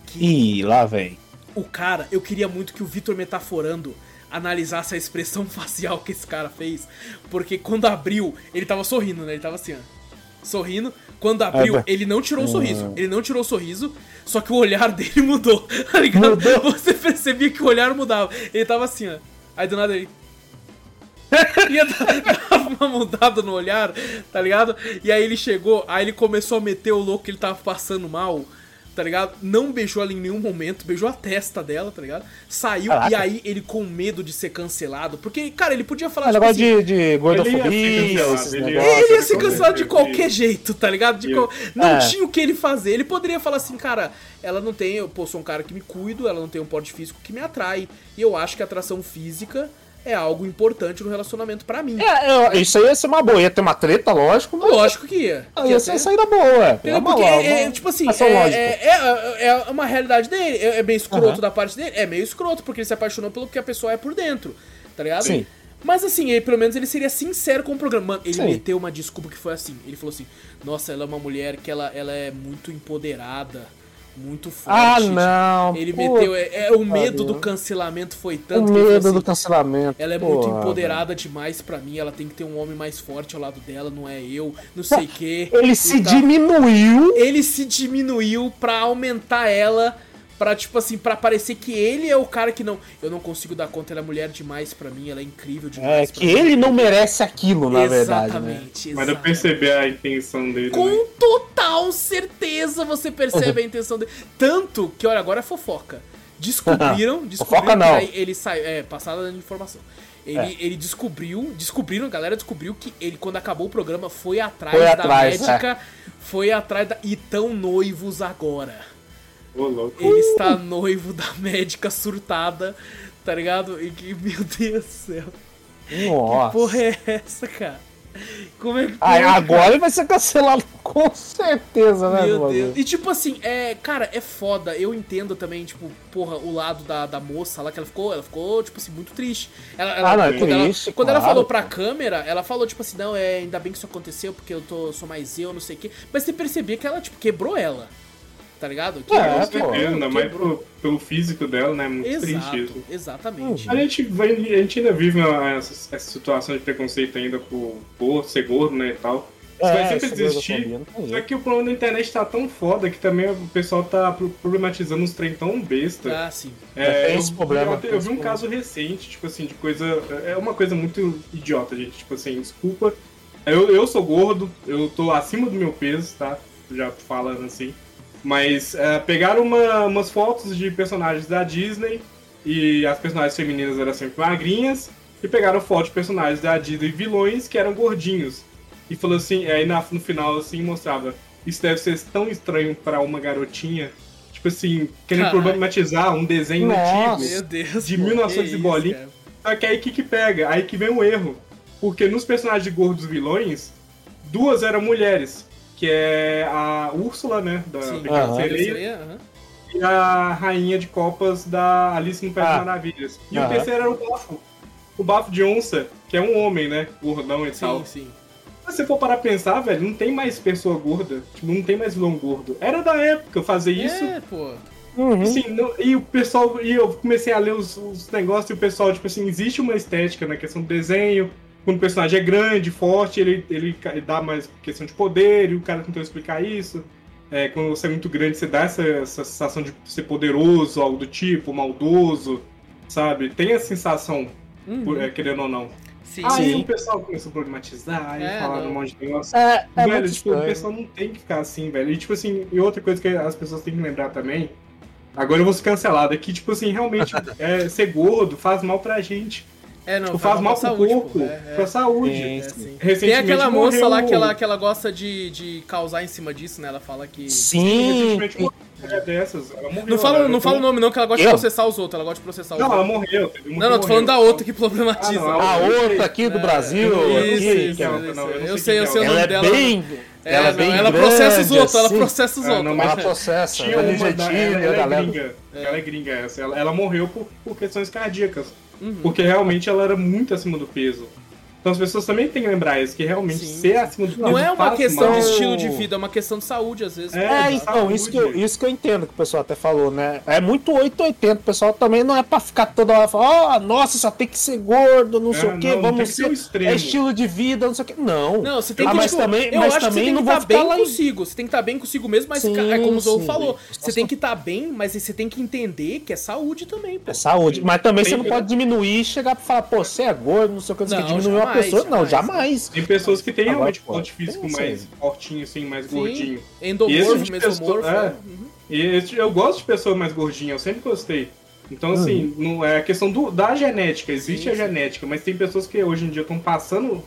que Ih, lá vem. o cara, eu queria muito que o Vitor Metaforando analisasse a expressão facial que esse cara fez, porque quando abriu, ele tava sorrindo, né? Ele tava assim, ó. Sorrindo. Quando abriu, É, ele não tirou o sorriso. Ele não tirou o sorriso, só que o olhar dele mudou, tá ligado? Mudou. Você percebia que o olhar mudava. Ele tava assim, ó. Aí do nada ele. Ia dar uma mudada no olhar, tá ligado? E aí ele chegou, aí ele começou a meter o louco que ele tava passando mal, tá ligado? Não beijou ela em nenhum momento, beijou a testa dela, tá ligado? Saiu Caraca. e aí ele com medo de ser cancelado, porque, cara, ele podia falar Ah, tipo negócio assim, de, de gordofobia, Ele ia ser cancelado, esses ele ia- negócios. ele ia Nossa, ser com cancelado de qualquer jeito, tá ligado? Qual- Não É. tinha o que ele fazer. Ele poderia falar assim, cara, ela não tem. Eu pô, sou um cara que me cuido, ela não tem um porte físico que me atrai. E eu acho que a atração física é algo importante no relacionamento pra mim. É, eu- isso aí ia ser uma boa. Ia ter uma treta, lógico, mas Lógico que ia. Ah, ia ia ser saída boa, é. É uma- Porque, é, é, tipo assim, é, lógica. é, é, é uma realidade dele. É, é meio escroto Aham. da parte dele. É meio escroto, porque ele se apaixonou pelo que a pessoa é por dentro. Tá ligado? Sim. Mas assim, ele, pelo menos ele seria sincero com o programa. Mano, ele Sim. meteu uma desculpa que foi assim. Ele falou assim: Nossa, ela é uma mulher que ela, ela é muito empoderada, muito forte. Ah, não. Ele pô, meteu. É, é, o medo do cancelamento foi O tanto que falou medo assim, do cancelamento. ela é pô, muito empoderada demais pra mim, ela tem que ter um homem mais forte ao lado dela, não é eu, não sei o quê. Ele se tal. diminuiu. Ele se diminuiu pra aumentar ela, pra tipo assim, pra parecer que ele é o cara que não. Eu não consigo dar conta, ela é mulher demais pra mim, ela é incrível É, demais. pra que mim. ele não merece aquilo, na verdade, né? Exatamente, Mas eu exatamente. perceber a intenção dele. né? Com total certeza você percebe a intenção dele. Tanto que, olha, agora é fofoca. Descobriram, descobriram Fofoca que não. ele saiu. É, passada de informação. Ele, É. ele descobriu, descobriram, a galera descobriu que ele, quando acabou o programa, foi atrás Foi da atrás, médica, foi atrás da. E tão noivos agora. Louco. Ele está noivo da médica surtada, tá ligado? E que, meu Deus do céu. Nossa. Porra é essa, cara? Como é que. Aí, pode, agora ele vai ser cancelado com certeza, né, Meu bagulho? Deus. E tipo assim, é, cara, é foda. Eu entendo também, tipo, porra, o lado da, da moça lá que ela ficou, ela ficou, tipo assim, muito triste. Ela, ela- Ah, não, é quando ela, triste, quando ela falou pra câmera, ela falou, tipo assim, não, é, ainda bem que isso aconteceu, porque eu tô, sou mais eu, não sei o quê. Mas você percebia que ela, tipo, quebrou ela. Tá ligado? É, Quebrou, Com pô. ainda mais pro- pelo físico dela, né? Muito triste Exato, isso. exatamente. A gente, vai, a gente ainda vive uma- essa, essa situação de preconceito ainda por, por ser gordo, né, e tal. Isso vai sempre existir. Só que o problema da internet tá tão foda que também o pessoal tá pro- problematizando uns trem tão besta. Ah, sim. É, eu, esse problema, eu, tem eu esse vi um problema. caso recente, tipo assim, de coisa. É uma coisa muito idiota, gente. Tipo assim, desculpa. Eu, eu sou gordo, eu tô acima do meu peso, tá? Já falando assim. Mas é, pegaram uma- umas fotos de personagens da Disney e as personagens femininas eram sempre magrinhas. E pegaram fotos de personagens da Disney vilões que eram gordinhos. E falou assim, aí na- no final assim mostrava. Isso deve ser tão estranho pra uma garotinha. Tipo assim, querendo Caralho. problematizar um desenho Nossa. antigo. Meu Deus. De pô, 1900 que e bolinha. cara. Só que aí o que, que pega? Aí que vem o erro. Porque nos personagens de gordos vilões, duas eram mulheres. Que é a Úrsula, né? Da Sim, Pequena. Sereia. E a rainha de copas da Alice no País das Ah. Maravilhas. E o terceiro era o bafo. O bafo de onça, que é um homem, né? Gordão e tal. Sim, sim. Se você for parar pra pensar, velho, não tem mais pessoa gorda. Tipo, não tem mais vilão gordo. Era da época fazer isso. É, pô. Uhum. Assim, não- e o pessoal, e eu comecei a ler os, os negócios e o pessoal, tipo assim, existe uma estética na questão do desenho. Quando o personagem é grande, forte, ele, ele dá mais questão de poder, e o cara tentou explicar isso. É, quando você é muito grande, você dá essa, essa sensação de ser poderoso, algo do tipo, maldoso, sabe? Tem essa sensação, Uhum. por- é, querendo ou não. Sim, Aí sim. o pessoal começou a problematizar, aí É, falaram não. um monte de negócio. É, é velho, tipo, o pessoal não tem que ficar assim, velho. E tipo assim, e outra coisa que as pessoas têm que lembrar também, agora eu vou ser cancelado, é que, tipo assim, realmente, é, ser gordo faz mal pra gente. É, não, Tipo, faz mal pra pro saúde, corpo. É, é. pra saúde. É. Recentemente Tem aquela moça morreu lá que ela, que ela gosta de, de causar em cima disso, né? Ela fala que. Sim, Recentemente morreu dessas. Ela morreu. Não fala, ela não fala o nome não, que ela gosta de Eu? processar os outros, ela gosta de processar os Não, ela outros. morreu. teve uma Não, não, tô falando da morreu. outra que problematiza. Ah, não, A outra aqui do Brasil, eu Isso, aqui, isso, que é- não, isso. não, eu não Eu sei eu sei o é. nome ela é dela. bem. É, ela é não, bem ela processa os grande, outros, ela assim. processa os Ah, outros. não, Ela mas- processa, Tinha ela é uma da, ela, ela é gringa. Ela é gringa essa. Ela, ela morreu por, por questões cardíacas. Uhum. Porque realmente ela era muito acima do peso. Então as pessoas também têm que lembrar isso, que realmente Sim, ser acima do peso Não é uma questão mal. de estilo de vida, é uma questão de saúde, às vezes. É, É, então, isso que, eu, isso que eu entendo que o pessoal até falou, né? É muito 880, o pessoal também não é pra ficar toda hora falando, ó, nossa, só tem que ser gordo, não É, sei o quê, não, não tem vamos que ser ser. É estilo de vida, não sei o quê. Não. Não, você tem Ah, que, mas tipo, também, eu mas acho que você também tem que não estar ficar bem lá em- consigo. Você tem que estar bem consigo mesmo, mas Sim, é como o Zou falou. Você tem que estar bem, mas você tem que entender que é saúde também, pô. É saúde. Mas também você não pode diminuir e chegar pra falar, pô, você é gordo, não sei o que, não sei o que, Não, diminuir uma jamais, pessoa. Não, jamais. jamais. Tem pessoas que têm Agora, realmente pô, porte físico tem mais isso fortinho, assim, mais Sim, gordinho. Endomorfo, esse tipo mesomorfo. é. é. Uhum. E esse- eu gosto de pessoa mais gordinha, eu sempre gostei. Então, Uhum. assim, não é a questão do, da genética, existe Sim, a sim. genética, mas tem pessoas que hoje em dia estão passando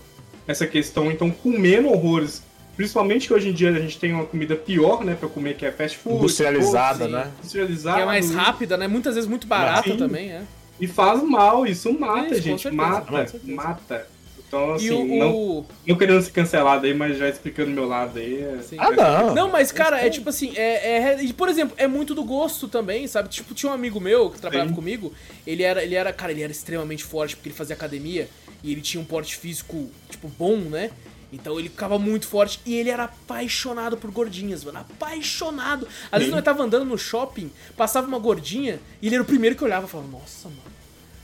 essa questão, então comendo horrores. Principalmente que hoje em dia a gente tem uma comida pior, né, pra comer, que é fast food. Industrializada, sim. né? Industrializada. Que é mais rápida, né? Muitas vezes muito barata também, é. E faz mal, isso mata, Isso, com gente. certeza, mata, mata. Então, assim, E o. não, o- não querendo ser cancelado aí, mas já explicando o meu lado aí. é-. Ah, não. Não, mas, cara, é tipo assim, é, é- e, por exemplo, é muito do gosto também, sabe? Tipo, tinha um amigo meu que trabalhava Sim. comigo, ele era, ele era, cara, ele era extremamente forte porque ele fazia academia e ele tinha um porte físico, tipo, bom, né? Então ele ficava muito forte e ele era apaixonado por gordinhas, mano. Apaixonado. Às vezes Sim. nós tava andando no shopping, passava uma gordinha e ele era o primeiro que olhava e falava, nossa, mano.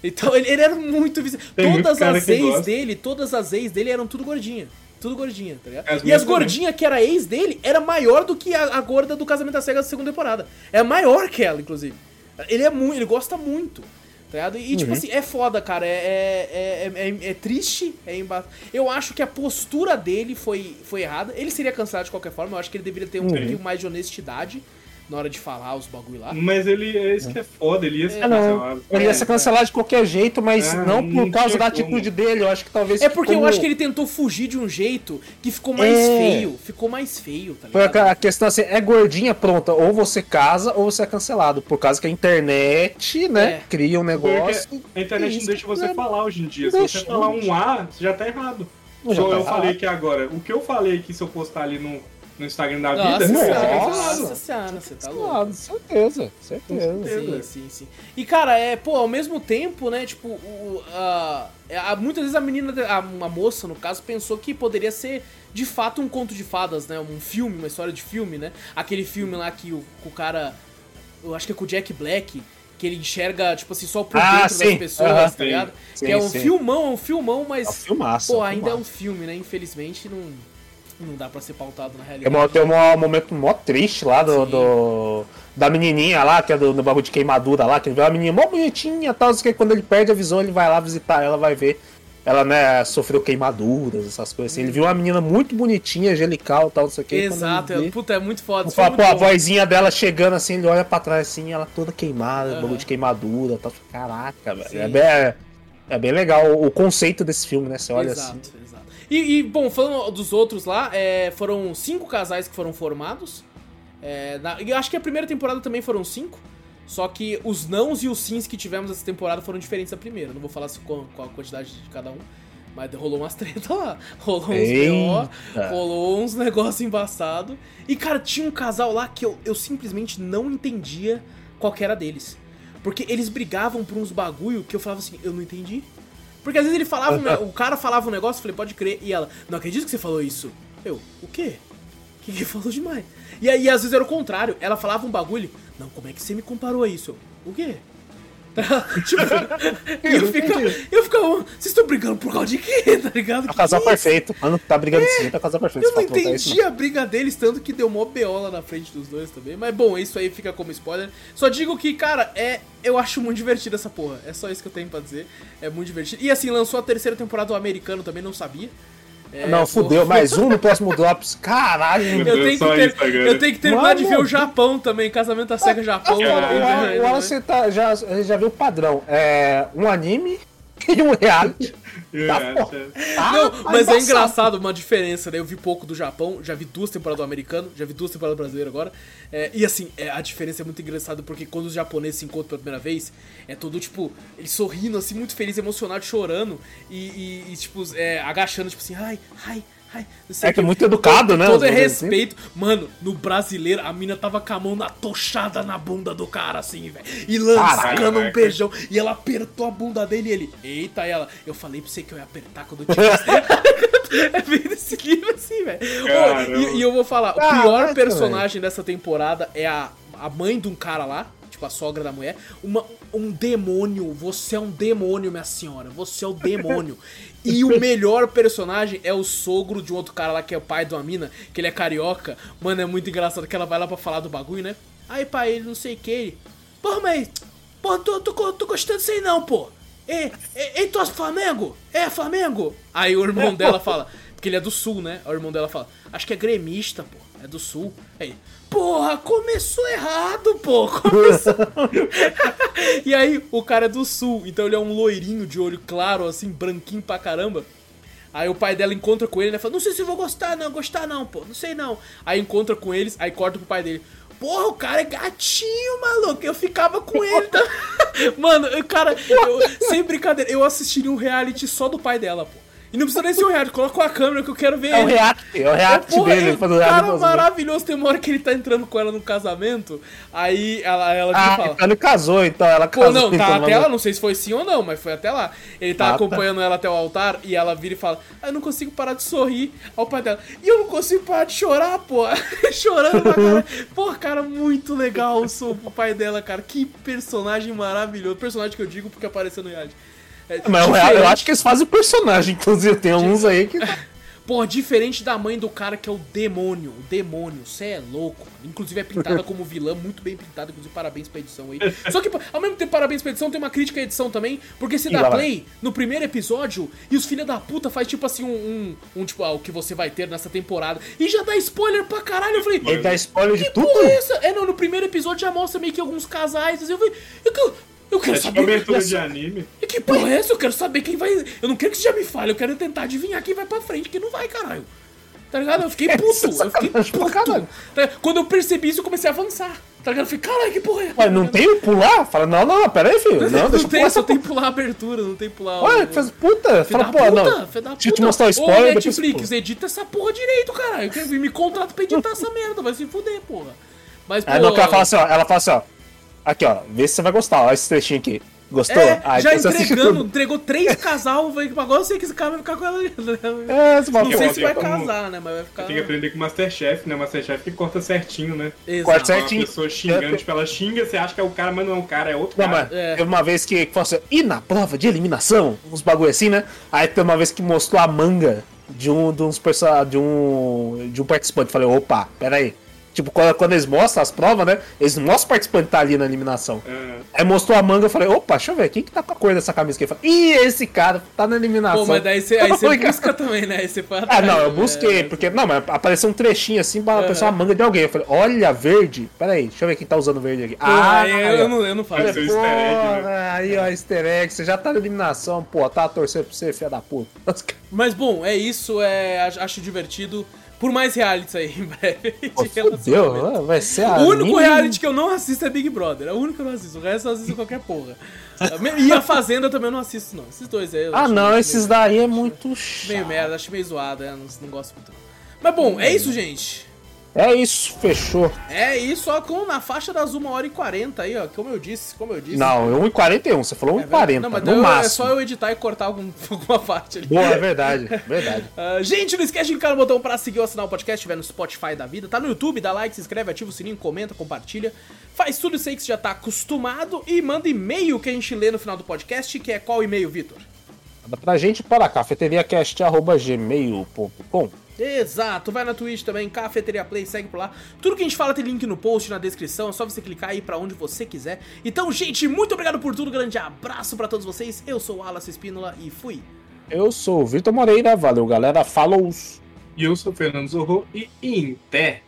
Então ele, ele era muito muito Todas as ex dele, todas as ex dele eram tudo gordinha. Tudo gordinha, tá ligado? As e as gordinhas que era ex dele era maior do que a, a gorda do Casamento das Cegas da segunda temporada. É maior que ela, inclusive. Ele é muito, ele gosta muito. Tá ligado? E, tipo assim, é foda, cara. É, é, é, é- é triste, é emba... Eu acho que a postura dele foi, foi errada. Ele seria cancelado de qualquer forma. Eu acho que ele deveria ter um pouquinho mais de honestidade na hora de falar os bagulho lá. Mas ele é isso que é foda, ele ia ser não. cancelado. Ele ia ser cancelado de qualquer jeito, mas É, não não por causa da como. atitude dele. Eu acho que talvez. É porque eu como- acho que ele tentou fugir de um jeito que ficou mais É. feio. Ficou mais feio, tá ligado? a a questão assim, é gordinha pronta, ou você casa ou você é cancelado. Por causa que a internet, né, É. cria um negócio. Porque a internet não deixa você né? falar hoje em dia. Se você falar um A, você já tá errado. Já Igual tá eu errado. falei aqui agora. O que eu falei que se eu postar ali no, no Instagram da Nossa vida, senhora, cancelado. nossa senhora, você tá louco. Claro, certeza, certeza. Sim, sim, sim. E cara, é, pô, ao mesmo tempo, né, tipo, o, a, a- muitas vezes a menina, a, uma moça, no caso, pensou que poderia ser de fato um conto de fadas, né? Um filme, uma história de filme, né? Aquele filme lá que o, o cara. Eu acho que é com o Jack Black. Que ele enxerga, tipo assim, só por Ah, dentro das sim, pessoas, aham. tá ligado? Sim, que é um sim. filmão, é um filmão, mas. É um filmaço, Pô, é um ainda é um filmaço. filme, né? Infelizmente não, não dá pra ser pautado na realidade. tem um momento mó triste lá do, do- da menininha lá, que é do, do bagulho de queimadura lá, que ele vê uma menininha mó bonitinha e tal, que quando ele perde a visão, ele vai lá visitar ela, vai ver. Ela, né, sofreu queimaduras, essas coisas assim. Ele viu uma menina muito bonitinha, angelical e tal, não sei o que. Exato, é, puta, é muito foda. isso Fala, foi pô, a muito vozinha dela chegando assim, ele olha pra trás assim, ela toda queimada, Aham. bagulho de queimadura, tal. Caraca, velho. É bem, é, é bem legal o, o conceito desse filme, né? Você olha exato, assim. exato. E, e, bom, falando dos outros lá, é, foram cinco casais que foram formados. É, na- e eu acho que a primeira temporada também foram cinco. Só que os nãos e os sims que tivemos essa temporada foram diferentes da primeira. Não vou falar qual, qual a quantidade de cada um. Mas rolou umas treta lá. Rolou uns Eita. BO, rolou uns negócios embaçados. E, cara, tinha um casal lá que eu, eu simplesmente não entendia qual era deles. Porque eles brigavam por uns bagulho que eu falava assim, eu não entendi. Porque às vezes ele falava, um o cara falava um negócio, eu falei, pode crer, e ela, não acredito que você falou isso. Eu, o quê? O que que falou demais? E aí, às vezes era o contrário, ela falava um bagulho, não, como é que você me comparou a isso? Eu, o quê? Tipo, eu ficava, eu ficava, vocês estão brigando por causa de quê, tá ligado? É o casal perfeito. Mano, tá brigando sim, tá casal perfeito. Eu não é isso entendi a briga deles, tanto que deu mó BO lá na frente dos dois também. Mas bom, isso aí fica como spoiler. Só digo que, cara, é. Eu acho muito divertido essa porra. É só isso que eu tenho pra dizer. É muito divertido. E assim, lançou a terceira temporada do americano também, não sabia. É, Não, fudeu, mais um no próximo Drops. Caralho, Meu Eu Deus, tenho, que ter- isso agora. eu tenho que terminar de Mano. ver o Japão também, Casamento da Cega Japão. Também, né? Wallace tá, já, já viu o padrão. É um anime E um reality. Tá é. Tá, Não, tá mas é engraçado uma diferença, né? Eu vi pouco do Japão, já vi duas temporadas do americano, já vi duas temporadas do brasileiro agora. É, e assim, é, a diferença é muito engraçada porque quando os japoneses se encontram pela primeira vez, é tudo tipo, eles sorrindo, assim, muito feliz, emocionado, chorando e, e- e, tipo, é, agachando, tipo assim, ai, ai. Ai, É que é muito educado, né, Todo é brasileiros, assim. respeito. Mano, no brasileiro, a mina tava com a mão na tochada na bunda do cara, assim, velho. E lascando um beijão. E ela apertou a bunda dele e ele, eita, ela, eu falei pra você que eu ia apertar quando eu tivesse. é bem desse livro assim, velho. E, e eu vou falar, o Caraca, pior personagem dessa temporada é a, a mãe de um cara lá, tipo a sogra da mulher, uma, um demônio. Você é um demônio, minha senhora. Você é o demônio. E o melhor personagem é o sogro de um outro cara lá que é o pai de uma mina, que ele é carioca. Mano, é muito engraçado que ela vai lá pra falar do bagulho, né? Aí, pai, ele não sei o que. Porra, mas. Pô, tô, tô, tô gostando disso aí não, pô. Ei, ei, tu é Flamengo? É, Flamengo? Aí o irmão dela fala, porque ele é do sul, né? O irmão dela fala, acho que é gremista, pô. É do sul. Aí, porra, começou errado, pô. Começou. e aí o cara é do sul, então ele é um loirinho de olho claro, assim, branquinho pra caramba. Aí o pai dela encontra com ele, né? Fala, não sei se eu vou gostar, não, gostar não, pô, não sei não. Aí encontra com eles, aí corta pro pai dele. Porra, o cara é gatinho, maluco. Eu ficava com ele. Tá? Mano, cara, eu- sem brincadeira, eu assistiria um reality só do pai dela, pô. E não precisa nem ser um reality, coloca a câmera que eu quero ver É o ele. react, é o react Porra, dele. é um react cara as maravilhoso. Tem uma hora que ele tá entrando com ela no casamento, aí ela, ela Ah, fala. então ele casou, então ela Pô, casou. não, tá então, até lá, não sei se foi sim ou não, mas foi até lá. Ele tá Ah, tá. acompanhando ela até o altar e ela vira e fala: ah, Eu não consigo parar de sorrir ao pai dela. E eu não consigo parar de chorar, pô. Chorando pra cara. Pô, cara, muito legal o pro pai dela, cara. Que personagem maravilhoso. Personagem que eu digo porque apareceu no reality. É, Mas real, eu diferente- acho que eles fazem personagem, inclusive. Tem uns aí que. Pô, diferente da mãe do cara que é o demônio. O demônio, você é louco. mano. Inclusive é pintada como vilã, muito bem pintada. Inclusive, parabéns pra edição aí. Só que, ao mesmo tempo, parabéns pra edição, tem uma crítica à edição também. Porque se dá play no primeiro episódio e os filha da puta faz tipo assim um, um, um, tipo, ah, o que você vai ter nessa temporada. E já dá spoiler pra caralho. Eu falei, Ele dá spoiler de tudo. é? É, não, no primeiro episódio já mostra meio que alguns casais. assim, Eu falei, eu, eu quero É tipo saber. abertura essa- de anime. e que porra é essa? Eu quero saber quem vai. Eu não quero que você já me fale, eu quero tentar adivinhar quem vai pra frente, quem não vai, caralho. Tá ligado? Eu fiquei puto, eu fiquei puto. caralho. Tá? Quando eu percebi isso, eu comecei a avançar. Tá ligado? Eu falei, caralho, que porra é essa? Ué, não tem o pular? Fala, não, não, pera aí, filho. Não, Não, deixa eu tem, pular só tem pular a abertura, não tem pular. Ué, o- faz puta. Fala, pô, puta, não. Deixa eu te mostrar o Ô, spoiler. depois você Netflix, edita essa porra direito, caralho. Eu quero me contrato pra editar essa merda, vai se fuder, porra. Mas, pô... Aí não, que ela fala assim, ó. Ela fala assim, ó. Aqui, ó. Vê se você vai gostar. Ó, esse trechinho aqui. Gostou? É, já entregando, entregou três casal, agora eu sei que esse cara vai ficar com ela né? É, você fala, Não sei se vai casar, né? Mas vai ficar. Tem que aprender com o Masterchef, né? Masterchef que corta certinho, né? Exato. Corta certinho. Uma pessoa xingando, tipo, ela xinga, você acha que é o cara, mas não é o cara, é outro Não, cara. mas É. teve uma vez que, que falou assim, e na prova de eliminação? Uns bagulho assim, né? Aí teve uma vez que mostrou a manga de um, de uns de um, de um participante. Falei, opa, pera aí. Tipo, quando, eles mostram as provas, né? Eles mostram o participante tá ali na eliminação. É. Aí mostrou a manga, eu falei, opa, deixa eu ver, quem que tá com a cor dessa camisa aqui? Eu falei, ih, esse cara tá na eliminação. Pô, mas daí você, aí você busca também, né? Aí você foi Ah, não, eu né? busquei, porque. Não, mas apareceu um trechinho assim pra aparecer uma manga de alguém. Eu falei, olha, verde. Pera aí, deixa eu ver quem tá usando verde aqui. Pô, aí eu, aí, eu não, eu não faço. Olha, Pô, egg, aí, ó, easter egg, você já tá na eliminação, pô, tá torcendo pra você, filha da puta. Mas bom, é isso, é, acho divertido. Por mais realities aí em breve. Pô, de relacionamento. fudeu, vai ser a. O único reality que eu não assisto é Big Brother. É o único que eu não assisto. O resto eu assisto qualquer porra. E a Fazenda também eu não assisto, não. Esses dois aí. Ah, não, meio- esses daí é muito Meio chato. merda, acho meio zoado, é, não, não gosto muito. Mas bom, é isso, gente. É isso, fechou. É isso, ó, com na faixa das 1 hora e 40 aí, ó. Como eu disse, como eu disse. Não, é 1,41, você falou É verdade. 1,40, Não, mas no eu- máximo. é só eu editar e cortar algum, alguma parte ali. Boa, é verdade, verdade. Ah, gente, não esquece de clicar no botão pra seguir ou assinar o podcast, estiver no Spotify da vida. Tá no YouTube, dá like, se inscreve, ativa o sininho, comenta, compartilha. Faz tudo isso aí que você já tá acostumado e manda e-mail que a gente lê no final do podcast, que é qual e-mail, Vitor? Manda pra gente para cafeteriacast.gmail.com Exato, vai na Twitch também, Cafeteria Play, segue por lá. Tudo que a gente fala tem link no post, na descrição, é só você clicar aí pra onde você quiser. Então, gente, muito obrigado por tudo, grande abraço pra todos vocês. Eu sou o Alas Espínola e fui. Eu sou o Vitor Moreira, valeu galera, falou! E eu sou o Fernando Zorro e em pé.